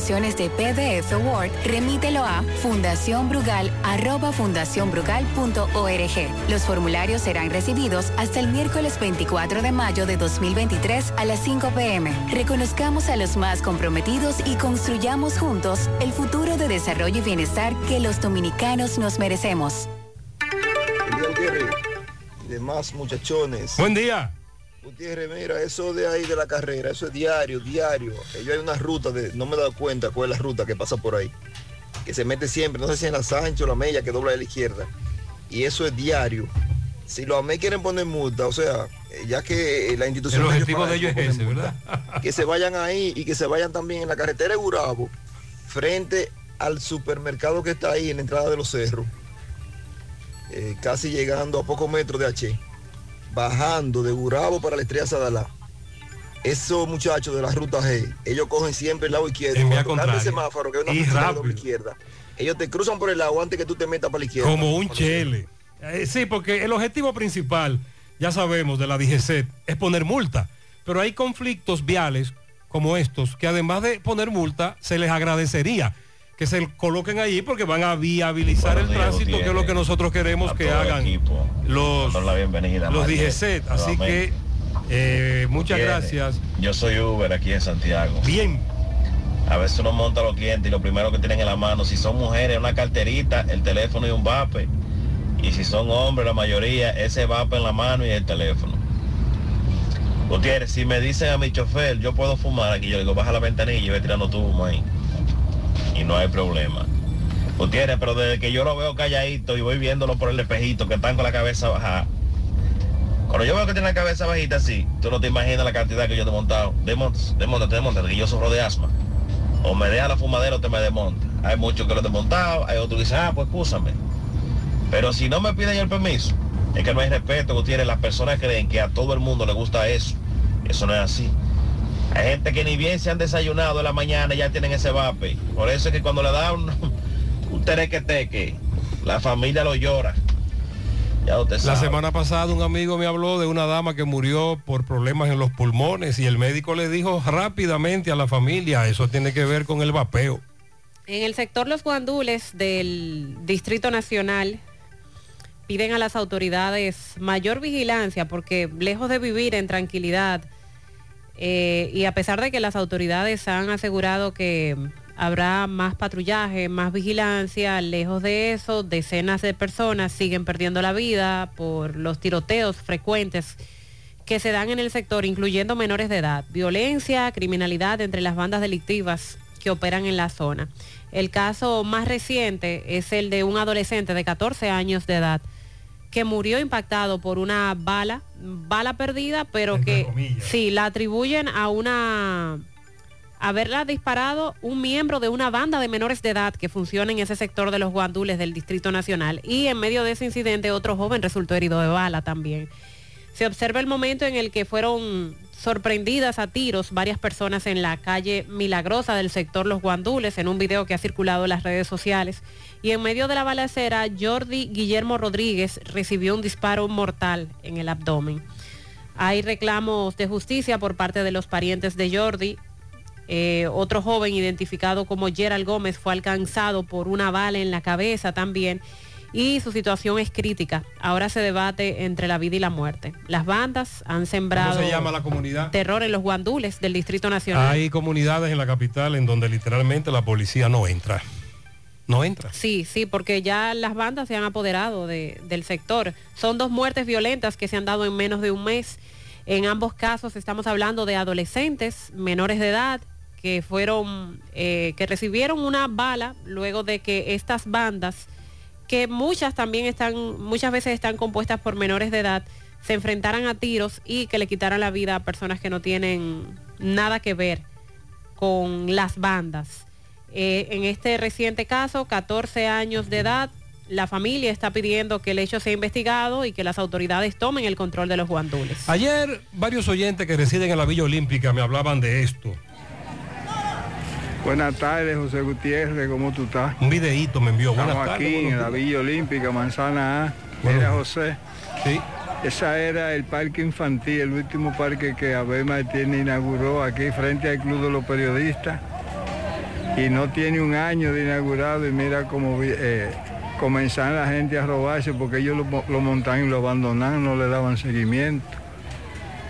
versiones de PDF o Word, remítelo a fundacionbrugal.org. Los formularios serán recibidos hasta el miércoles 24 de mayo de 2023 a las 5 pm. Reconozcamos a los más comprometidos y construyamos juntos el futuro de desarrollo y bienestar que los dominicanos nos merecemos. y demás muchachones. Buen día. Gutiérrez, mira, eso de ahí de la carrera, eso es diario, diario. Ellos hay una ruta, de, no me he dado cuenta cuál es la ruta que pasa por ahí. Que se mete siempre, no sé si en la Sancho o la Mella, que dobla a la izquierda. Y eso es diario. Si los AME quieren poner multa, o sea, eh, ya que la institución... El objetivo de ellos es ese, multa, ¿verdad? <laughs> Que se vayan ahí y que se vayan también en la carretera de Gurabo, frente al supermercado que está ahí en la entrada de los cerros. Eh, casi llegando a pocos metros de H bajando de Gurabo para la estrella Sadalá. Esos muchachos de la ruta G, ellos cogen siempre el lado izquierdo. En el semáforo, que es una Y rápido. izquierda. Ellos te cruzan por el lado antes que tú te metas para la izquierda. Como un chele. Eh, sí, porque el objetivo principal, ya sabemos, de la DGC es poner multa. Pero hay conflictos viales como estos que además de poner multa, se les agradecería que se coloquen allí porque van a viabilizar el tránsito, que es lo que nosotros queremos que hagan los, la bienvenida, los DGC. Así que eh, muchas Gutiérrez, gracias. Yo soy Uber aquí en Santiago. Bien. A veces uno monta a los clientes y lo primero que tienen en la mano, si son mujeres, una carterita, el teléfono y un vape. Y si son hombres, la mayoría, ese vape en la mano y el teléfono. Gutiérrez, si me dicen a mi chofer, yo puedo fumar aquí, yo le digo, baja la ventanilla y ve tirando tu humo ahí. Y no hay problema. Gutiérrez, pero desde que yo lo veo calladito y voy viéndolo por el espejito, que están con la cabeza bajada. Cuando yo veo que tiene la cabeza bajita así, tú no te imaginas la cantidad que yo te he montado. Desmonta, desmonta, desmonta, que yo sufro de asma. O me deja la fumadera o te me desmonta. Hay muchos que lo he desmontado, hay otros que dicen, ah, pues escúchame. Pero si no me piden el permiso, es que no hay respeto, Gutiérrez. Las personas creen que a todo el mundo le gusta eso. Eso no es así. Hay gente que ni bien se han desayunado en la mañana y ya tienen ese vape. Por eso es que cuando le da un, <laughs> un tereque teque, la familia lo llora. Ya usted La semana pasada un amigo me habló de una dama que murió por problemas en los pulmones y el médico le dijo rápidamente a la familia, eso tiene que ver con el vapeo. En el sector Los Guandules del Distrito Nacional piden a las autoridades mayor vigilancia porque lejos de vivir en tranquilidad eh, y a pesar de que las autoridades han asegurado que habrá más patrullaje, más vigilancia, lejos de eso, decenas de personas siguen perdiendo la vida por los tiroteos frecuentes que se dan en el sector, incluyendo menores de edad, violencia, criminalidad entre las bandas delictivas que operan en la zona. El caso más reciente es el de un adolescente de 14 años de edad que murió impactado por una bala, bala perdida, pero que sí, la atribuyen a una haberla disparado un miembro de una banda de menores de edad que funciona en ese sector de los guandules del Distrito Nacional. Y en medio de ese incidente otro joven resultó herido de bala también. Se observa el momento en el que fueron sorprendidas a tiros varias personas en la calle Milagrosa del sector Los Guandules en un video que ha circulado en las redes sociales. Y en medio de la balacera, Jordi Guillermo Rodríguez recibió un disparo mortal en el abdomen. Hay reclamos de justicia por parte de los parientes de Jordi. Eh, otro joven identificado como Gerald Gómez fue alcanzado por una bala en la cabeza también y su situación es crítica. Ahora se debate entre la vida y la muerte. Las bandas han sembrado ¿Cómo se llama la comunidad? terror en los guandules del Distrito Nacional. Hay comunidades en la capital en donde literalmente la policía no entra. No entra. Sí, sí, porque ya las bandas se han apoderado de- del sector. Son dos muertes violentas que se han dado en menos de un mes. En ambos casos estamos hablando de adolescentes menores de edad que fueron, eh, que recibieron una bala luego de que estas bandas, que muchas también están, muchas veces están compuestas por menores de edad, se enfrentaran a tiros y que le quitaran la vida a personas que no tienen nada que ver con las bandas. Eh, en este reciente caso, 14 años de edad, la familia está pidiendo que el hecho sea investigado y que las autoridades tomen el control de los guandules. Ayer varios oyentes que residen en la Villa Olímpica me hablaban de esto. Buenas tardes, José Gutiérrez, ¿cómo tú estás? Un videíto me envió. Buenas Estamos tardes, aquí en la. Villa Olímpica, Manzana A. Bueno. Mira, José. Sí. Esa era el parque infantil, el último parque que Abel Martínez inauguró aquí frente al Club de los Periodistas. Y no tiene un año de inaugurado y mira cómo eh, la gente a robarse porque ellos lo, lo montaban y lo abandonaban, no le daban seguimiento.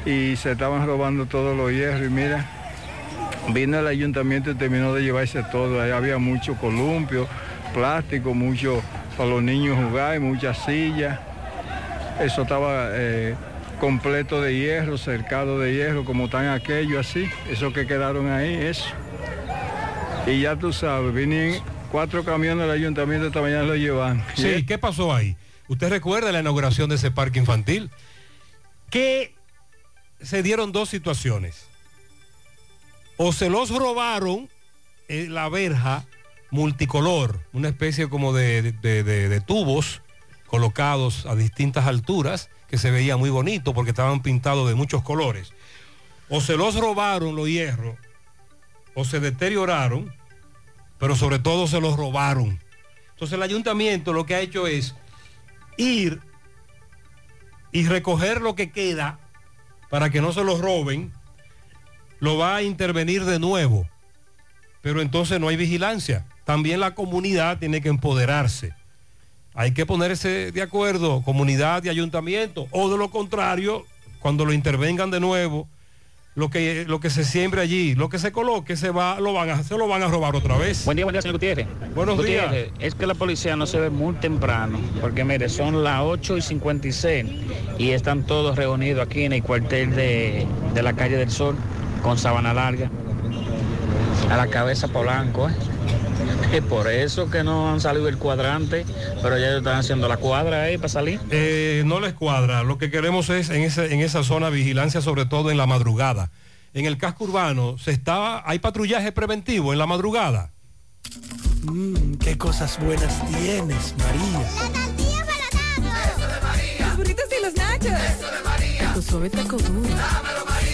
Y se estaban robando todos los hierros y mira, vino el ayuntamiento y terminó de llevarse todo. Había mucho columpio, plástico, mucho para los niños jugar, y muchas sillas. Eso estaba eh, completo de hierro, cercado de hierro, como están aquellos así. Eso que quedaron ahí, eso. Y ya tú sabes, vinieron cuatro camiones del ayuntamiento esta mañana lo llevan. Sí, ¿qué pasó ahí? ¿Usted recuerda la inauguración de ese parque infantil? Que se dieron dos situaciones. O se los robaron la verja multicolor, una especie como de, de- de- de tubos colocados a distintas alturas, que se veía muy bonito porque estaban pintados de muchos colores. O se los robaron los hierros, o se deterioraron, pero sobre todo se los robaron. Entonces el ayuntamiento lo que ha hecho es ir y recoger lo que queda para que no se los roben, lo va a intervenir de nuevo. Pero entonces no hay vigilancia. También la comunidad tiene que empoderarse. Hay que ponerse de acuerdo, comunidad y ayuntamiento, o de lo contrario, cuando lo intervengan de nuevo, lo que, lo que se siembre allí, lo que se coloque, se va, lo van a, se lo van a robar otra vez. Buen día, buen día, señor Gutiérrez. Buenos Gutiérrez, Es que la policía no se ve muy temprano, porque mire, son las 8 y 56 y están todos reunidos aquí en el cuartel de, de la calle del Sol con sabana larga. A la cabeza Polanco, ¿eh? Es por eso que no han salido el cuadrante, pero ya están haciendo la cuadra ahí para salir. Eh, no les cuadra. Lo que queremos es en, ese, en esa zona vigilancia, sobre todo en la madrugada. En el casco urbano se está, hay patrullaje preventivo en la madrugada. Mmm, qué cosas buenas tienes, María. La tortilla para Eso de María. Los burritos y los nachos. Eso de María. Tu suave taco duro. Dámelo, María.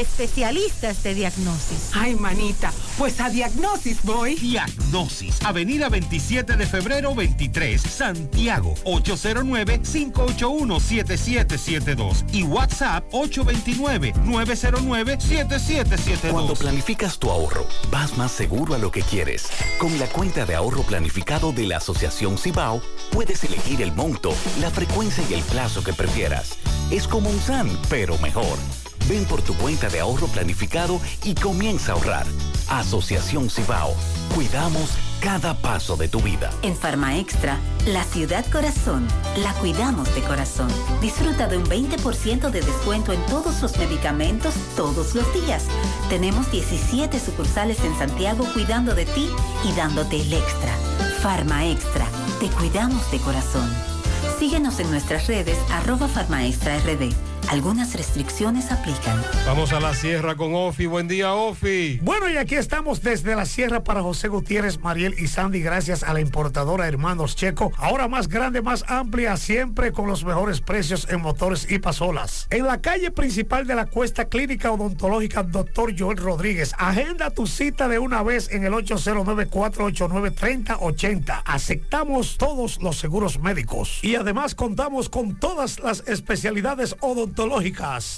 especialistas de diagnosis. Ay, manita, pues a diagnosis voy. Diagnosis, Avenida 27 de febrero 23, Santiago, 809-581-7772 y WhatsApp 829-909-7772. Cuando planificas tu ahorro, vas más seguro a lo que quieres. Con la cuenta de ahorro planificado de la Asociación Cibao, puedes elegir el monto, la frecuencia y el plazo que prefieras. Es como un SAN, pero mejor. Ven por tu cuenta de ahorro planificado y comienza a ahorrar. Asociación Cibao. Cuidamos cada paso de tu vida. En Farma Extra, la ciudad corazón, la cuidamos de corazón. Disfruta de un 20% de descuento en todos los medicamentos todos los días. Tenemos 17 sucursales en Santiago cuidando de ti y dándote el extra. Farma Extra, te cuidamos de corazón. Síguenos en nuestras redes arroba Farmaextra RD. Algunas restricciones aplican. Vamos a la sierra con Ofi. Buen día, Ofi. Bueno, y aquí estamos desde la sierra para José Gutiérrez, Mariel y Sandy, gracias a la importadora Hermanos Checo. Ahora más grande, más amplia, siempre con los mejores precios en motores y pasolas. En la calle principal de la Cuesta Clínica Odontológica, doctor Joel Rodríguez. Agenda tu cita de una vez en el 809-489-3080. Aceptamos todos los seguros médicos. Y además contamos con todas las especialidades odontológicas.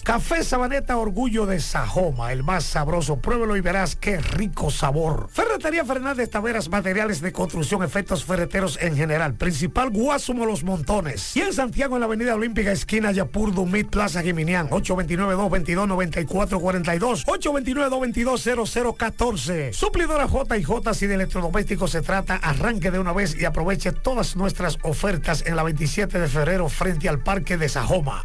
Café Sabaneta Orgullo de Sajoma, el más sabroso. Pruébelo y verás qué rico sabor. Ferretería Fernández Taveras, materiales de construcción, efectos ferreteros en general. Principal Guasumo Los Montones. Y en Santiago, en la Avenida Olímpica, esquina Yapur Dumit, Plaza Giminián. 829-222-9442. 829-222-0014. Suplidora J y J, si de electrodomésticos se trata, arranque de una vez y aproveche todas nuestras ofertas en la 27 de febrero frente al Parque de Sajoma.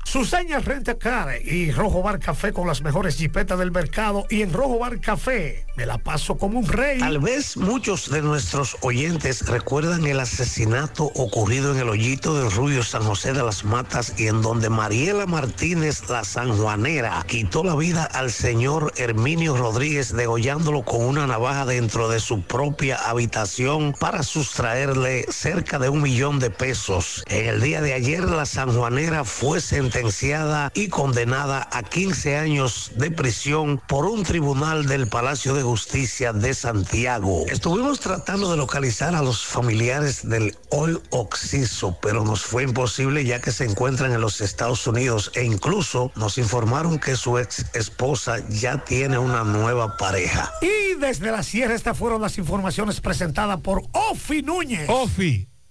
Y Rojo Bar Café con las mejores jipetas del mercado y en Rojo Bar Café me la paso como un rey. Tal vez muchos de nuestros oyentes recuerdan el asesinato ocurrido en el hoyito del Rubio San José de las Matas y en donde Mariela Martínez, la sanjuanera, quitó la vida al señor Herminio Rodríguez degollándolo con una navaja dentro de su propia habitación para sustraerle cerca de un millón de pesos. En el día de ayer la sanjuanera fue sentenciada y condenada a 15 años de prisión por un tribunal del Palacio de Justicia de Santiago. Estuvimos tratando de localizar a los familiares del hoy Oxiso, pero nos fue imposible ya que se encuentran en los Estados Unidos e incluso nos informaron que su ex esposa ya tiene una nueva pareja. Y desde la sierra estas fueron las informaciones presentadas por Ofi Núñez. Ofi,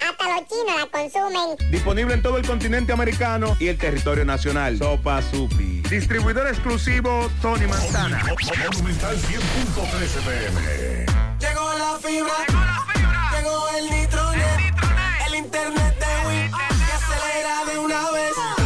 Hasta los chinos la consumen. Disponible en todo el continente americano y el territorio nacional. Sopa Supi. Distribuidor exclusivo Tony Manzana. Monumental 100.13 pm. Llegó la fibra. Llegó el nitronet. El internet de Win. Que acelera de una vez.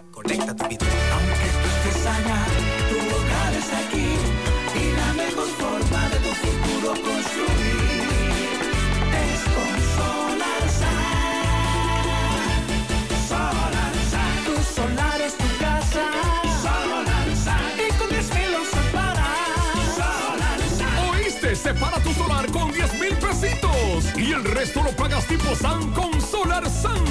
Separa tu solar con 10 mil pesitos y el resto lo pagas tipo SAN con Solar SAN.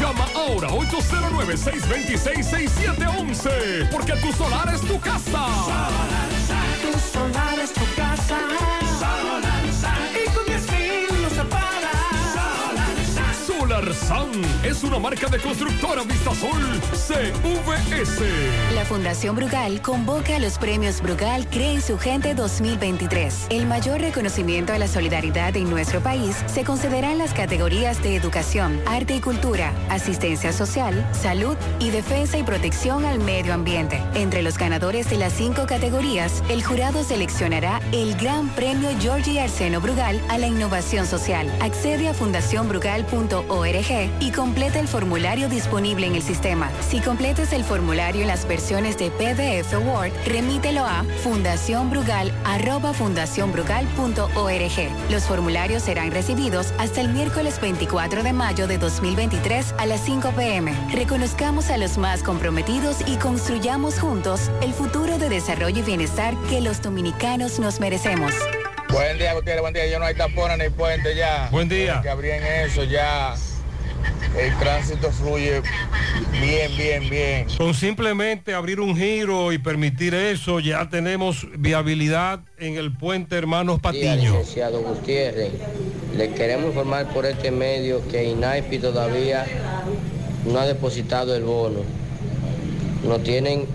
Llama ahora 809-626-6711 porque tu solar es tu casa. Tu solar es tu casa. Solar Y SAN es una marca de constructora Vistasol CVS. La Fundación Brugal convoca a los premios Brugal Cree su Gente 2023. El mayor reconocimiento a la solidaridad en nuestro país se concederá en las categorías de educación, arte y cultura, asistencia social, salud y defensa y protección al medio ambiente. Entre los ganadores de las cinco categorías, el jurado seleccionará el Gran Premio Georgie Arseno Brugal a la innovación social. Accede a fundacionbrugal.org y completa el formulario disponible en el sistema. Si completas el formulario en las versiones de PDF o Word, remítelo a fundacionbrugal.org. Los formularios serán recibidos hasta el miércoles 24 de mayo de 2023 a las 5 pm. Reconozcamos a los más comprometidos y construyamos juntos el futuro de desarrollo y bienestar que los dominicanos nos merecemos. Buen día, Gutiérrez, buen día. Ya no hay tapones ni puente ya. Buen día. Que abrían eso ya. El tránsito fluye bien, bien, bien. Con simplemente abrir un giro y permitir eso, ya tenemos viabilidad en el puente Hermanos Patiño. licenciado Gutiérrez, le queremos informar por este medio que INAIPI todavía no ha depositado el bono. Nos tienen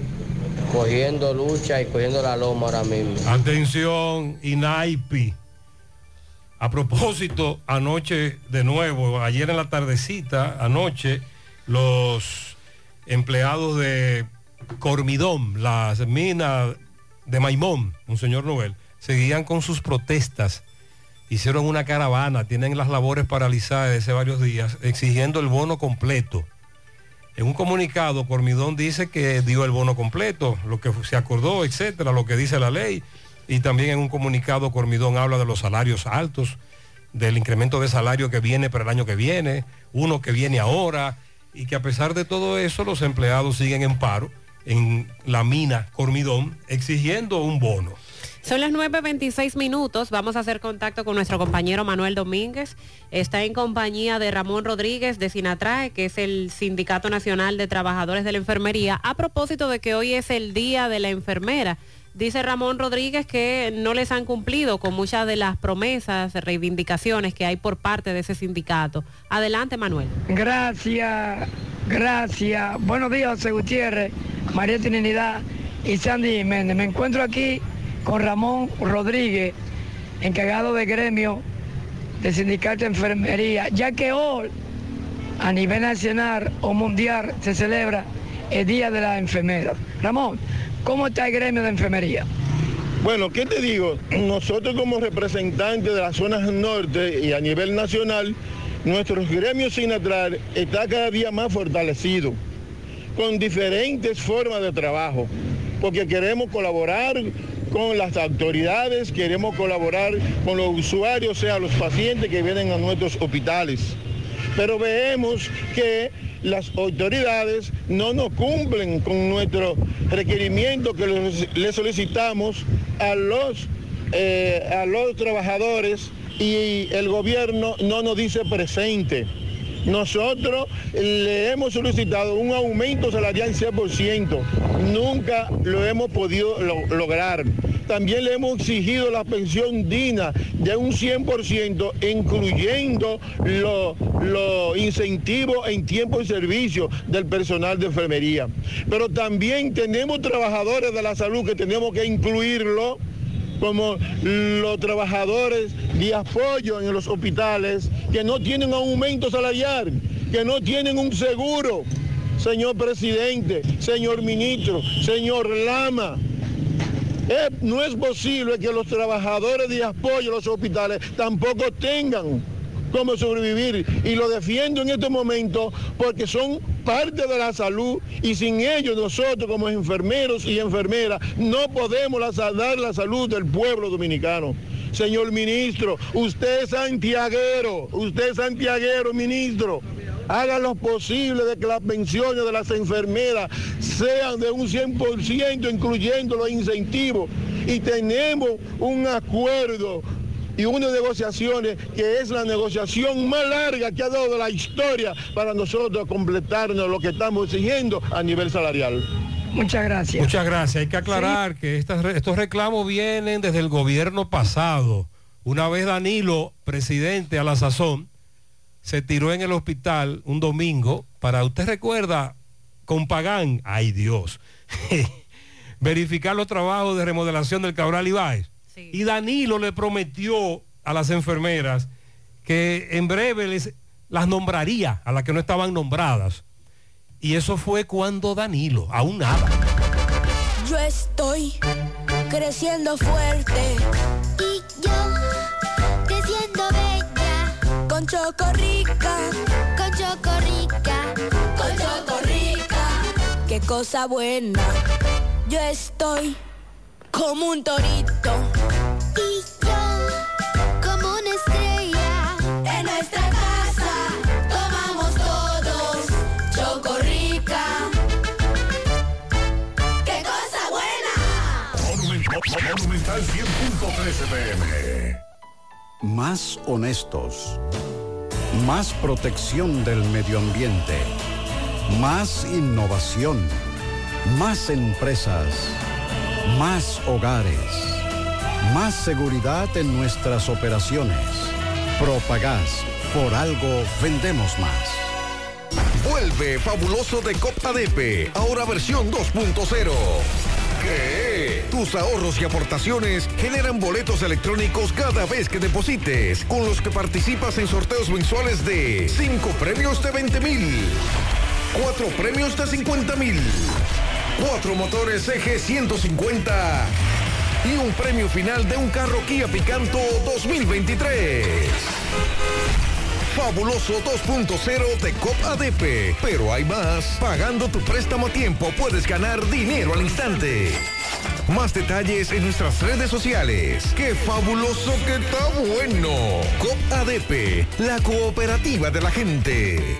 cogiendo lucha y cogiendo la loma ahora mismo. Atención, INAIPI. A propósito, anoche de nuevo, ayer en la tardecita, anoche, los empleados de Cormidón, las minas de Maimón, un señor Noel, seguían con sus protestas. Hicieron una caravana, tienen las labores paralizadas desde hace varios días, exigiendo el bono completo. En un comunicado, Cormidón dice que dio el bono completo, lo que se acordó, etcétera, lo que dice la ley. Y también en un comunicado, Cormidón habla de los salarios altos, del incremento de salario que viene para el año que viene, uno que viene ahora, y que a pesar de todo eso, los empleados siguen en paro en la mina Cormidón, exigiendo un bono. Son las 9.26 minutos. Vamos a hacer contacto con nuestro compañero Manuel Domínguez. Está en compañía de Ramón Rodríguez de Sinatrae, que es el Sindicato Nacional de Trabajadores de la Enfermería, a propósito de que hoy es el Día de la Enfermera. Dice Ramón Rodríguez que no les han cumplido con muchas de las promesas, reivindicaciones que hay por parte de ese sindicato. Adelante, Manuel. Gracias, gracias. Buenos días, José Gutiérrez, María Trinidad y Sandy Jiménez. Me encuentro aquí con Ramón Rodríguez, encargado de gremio del Sindicato de Enfermería, ya que hoy a nivel nacional o mundial se celebra el Día de la Enfermera. Ramón, ¿cómo está el gremio de enfermería? Bueno, ¿qué te digo? Nosotros como representantes de las zonas norte y a nivel nacional, nuestro gremio sinatral está cada día más fortalecido, con diferentes formas de trabajo, porque queremos colaborar con las autoridades, queremos colaborar con los usuarios, o sea, los pacientes que vienen a nuestros hospitales. Pero vemos que las autoridades no nos cumplen con nuestro requerimiento que le solicitamos a los, eh, a los trabajadores y el gobierno no nos dice presente. Nosotros le hemos solicitado un aumento salarial 100%. Nunca lo hemos podido lo- lograr. También le hemos exigido la pensión digna de un 100%, incluyendo los lo incentivos en tiempo y servicio del personal de enfermería. Pero también tenemos trabajadores de la salud que tenemos que incluirlo como los trabajadores de apoyo en los hospitales que no tienen aumento salarial, que no tienen un seguro. Señor presidente, señor ministro, señor Lama, no es posible que los trabajadores de apoyo en los hospitales tampoco tengan cómo sobrevivir. Y lo defiendo en este momento porque son parte de la salud y sin ellos nosotros como enfermeros y enfermeras no podemos dar la salud del pueblo dominicano. Señor ministro, usted es santiaguero, usted es santiaguero, ministro. Haga lo posible de que las pensiones de las enfermeras sean de un 100%, incluyendo los incentivos. Y tenemos un acuerdo y unas negociaciones que es la negociación más larga que ha dado la historia para nosotros completarnos lo que estamos exigiendo a nivel salarial. Muchas gracias. Muchas gracias. Hay que aclarar que estas estos reclamos vienen desde el gobierno pasado. Una vez Danilo, presidente a la sazón, se tiró en el hospital un domingo para, usted recuerda, con Pagán, ay Dios, <laughs> verificar los trabajos de remodelación del Cabral Ibáez. Y Danilo le prometió a las enfermeras que en breve les, las nombraría a las que no estaban nombradas. Y eso fue cuando Danilo, aún nada. Yo estoy creciendo fuerte. Y yo creciendo bella. Con Chocorrica. Con Chocorrica. Con Chocorrica. Qué cosa buena. Yo estoy como un torito. Y yo como una estrella. En nuestra casa tomamos todos Chocorrica. ¡Qué cosa buena! Monumental 100.13 pm. Más honestos. Más protección del medio ambiente. Más innovación. Más empresas. Más hogares. Más seguridad en nuestras operaciones. Propagás. Por algo vendemos más. Vuelve fabuloso de Cop ADP, ahora versión 2.0. ¿Qué? Tus ahorros y aportaciones generan boletos electrónicos cada vez que deposites, con los que participas en sorteos mensuales de 5 premios de 20 mil, 4 premios de 50 mil, 4 motores EG 150 y un premio final de un carro Kia Picanto 2023. Fabuloso 2.0 de COP ADP. Pero hay más. Pagando tu préstamo a tiempo puedes ganar dinero al instante. Más detalles en nuestras redes sociales. ¡Qué fabuloso que está bueno! COP ADP, la cooperativa de la gente.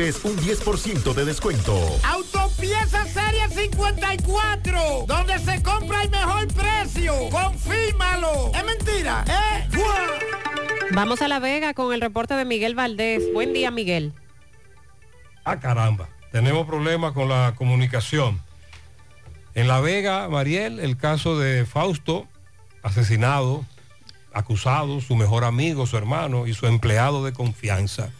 recibes un 10% de descuento. Autopieza Serie 54, donde se compra el mejor precio. Confírmalo. Es mentira, ¿eh? Vamos a La Vega con el reporte de Miguel Valdés. Buen día, Miguel. Ah, caramba. Tenemos problemas con la comunicación. En La Vega, Mariel, el caso de Fausto, asesinado, acusado, su mejor amigo, su hermano y su empleado de confianza.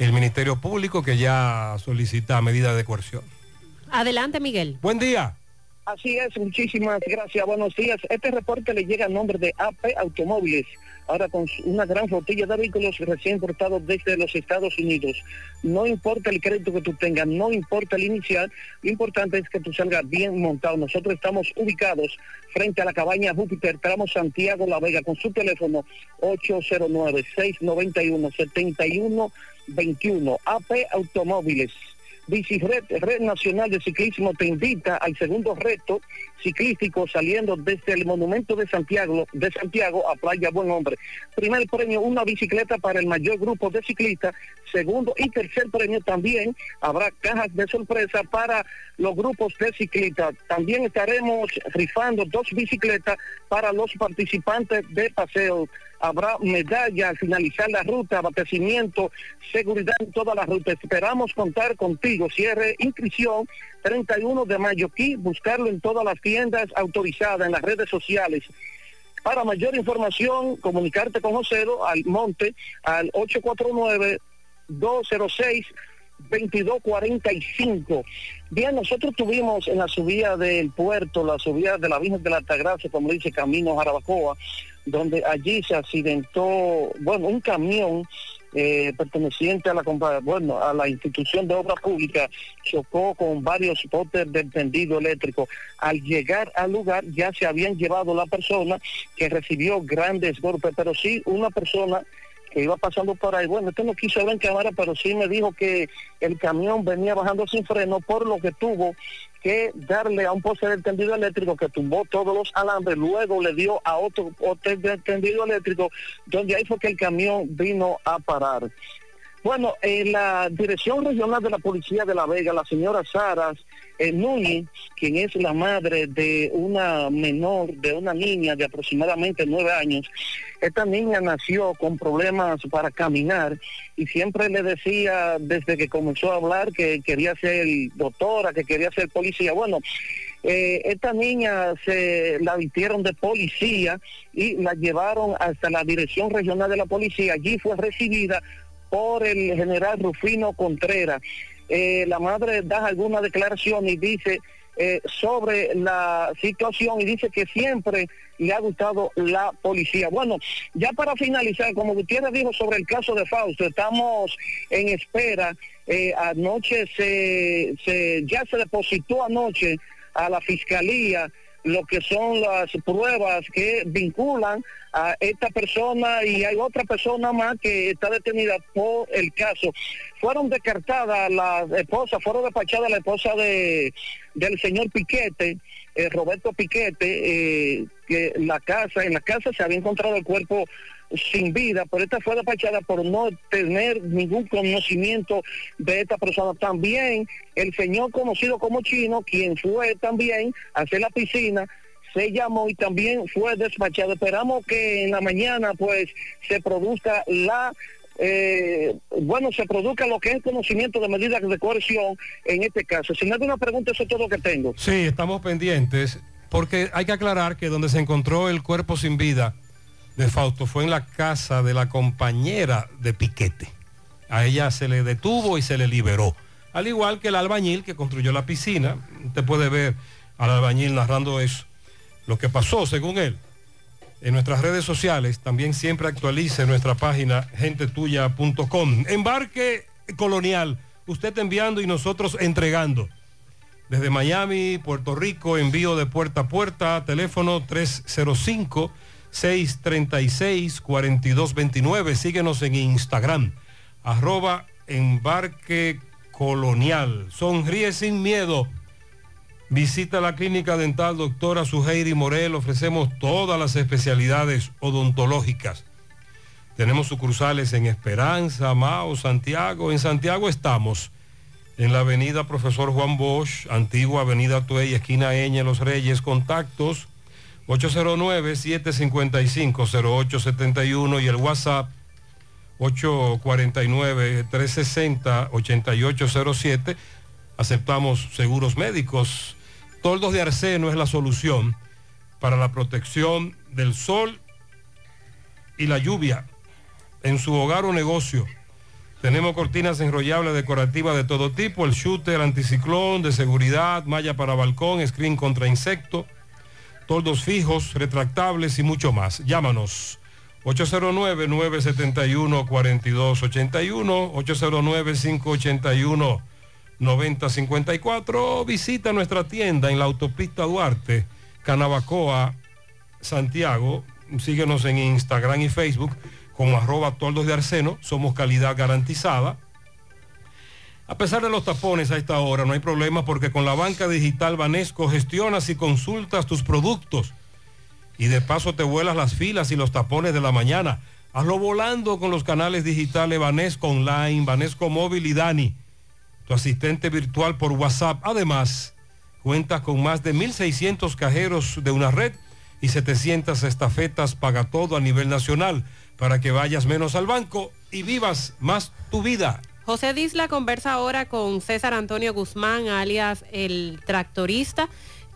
El Ministerio Público que ya solicita medida de coerción. Adelante, Miguel. Buen día. Así es, muchísimas gracias. Buenos días. Este reporte le llega a nombre de AP Automóviles, ahora con una gran flotilla de vehículos recién importados desde los Estados Unidos. No importa el crédito que tú tengas, no importa el inicial, lo importante es que tú salgas bien montado. Nosotros estamos ubicados frente a la cabaña Júpiter, tramo Santiago La Vega, con su teléfono 809-691-7121. AP Automóviles. Bicicred, Red Nacional de Ciclismo te invita al segundo reto ciclístico saliendo desde el Monumento de Santiago, de Santiago a Playa Buen Hombre. Primer premio, una bicicleta para el mayor grupo de ciclistas. Segundo y tercer premio también habrá cajas de sorpresa para los grupos de ciclistas. También estaremos rifando dos bicicletas para los participantes de paseo habrá medalla al finalizar la ruta, abastecimiento, seguridad en toda la ruta. Esperamos contar contigo. Cierre inscripción 31 de mayo aquí, buscarlo en todas las tiendas autorizadas, en las redes sociales. Para mayor información, comunicarte con Josero al Monte al 849-206. 2245. Bien, nosotros tuvimos en la subida del puerto, la subida de la Virgen de la Altagracia, como dice Camino Jarabacoa, donde allí se accidentó, bueno, un camión eh, perteneciente a la bueno, a la institución de obra pública chocó con varios botes del tendido eléctrico. Al llegar al lugar ya se habían llevado la persona que recibió grandes golpes, pero sí una persona que iba pasando por ahí. Bueno, este no quiso ver en cámara, pero sí me dijo que el camión venía bajando sin freno, por lo que tuvo que darle a un poste del tendido eléctrico que tumbó todos los alambres, luego le dio a otro poste del tendido eléctrico, donde ahí fue que el camión vino a parar. Bueno, en la Dirección Regional de la Policía de La Vega, la señora Sara eh, Núñez, quien es la madre de una menor, de una niña de aproximadamente nueve años, esta niña nació con problemas para caminar y siempre le decía desde que comenzó a hablar que quería ser doctora, que quería ser policía. Bueno, eh, esta niña se la vistieron de policía y la llevaron hasta la Dirección Regional de la Policía. Allí fue recibida por el general Rufino Contreras. Eh, la madre da alguna declaración y dice eh, sobre la situación y dice que siempre le ha gustado la policía. Bueno, ya para finalizar, como Gutiérrez dijo sobre el caso de Fausto, estamos en espera. Eh, anoche se, se, ya se depositó anoche a la fiscalía lo que son las pruebas que vinculan a esta persona y hay otra persona más que está detenida por el caso. Fueron descartadas las esposas, fueron despachadas la esposa de del señor Piquete, eh, Roberto Piquete, eh, que la casa, en la casa se había encontrado el cuerpo sin vida, pero esta fue despachada por no tener ningún conocimiento de esta persona. También el señor conocido como Chino, quien fue también a hacer la piscina, se llamó y también fue despachado. Esperamos que en la mañana pues se produzca la eh, bueno, se produzca lo que es conocimiento de medidas de coerción en este caso. Si no hay una pregunta, eso es todo lo que tengo. Sí, estamos pendientes, porque hay que aclarar que donde se encontró el cuerpo sin vida de Fausto fue en la casa de la compañera de Piquete. A ella se le detuvo y se le liberó. Al igual que el albañil que construyó la piscina. Usted puede ver al albañil narrando eso. Lo que pasó, según él. En nuestras redes sociales también siempre actualice nuestra página gentetuya.com. Embarque colonial. Usted enviando y nosotros entregando. Desde Miami, Puerto Rico, envío de puerta a puerta, teléfono 305 636-4229. Síguenos en Instagram, arroba embarque colonial. Sonríe sin miedo. Visita la clínica dental doctora Suheiri Morel. Ofrecemos todas las especialidades odontológicas. Tenemos sucursales en Esperanza, Mao, Santiago. En Santiago estamos en la avenida Profesor Juan Bosch, antigua avenida Tuey, esquina Eña, Los Reyes. Contactos 809-755-0871 y el WhatsApp 849-360-8807. Aceptamos seguros médicos. Toldos de arseno es la solución para la protección del sol y la lluvia en su hogar o negocio. Tenemos cortinas enrollables decorativas de todo tipo, el shooter, anticiclón, de seguridad, malla para balcón, screen contra insecto, toldos fijos, retractables y mucho más. Llámanos 809-971-4281, 809-581-9054. Visita nuestra tienda en la autopista Duarte, Canabacoa, Santiago. Síguenos en Instagram y Facebook como arroba toldos de arseno. Somos calidad garantizada. A pesar de los tapones a esta hora, no hay problema porque con la banca digital Banesco gestionas y consultas tus productos y de paso te vuelas las filas y los tapones de la mañana. Hazlo volando con los canales digitales Banesco Online, Banesco Móvil y Dani, tu asistente virtual por WhatsApp. Además, cuentas con más de 1.600 cajeros de una red y 700 estafetas paga todo a nivel nacional para que vayas menos al banco y vivas más tu vida. José Disla conversa ahora con César Antonio Guzmán, alias el tractorista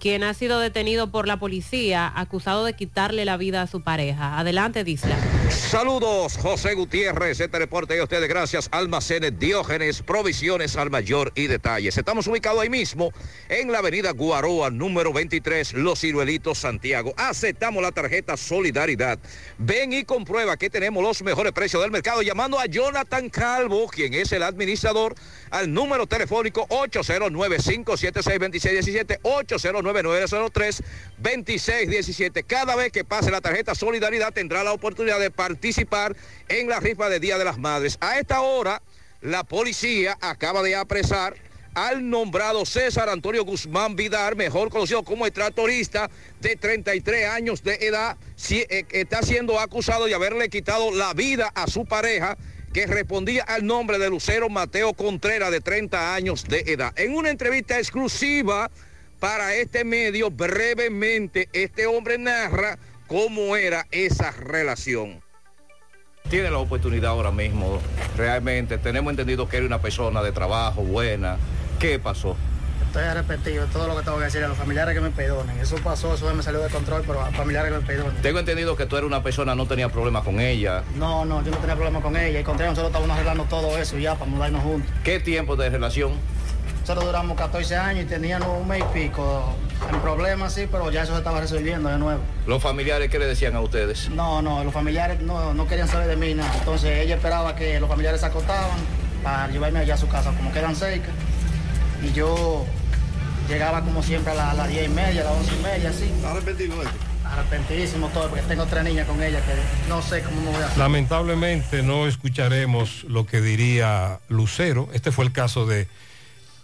quien ha sido detenido por la policía acusado de quitarle la vida a su pareja. Adelante, Disla. Saludos, José Gutiérrez. Este reporte de ustedes gracias Almacenes Diógenes, Provisiones al Mayor y Detalles. Estamos ubicados ahí mismo en la avenida Guaroa, número 23, Los Ciruelitos, Santiago. Aceptamos la tarjeta Solidaridad. Ven y comprueba que tenemos los mejores precios del mercado llamando a Jonathan Calvo, quien es el administrador, al número telefónico 809-576-2617, 809-903-2617. Cada vez que pase la tarjeta Solidaridad tendrá la oportunidad de participar en la rifa de Día de las Madres. A esta hora, la policía acaba de apresar al nombrado César Antonio Guzmán Vidar, mejor conocido como el tractorista de 33 años de edad, si, eh, está siendo acusado de haberle quitado la vida a su pareja que respondía al nombre de Lucero Mateo Contreras de 30 años de edad. En una entrevista exclusiva para este medio, brevemente, este hombre narra cómo era esa relación. Tiene la oportunidad ahora mismo, realmente. Tenemos entendido que era una persona de trabajo buena. ¿Qué pasó? Estoy arrepentido de todo lo que tengo que decir a los familiares que me perdonen. Eso pasó, eso me salió de control, pero a los familiares que me perdonen. Tengo entendido que tú eres una persona, no tenía problemas con ella. No, no, yo no tenía problemas con ella. Y contrario, nosotros estábamos arreglando todo eso ya para mudarnos juntos. ¿Qué tiempo de relación? Nosotros duramos 14 años y teníamos un mes y pico en problemas, sí, pero ya eso se estaba resolviendo de nuevo. ¿Los familiares qué le decían a ustedes? No, no, los familiares no, no querían saber de mí nada. Entonces ella esperaba que los familiares se acostaban para llevarme allá a su casa, como quedan cerca. Y yo llegaba como siempre a, la- a las 10 y media, a las 11 y media, así. ¿Arrepentido de esto? Arrepentidísimo todo, porque tengo tres niñas con ella que no sé cómo me voy a hacer. Lamentablemente no escucharemos lo que diría Lucero. Este fue el caso de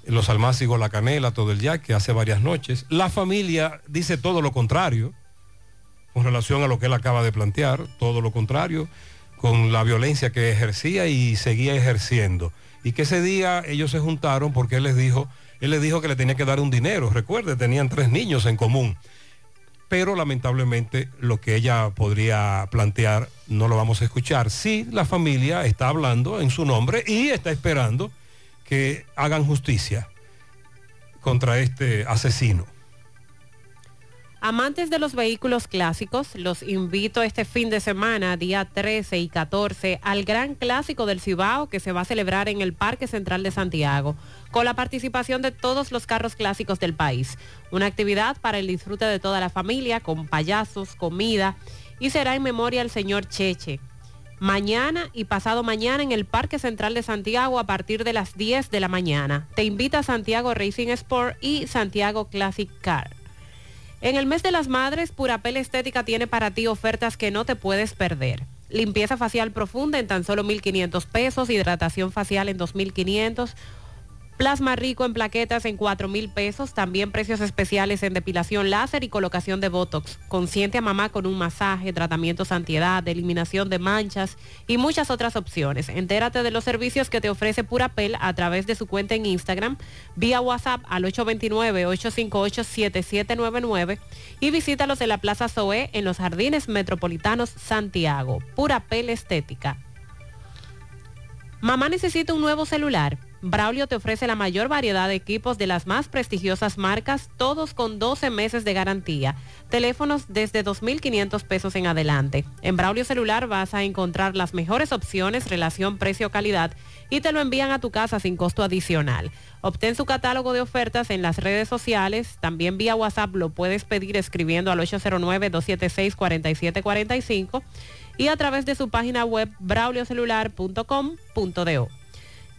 los Almácigos La Canela, todo el yaque, hace varias noches. La familia dice todo lo contrario con relación a lo que él acaba de plantear, todo lo contrario, con la violencia que ejercía y seguía ejerciendo. Y que ese día ellos se juntaron porque él les dijo, él les dijo que le tenía que dar un dinero. Recuerde, tenían tres niños en común pero lamentablemente lo que ella podría plantear no lo vamos a escuchar. Sí, la familia está hablando en su nombre y está esperando que hagan justicia contra este asesino. Amantes de los vehículos clásicos, los invito este fin de semana, día 13 y 14, al Gran Clásico del Cibao que se va a celebrar en el Parque Central de Santiago, con la participación de todos los carros clásicos del país. Una actividad para el disfrute de toda la familia, con payasos, comida, y será en memoria al señor Cheche. Mañana y pasado mañana en el Parque Central de Santiago a partir de las 10 de la mañana. Te invita Santiago Racing Sport y Santiago Classic Car. En el mes de las madres, Purapel Estética tiene para ti ofertas que no te puedes perder. Limpieza facial profunda en tan solo 1.500 pesos, hidratación facial en 2.500, Plasma rico en plaquetas en 4 mil pesos. También precios especiales en depilación láser y colocación de Botox. Consciente a mamá con un masaje, tratamientos antiedad, eliminación de manchas y muchas otras opciones. Entérate de los servicios que te ofrece Purapel a través de su cuenta en Instagram, vía WhatsApp al 829-858-7799 y visítalos en la Plaza Zoe en los Jardines Metropolitanos Santiago. Purapel Estética. Mamá necesita un nuevo celular. Braulio te ofrece la mayor variedad de equipos de las más prestigiosas marcas, todos con 12 meses de garantía. Teléfonos desde 2.500 pesos en adelante. En Braulio Celular vas a encontrar las mejores opciones, relación precio-calidad y te lo envían a tu casa sin costo adicional. Obtén su catálogo de ofertas en las redes sociales. También vía WhatsApp lo puedes pedir escribiendo al 809-276-4745 y a través de su página web brauliocelular.com.do.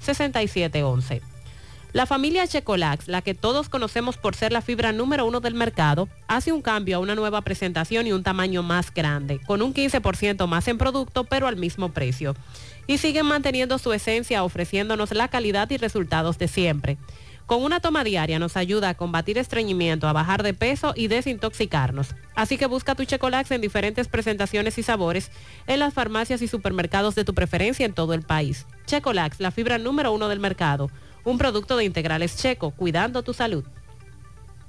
809-626-6711. La familia Checolax, la que todos conocemos por ser la fibra número uno del mercado, hace un cambio a una nueva presentación y un tamaño más grande, con un 15% más en producto, pero al mismo precio. Y siguen manteniendo su esencia ofreciéndonos la calidad y resultados de siempre. Con una toma diaria nos ayuda a combatir estreñimiento, a bajar de peso y desintoxicarnos. Así que busca tu Checolax en diferentes presentaciones y sabores en las farmacias y supermercados de tu preferencia en todo el país. Checolax, la fibra número uno del mercado. Un producto de integrales checo, cuidando tu salud.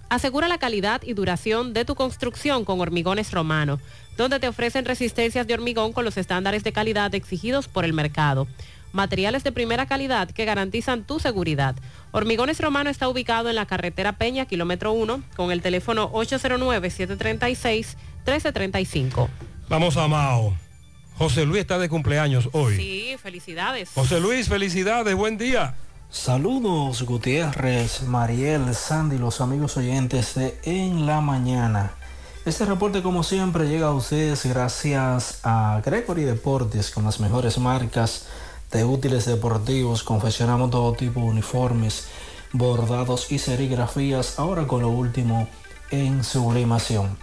Asegura la calidad y duración de tu construcción con Hormigones Romano, donde te ofrecen resistencias de hormigón con los estándares de calidad exigidos por el mercado materiales de primera calidad que garantizan tu seguridad. Hormigones Romano está ubicado en la carretera Peña, kilómetro 1, con el teléfono 809-736-1335. Vamos a Mao. José Luis está de cumpleaños hoy. Sí, felicidades. José Luis, felicidades, buen día. Saludos Gutiérrez, Mariel, Sandy, los amigos oyentes de En la Mañana. Este reporte como siempre llega a ustedes gracias a Gregory Deportes con las mejores marcas de útiles deportivos. Confeccionamos todo tipo de uniformes, bordados y serigrafías. Ahora con lo último en sublimación.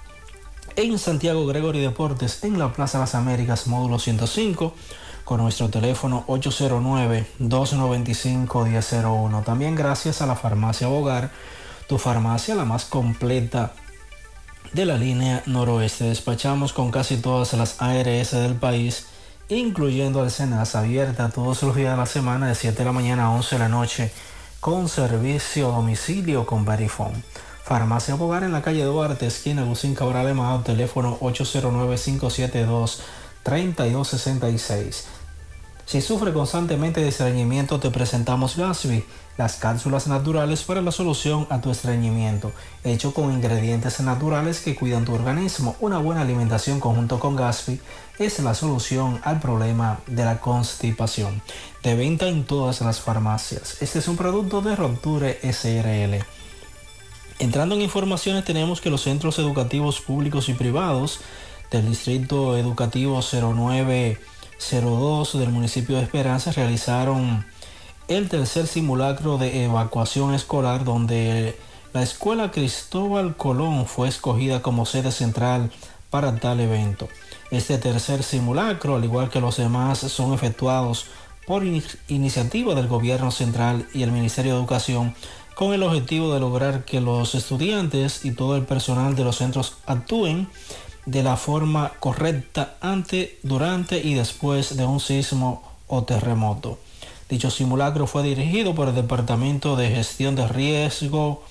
En Santiago Gregory Deportes, en la Plaza Las Américas, módulo 105, con nuestro teléfono 809-295-1001. También gracias a la farmacia Bogar, tu farmacia la más completa de la línea noroeste. Despachamos con casi todas las ARS del país incluyendo al Senas, abierta todos los días de la semana de 7 de la mañana a 11 de la noche con servicio a domicilio con Verifone. Farmacia Bogar en la calle Duarte, esquina Agustín Cabral Emao, teléfono 809-572-3266. Si sufre constantemente de estreñimiento, te presentamos Gasby, las cápsulas naturales para la solución a tu estreñimiento, hecho con ingredientes naturales que cuidan tu organismo. Una buena alimentación conjunto con Gasby es la solución al problema de la constipación. De venta en todas las farmacias. Este es un producto de Rupture SRL. Entrando en informaciones tenemos que los centros educativos públicos y privados del Distrito Educativo 09 02 del municipio de Esperanza realizaron el tercer simulacro de evacuación escolar donde la escuela Cristóbal Colón fue escogida como sede central para tal evento. Este tercer simulacro, al igual que los demás, son efectuados por iniciativa del gobierno central y el Ministerio de Educación con el objetivo de lograr que los estudiantes y todo el personal de los centros actúen de la forma correcta antes, durante y después de un sismo o terremoto. Dicho simulacro fue dirigido por el Departamento de Gestión de Riesgo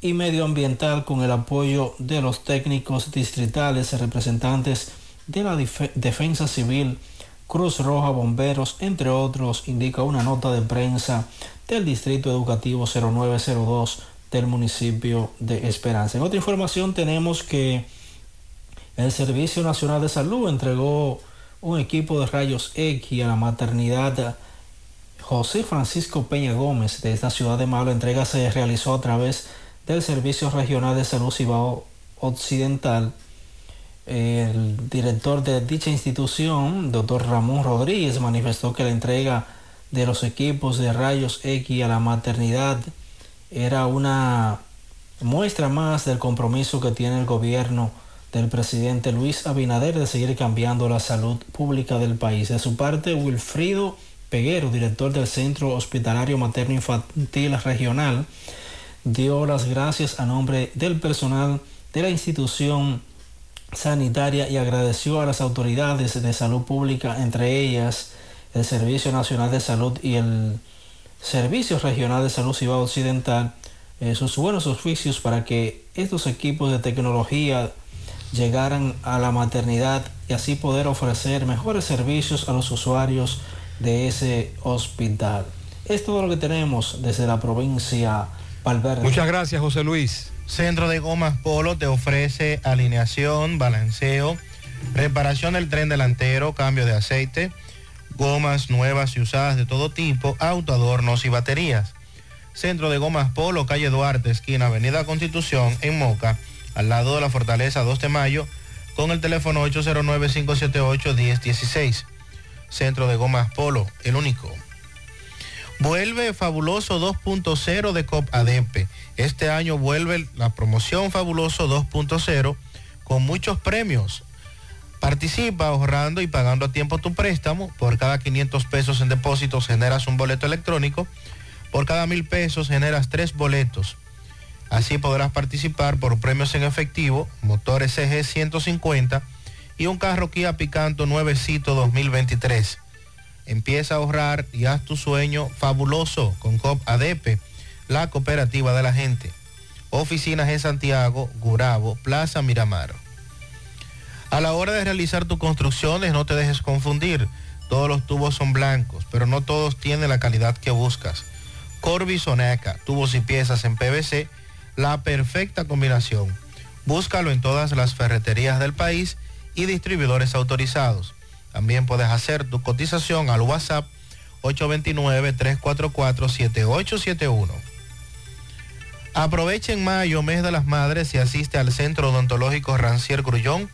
y Medioambiental con el apoyo de los técnicos distritales representantes de la Defensa Civil, Cruz Roja, Bomberos, entre otros, indica una nota de prensa del Distrito Educativo 0902 del municipio de Esperanza. En otra información tenemos que el Servicio Nacional de Salud entregó un equipo de rayos X a la maternidad José Francisco Peña Gómez de esta ciudad de Malo. entrega se realizó a través del Servicio Regional de Salud Cibao Occidental. El director de dicha institución, doctor Ramón Rodríguez, manifestó que la entrega de los equipos de rayos X a la maternidad era una muestra más del compromiso que tiene el gobierno del presidente Luis Abinader de seguir cambiando la salud pública del país. De su parte, Wilfrido Peguero, director del Centro Hospitalario Materno Infantil Regional, dio las gracias a nombre del personal de la institución sanitaria y agradeció a las autoridades de salud pública, entre ellas el Servicio Nacional de Salud y el Servicio Regional de Salud Cibao Occidental, eh, sus buenos oficios para que estos equipos de tecnología llegaran a la maternidad y así poder ofrecer mejores servicios a los usuarios de ese hospital. Es todo lo que tenemos desde la provincia Valverde. Muchas gracias, José Luis. Centro de Gomas Polo te ofrece alineación, balanceo, reparación del tren delantero, cambio de aceite, gomas nuevas y usadas de todo tipo, autoadornos y baterías. Centro de Gomas Polo, calle Duarte, esquina Avenida Constitución, en Moca, al lado de la Fortaleza 2 de Mayo, con el teléfono 809-578-1016. Centro de Gomas Polo, el único. Vuelve Fabuloso 2.0 de COP. Este año vuelve la promoción Fabuloso 2.0 con muchos premios. Participa ahorrando y pagando a tiempo tu préstamo. Por cada 500 pesos en depósitos generas un boleto electrónico. Por cada mil pesos generas tres boletos. Así podrás participar por premios en efectivo, motor SG 150 y un carro Kia Picanto nuevecito 2023. Empieza a ahorrar y haz tu sueño fabuloso con COP ADP, la cooperativa de la gente. Oficinas en Santiago, Gurabo, Plaza Miramar. A la hora de realizar tus construcciones no te dejes confundir. Todos los tubos son blancos, pero no todos tienen la calidad que buscas. Corby Soneca, tubos y piezas en PVC, la perfecta combinación. Búscalo en todas las ferreterías del país y distribuidores autorizados. También puedes hacer tu cotización al WhatsApp 829-344-7871. Aprovecha en mayo, mes de las madres, y asiste al Centro Odontológico Rancier Grullón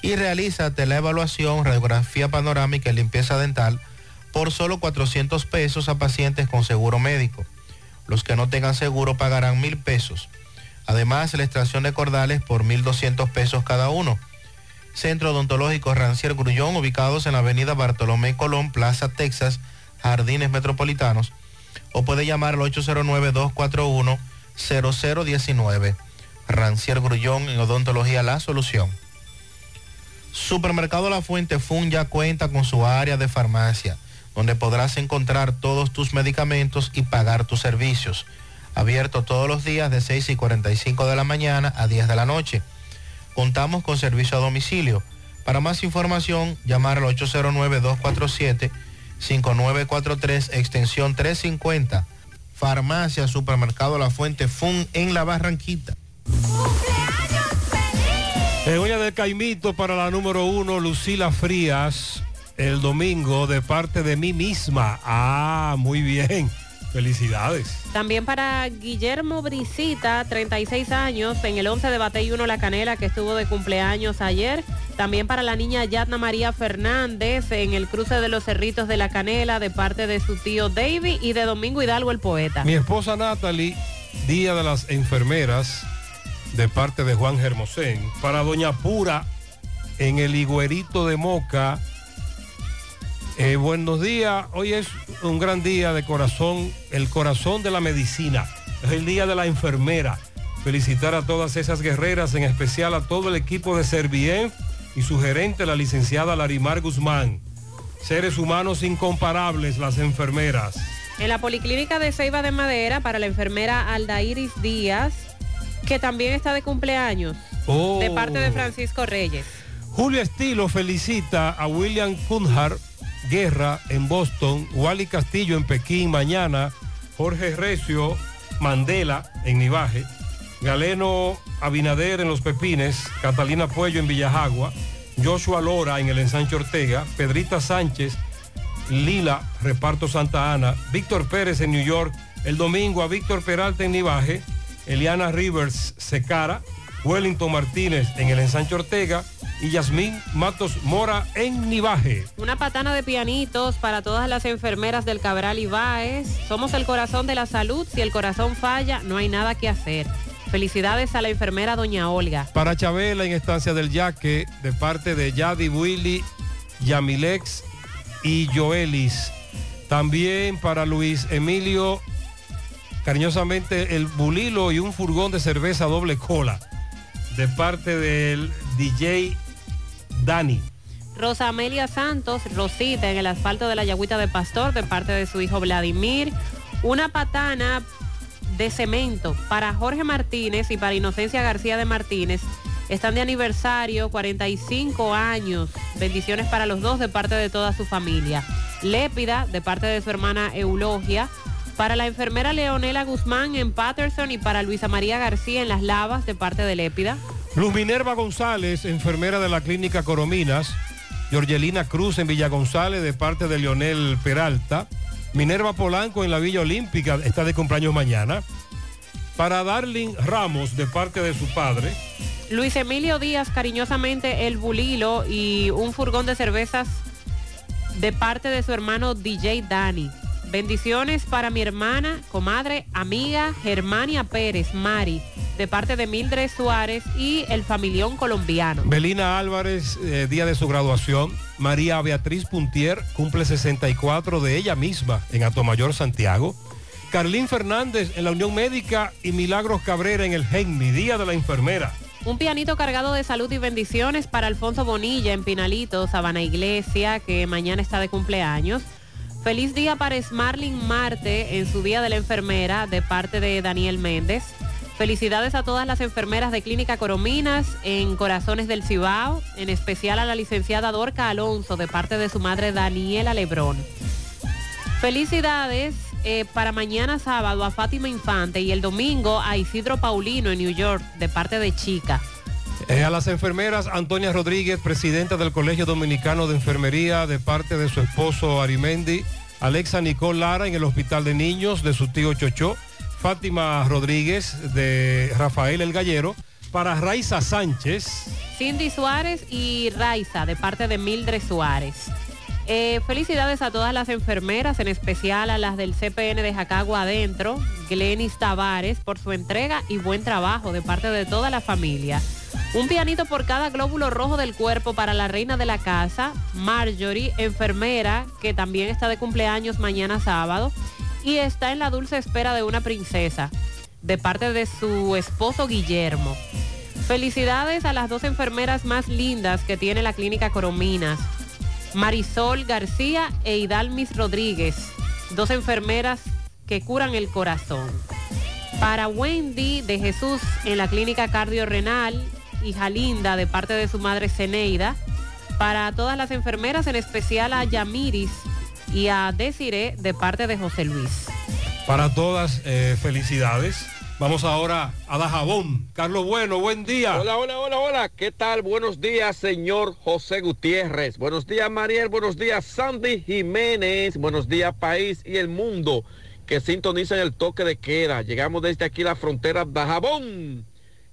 y realízate la evaluación, radiografía panorámica y limpieza dental por solo 400 pesos a pacientes con seguro médico. Los que no tengan seguro pagarán mil pesos. Además, la extracción de cordales por 1.200 pesos cada uno. Centro Odontológico Rancier Grullón, ubicados en la avenida Bartolomé Colón, Plaza Texas, Jardines Metropolitanos, o puede llamar al 809-241-0019. Rancier Grullón en Odontología La Solución. Supermercado La Fuente Fun ya cuenta con su área de farmacia, donde podrás encontrar todos tus medicamentos y pagar tus servicios. Abierto todos los días de 6 y 45 de la mañana a 10 de la noche. Contamos con servicio a domicilio. Para más información, llamar al 809-247-5943, extensión 350. Farmacia Supermercado La Fuente Fun en La Barranquita. Begoña del Caimito para la número uno, Lucila Frías, el domingo de parte de mí misma. Ah, muy bien. Felicidades. También para Guillermo Brisita, 36 años, en el 11 de Batey 1 La Canela, que estuvo de cumpleaños ayer. También para la niña Yatna María Fernández, en el cruce de los Cerritos de La Canela, de parte de su tío David y de Domingo Hidalgo, el poeta. Mi esposa Natalie, Día de las Enfermeras, de parte de Juan Germosén. Para Doña Pura, en el Higuerito de Moca. Eh, buenos días, hoy es un gran día de corazón, el corazón de la medicina. Es el día de la enfermera. Felicitar a todas esas guerreras, en especial a todo el equipo de Servien y su gerente, la licenciada Larimar Guzmán. Seres humanos incomparables, las enfermeras. En la Policlínica de Ceiba de Madera, para la enfermera Aldairis Díaz, que también está de cumpleaños, Oh. de parte de Francisco Reyes. Julio Estilo felicita a William Kunhar Guerra en Boston, Wally Castillo en Pekín mañana, Jorge Recio Mandela en Nivaje, Galeno Abinader en Los Pepines, Catalina Puello en Villajagua, Joshua Lora en el Ensanche Ortega, Pedrita Sánchez Lila, reparto Santa Ana, Víctor Pérez en New York, el domingo a Víctor Peralta en Nivaje, Eliana Rivers Secara, Wellington Martínez en el ensanche Ortega y Yasmín Matos Mora en Nivaje. Una patana de pianitos para todas las enfermeras del Cabral Ibáez. Somos el corazón de la salud. Si el corazón falla, no hay nada que hacer. Felicidades a la enfermera doña Olga. Para Chabela en Estancia del Yaque, de parte de Yadi Willy, Yamilex y Joelis. También para Luis Emilio, cariñosamente el Bulilo y un furgón de cerveza doble cola. De parte del DJ Dani. Rosa Amelia Santos, Rosita, en el asfalto de la Yagüita de Pastor, de parte de su hijo Vladimir. Una patana de cemento para Jorge Martínez y para Inocencia García de Martínez. Están de aniversario, 45 años. Bendiciones para los dos de parte de toda su familia. Lépida, de parte de su hermana Eulogia. Para la enfermera Leonela Guzmán en Patterson y para Luisa María García en Las Lavas, de parte de Lépida. Luz Minerva González, enfermera de la clínica Corominas. Georgelina Cruz en Villa González, de parte de Leonel Peralta. Minerva Polanco en la Villa Olímpica está de cumpleaños mañana. Para Darling Ramos, de parte de su padre. Luis Emilio Díaz, cariñosamente el Bulilo y un furgón de cervezas de parte de su hermano DJ Dani. Bendiciones para mi hermana, comadre, amiga Germania Pérez, Mari, de parte de Mildred Suárez y el familión colombiano. Belina Álvarez, eh, día de su graduación. María Beatriz Puntier cumple 64 de ella misma en Atomayor, Santiago. Carlín Fernández en la Unión Médica y Milagros Cabrera en el GENMI, Día de la Enfermera. Un pianito cargado de salud y bendiciones para Alfonso Bonilla en Pinalito, Sabana Iglesia, que mañana está de cumpleaños. Feliz día para Smarling Marte en su Día de la Enfermera de parte de Daniel Méndez. Felicidades a todas las enfermeras de Clínica Corominas en Corazones del Cibao, en especial a la licenciada Dorca Alonso de parte de su madre Daniela Lebrón. Felicidades eh, para mañana sábado a Fátima Infante y el domingo a Isidro Paulino en New York de parte de Chica. Eh, a las enfermeras Antonia Rodríguez, presidenta del Colegio Dominicano de Enfermería, de parte de su esposo Arimendi, Alexa Nicole Lara en el Hospital de Niños de su tío Chocho, Fátima Rodríguez de Rafael El Gallero, para Raiza Sánchez. Cindy Suárez y Raiza de parte de Mildred Suárez. Eh, felicidades a todas las enfermeras, en especial a las del CPN de Jacagua Adentro, Glenis Tavares, por su entrega y buen trabajo de parte de toda la familia. Un pianito por cada glóbulo rojo del cuerpo para la reina de la casa, Marjorie, enfermera, que también está de cumpleaños mañana sábado y está en la dulce espera de una princesa, de parte de su esposo Guillermo. Felicidades a las dos enfermeras más lindas que tiene la clínica Corominas, Marisol García e Hidalmis Rodríguez, dos enfermeras que curan el corazón. Para Wendy de Jesús en la clínica cardiorrenal, hija linda de parte de su madre Ceneida. Para todas las enfermeras, en especial a Yamiris y a Desiree de parte de José Luis. Para todas, eh, felicidades. Vamos ahora a Dajabón. Carlos Bueno, buen día. Hola, hola, hola, hola. ¿Qué tal? Buenos días, señor José Gutiérrez. Buenos días, Mariel. Buenos días, Sandy Jiménez. Buenos días, país y el mundo que sintonizan el toque de queda. Llegamos desde aquí la frontera Dajabón.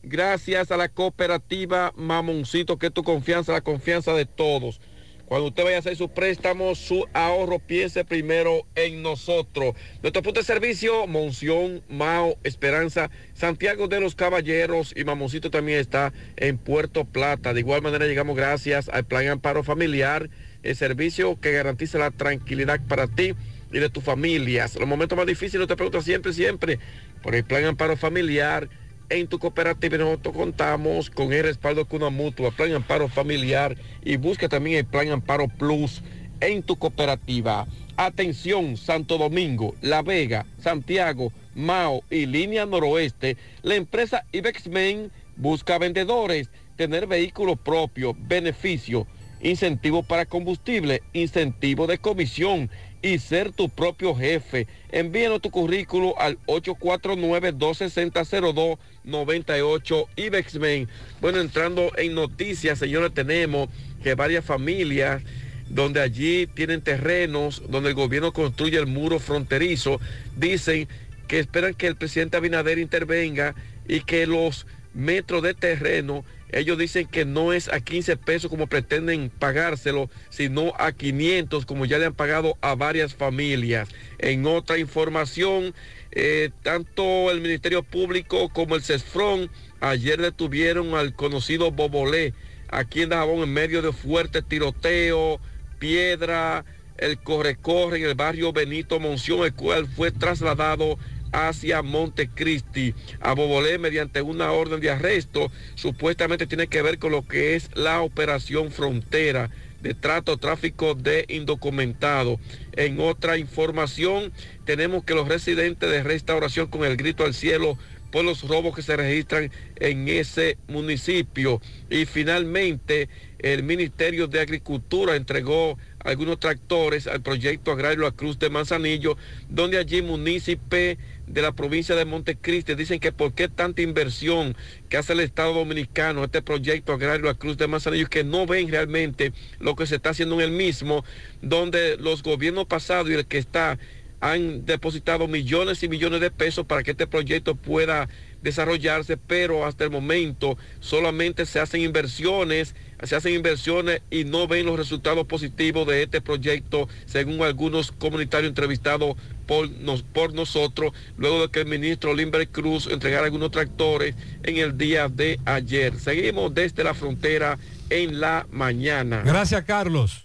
Gracias a la cooperativa Mamoncito, que es tu confianza, la confianza de todos. Cuando usted vaya a hacer su préstamo, su ahorro, piense primero en nosotros. Nuestro punto de servicio, Monción, Mao, Esperanza, Santiago de los Caballeros y Mamoncito también está en Puerto Plata. De igual manera llegamos gracias al Plan Amparo Familiar, el servicio que garantiza la tranquilidad para ti y de tus familias. Los momentos más difíciles te pregunto siempre, siempre por el Plan Amparo Familiar en tu cooperativa nosotros contamos con el respaldo de una mutua, plan amparo familiar y busca también el plan amparo plus en tu cooperativa. Atención, Santo Domingo, La Vega, Santiago, Mao y Línea Noroeste, la empresa Ibexmen busca vendedores, tener vehículo propio, beneficio, incentivo para combustible, incentivo de comisión y ser tu propio jefe. Envíanos tu currículo al 849-260-0298 Ibexmen. Bueno, entrando en noticias, señores, tenemos que varias familias donde allí tienen terrenos, donde el gobierno construye el muro fronterizo. Dicen que esperan que el presidente Abinader intervenga y que los metros de terreno, ellos dicen que no es a 15 pesos como pretenden pagárselo, sino a 500 como ya le han pagado a varias familias. En otra información, eh, tanto el Ministerio Público como el CESFRON ayer detuvieron al conocido Bobolé aquí en Dajabón en medio de fuerte tiroteo, piedra, el corre-corre en el barrio Benito Monción, el cual fue trasladado hacia Montecristi. A Bobolé mediante una orden de arresto, supuestamente tiene que ver con lo que es la operación frontera de trato, tráfico de indocumentados. En otra información, tenemos que los residentes de restauración con el grito al cielo por los robos que se registran en ese municipio. Y finalmente, el Ministerio de Agricultura entregó algunos tractores al proyecto agrario La Cruz de Manzanillo, donde allí municipio de la provincia de Montecristi dicen que por qué tanta inversión que hace el Estado Dominicano, este proyecto agrario La Cruz de Manzanillo, que no ven realmente lo que se está haciendo en el mismo, donde los gobiernos pasados y el que está han depositado millones y millones de pesos para que este proyecto pueda desarrollarse, pero hasta el momento solamente se hacen inversiones, se hacen inversiones y no ven los resultados positivos de este proyecto, según algunos comunitarios entrevistados por, nos, por nosotros, luego de que el ministro Limber Cruz entregara algunos tractores en el día de ayer. Seguimos desde la frontera en la mañana. Gracias, Carlos.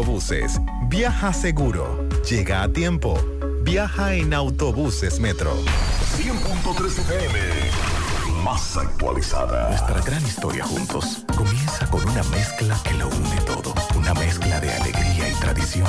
Metroautobuses. Viaja seguro. Llega a tiempo. Viaja en autobuses Metro. 100.3 FM. Más actualizada. Nuestra gran historia juntos comienza con una mezcla que lo une todo. Una mezcla de alegría y tradición.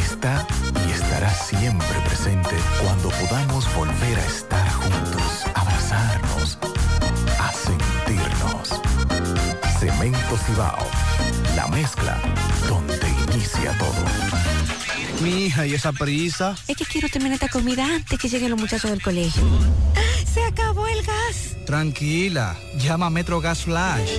está y estará siempre presente cuando podamos volver a estar juntos, abrazarnos, a sentirnos. Cemento Cibao, la mezcla donde inicia todo. Mi hija, ¿y esa prisa? Es que quiero terminar esta comida antes que lleguen los muchachos del colegio. ¡Se acabó el gas! Tranquila, llama a Metro Gas Flash.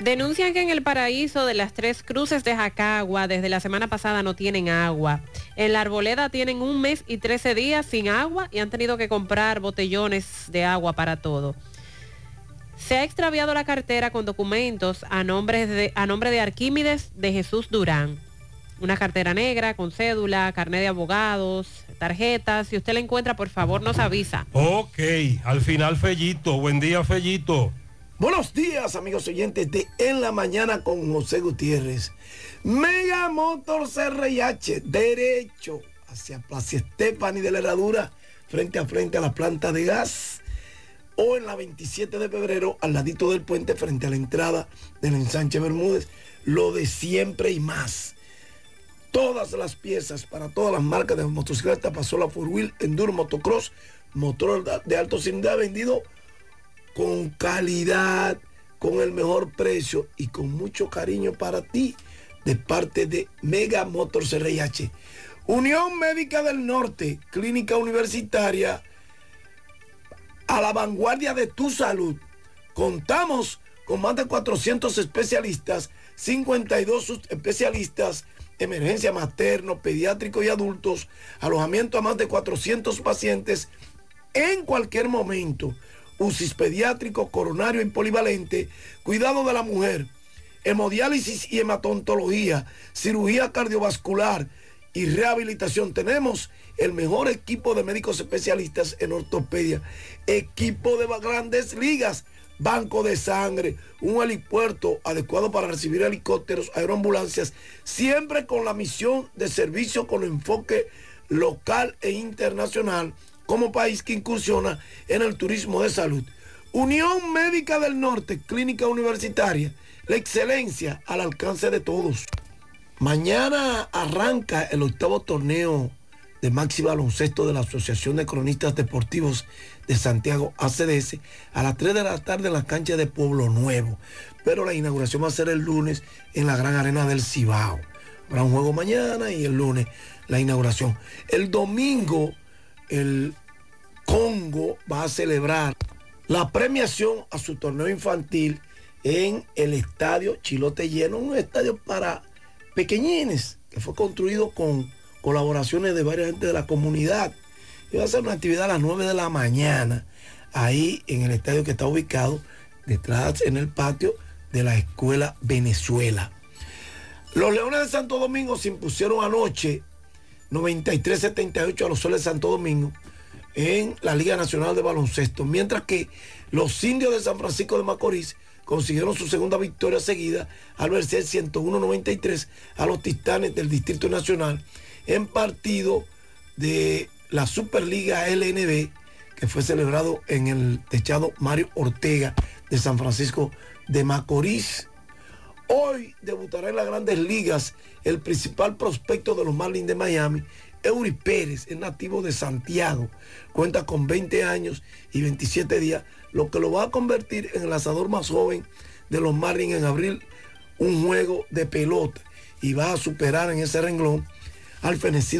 Denuncian que en el paraíso de las tres cruces de Jacagua desde la semana pasada no tienen agua. En la arboleda tienen un mes y 13 días sin agua y han tenido que comprar botellones de agua para todo. Se ha extraviado la cartera con documentos a nombre de, a nombre de Arquímedes de Jesús Durán. Una cartera negra con cédula, carnet de abogados, tarjetas. Si usted la encuentra, por favor, nos avisa. Ok, al final Fellito. Buen día, Fellito. Buenos días, amigos oyentes de En la Mañana con José Gutiérrez. Mega Motor CRIH, derecho hacia Plaza de la Herradura, frente a frente a la planta de gas. O en la 27 de febrero, al ladito del puente, frente a la entrada del ensanche Bermúdez. Lo de siempre y más. Todas las piezas para todas las marcas de motocicleta pasó la Four Wheel Enduro Motocross, motor de alto cilindrada vendido con calidad, con el mejor precio y con mucho cariño para ti de parte de Mega Motors RIH. Unión Médica del Norte, clínica universitaria, a la vanguardia de tu salud. Contamos con más de 400 especialistas, 52 especialistas, emergencia materno, pediátrico y adultos, alojamiento a más de 400 pacientes en cualquier momento UCIS pediátrico, coronario y polivalente, cuidado de la mujer, hemodiálisis y hematontología, cirugía cardiovascular y rehabilitación. Tenemos el mejor equipo de médicos especialistas en ortopedia, equipo de grandes ligas, banco de sangre, un helipuerto adecuado para recibir helicópteros, aeroambulancias, siempre con la misión de servicio con enfoque local e internacional como país que incursiona en el turismo de salud. Unión Médica del Norte, clínica universitaria, la excelencia al alcance de todos. Mañana arranca el octavo torneo de Maxi Baloncesto de la Asociación de Cronistas Deportivos de Santiago ACDS a las 3 de la tarde en la cancha de Pueblo Nuevo. Pero la inauguración va a ser el lunes en la Gran Arena del Cibao. Habrá un juego mañana y el lunes la inauguración. El domingo el Congo va a celebrar la premiación a su torneo infantil en el estadio Chilote Lleno, un estadio para pequeñines que fue construido con colaboraciones de varias gente de la comunidad. Y va a ser una actividad a las 9 de la mañana, ahí en el estadio que está ubicado detrás en el patio de la Escuela Venezuela. Los Leones de Santo Domingo se impusieron anoche 93-78 a los Soles de Santo Domingo en la Liga Nacional de Baloncesto, mientras que los indios de San Francisco de Macorís consiguieron su segunda victoria seguida al vencer 101-93 a los Titanes del Distrito Nacional en partido de la Superliga LNB que fue celebrado en el techado Mario Ortega de San Francisco de Macorís. Hoy debutará en las grandes ligas el principal prospecto de los Marlins de Miami, Eury Pérez, es nativo de Santiago, cuenta con 20 años y 27 días, lo que lo va a convertir en el lanzador más joven de los Marlins en abrir un juego de pelota y va a superar en ese renglón al fenecido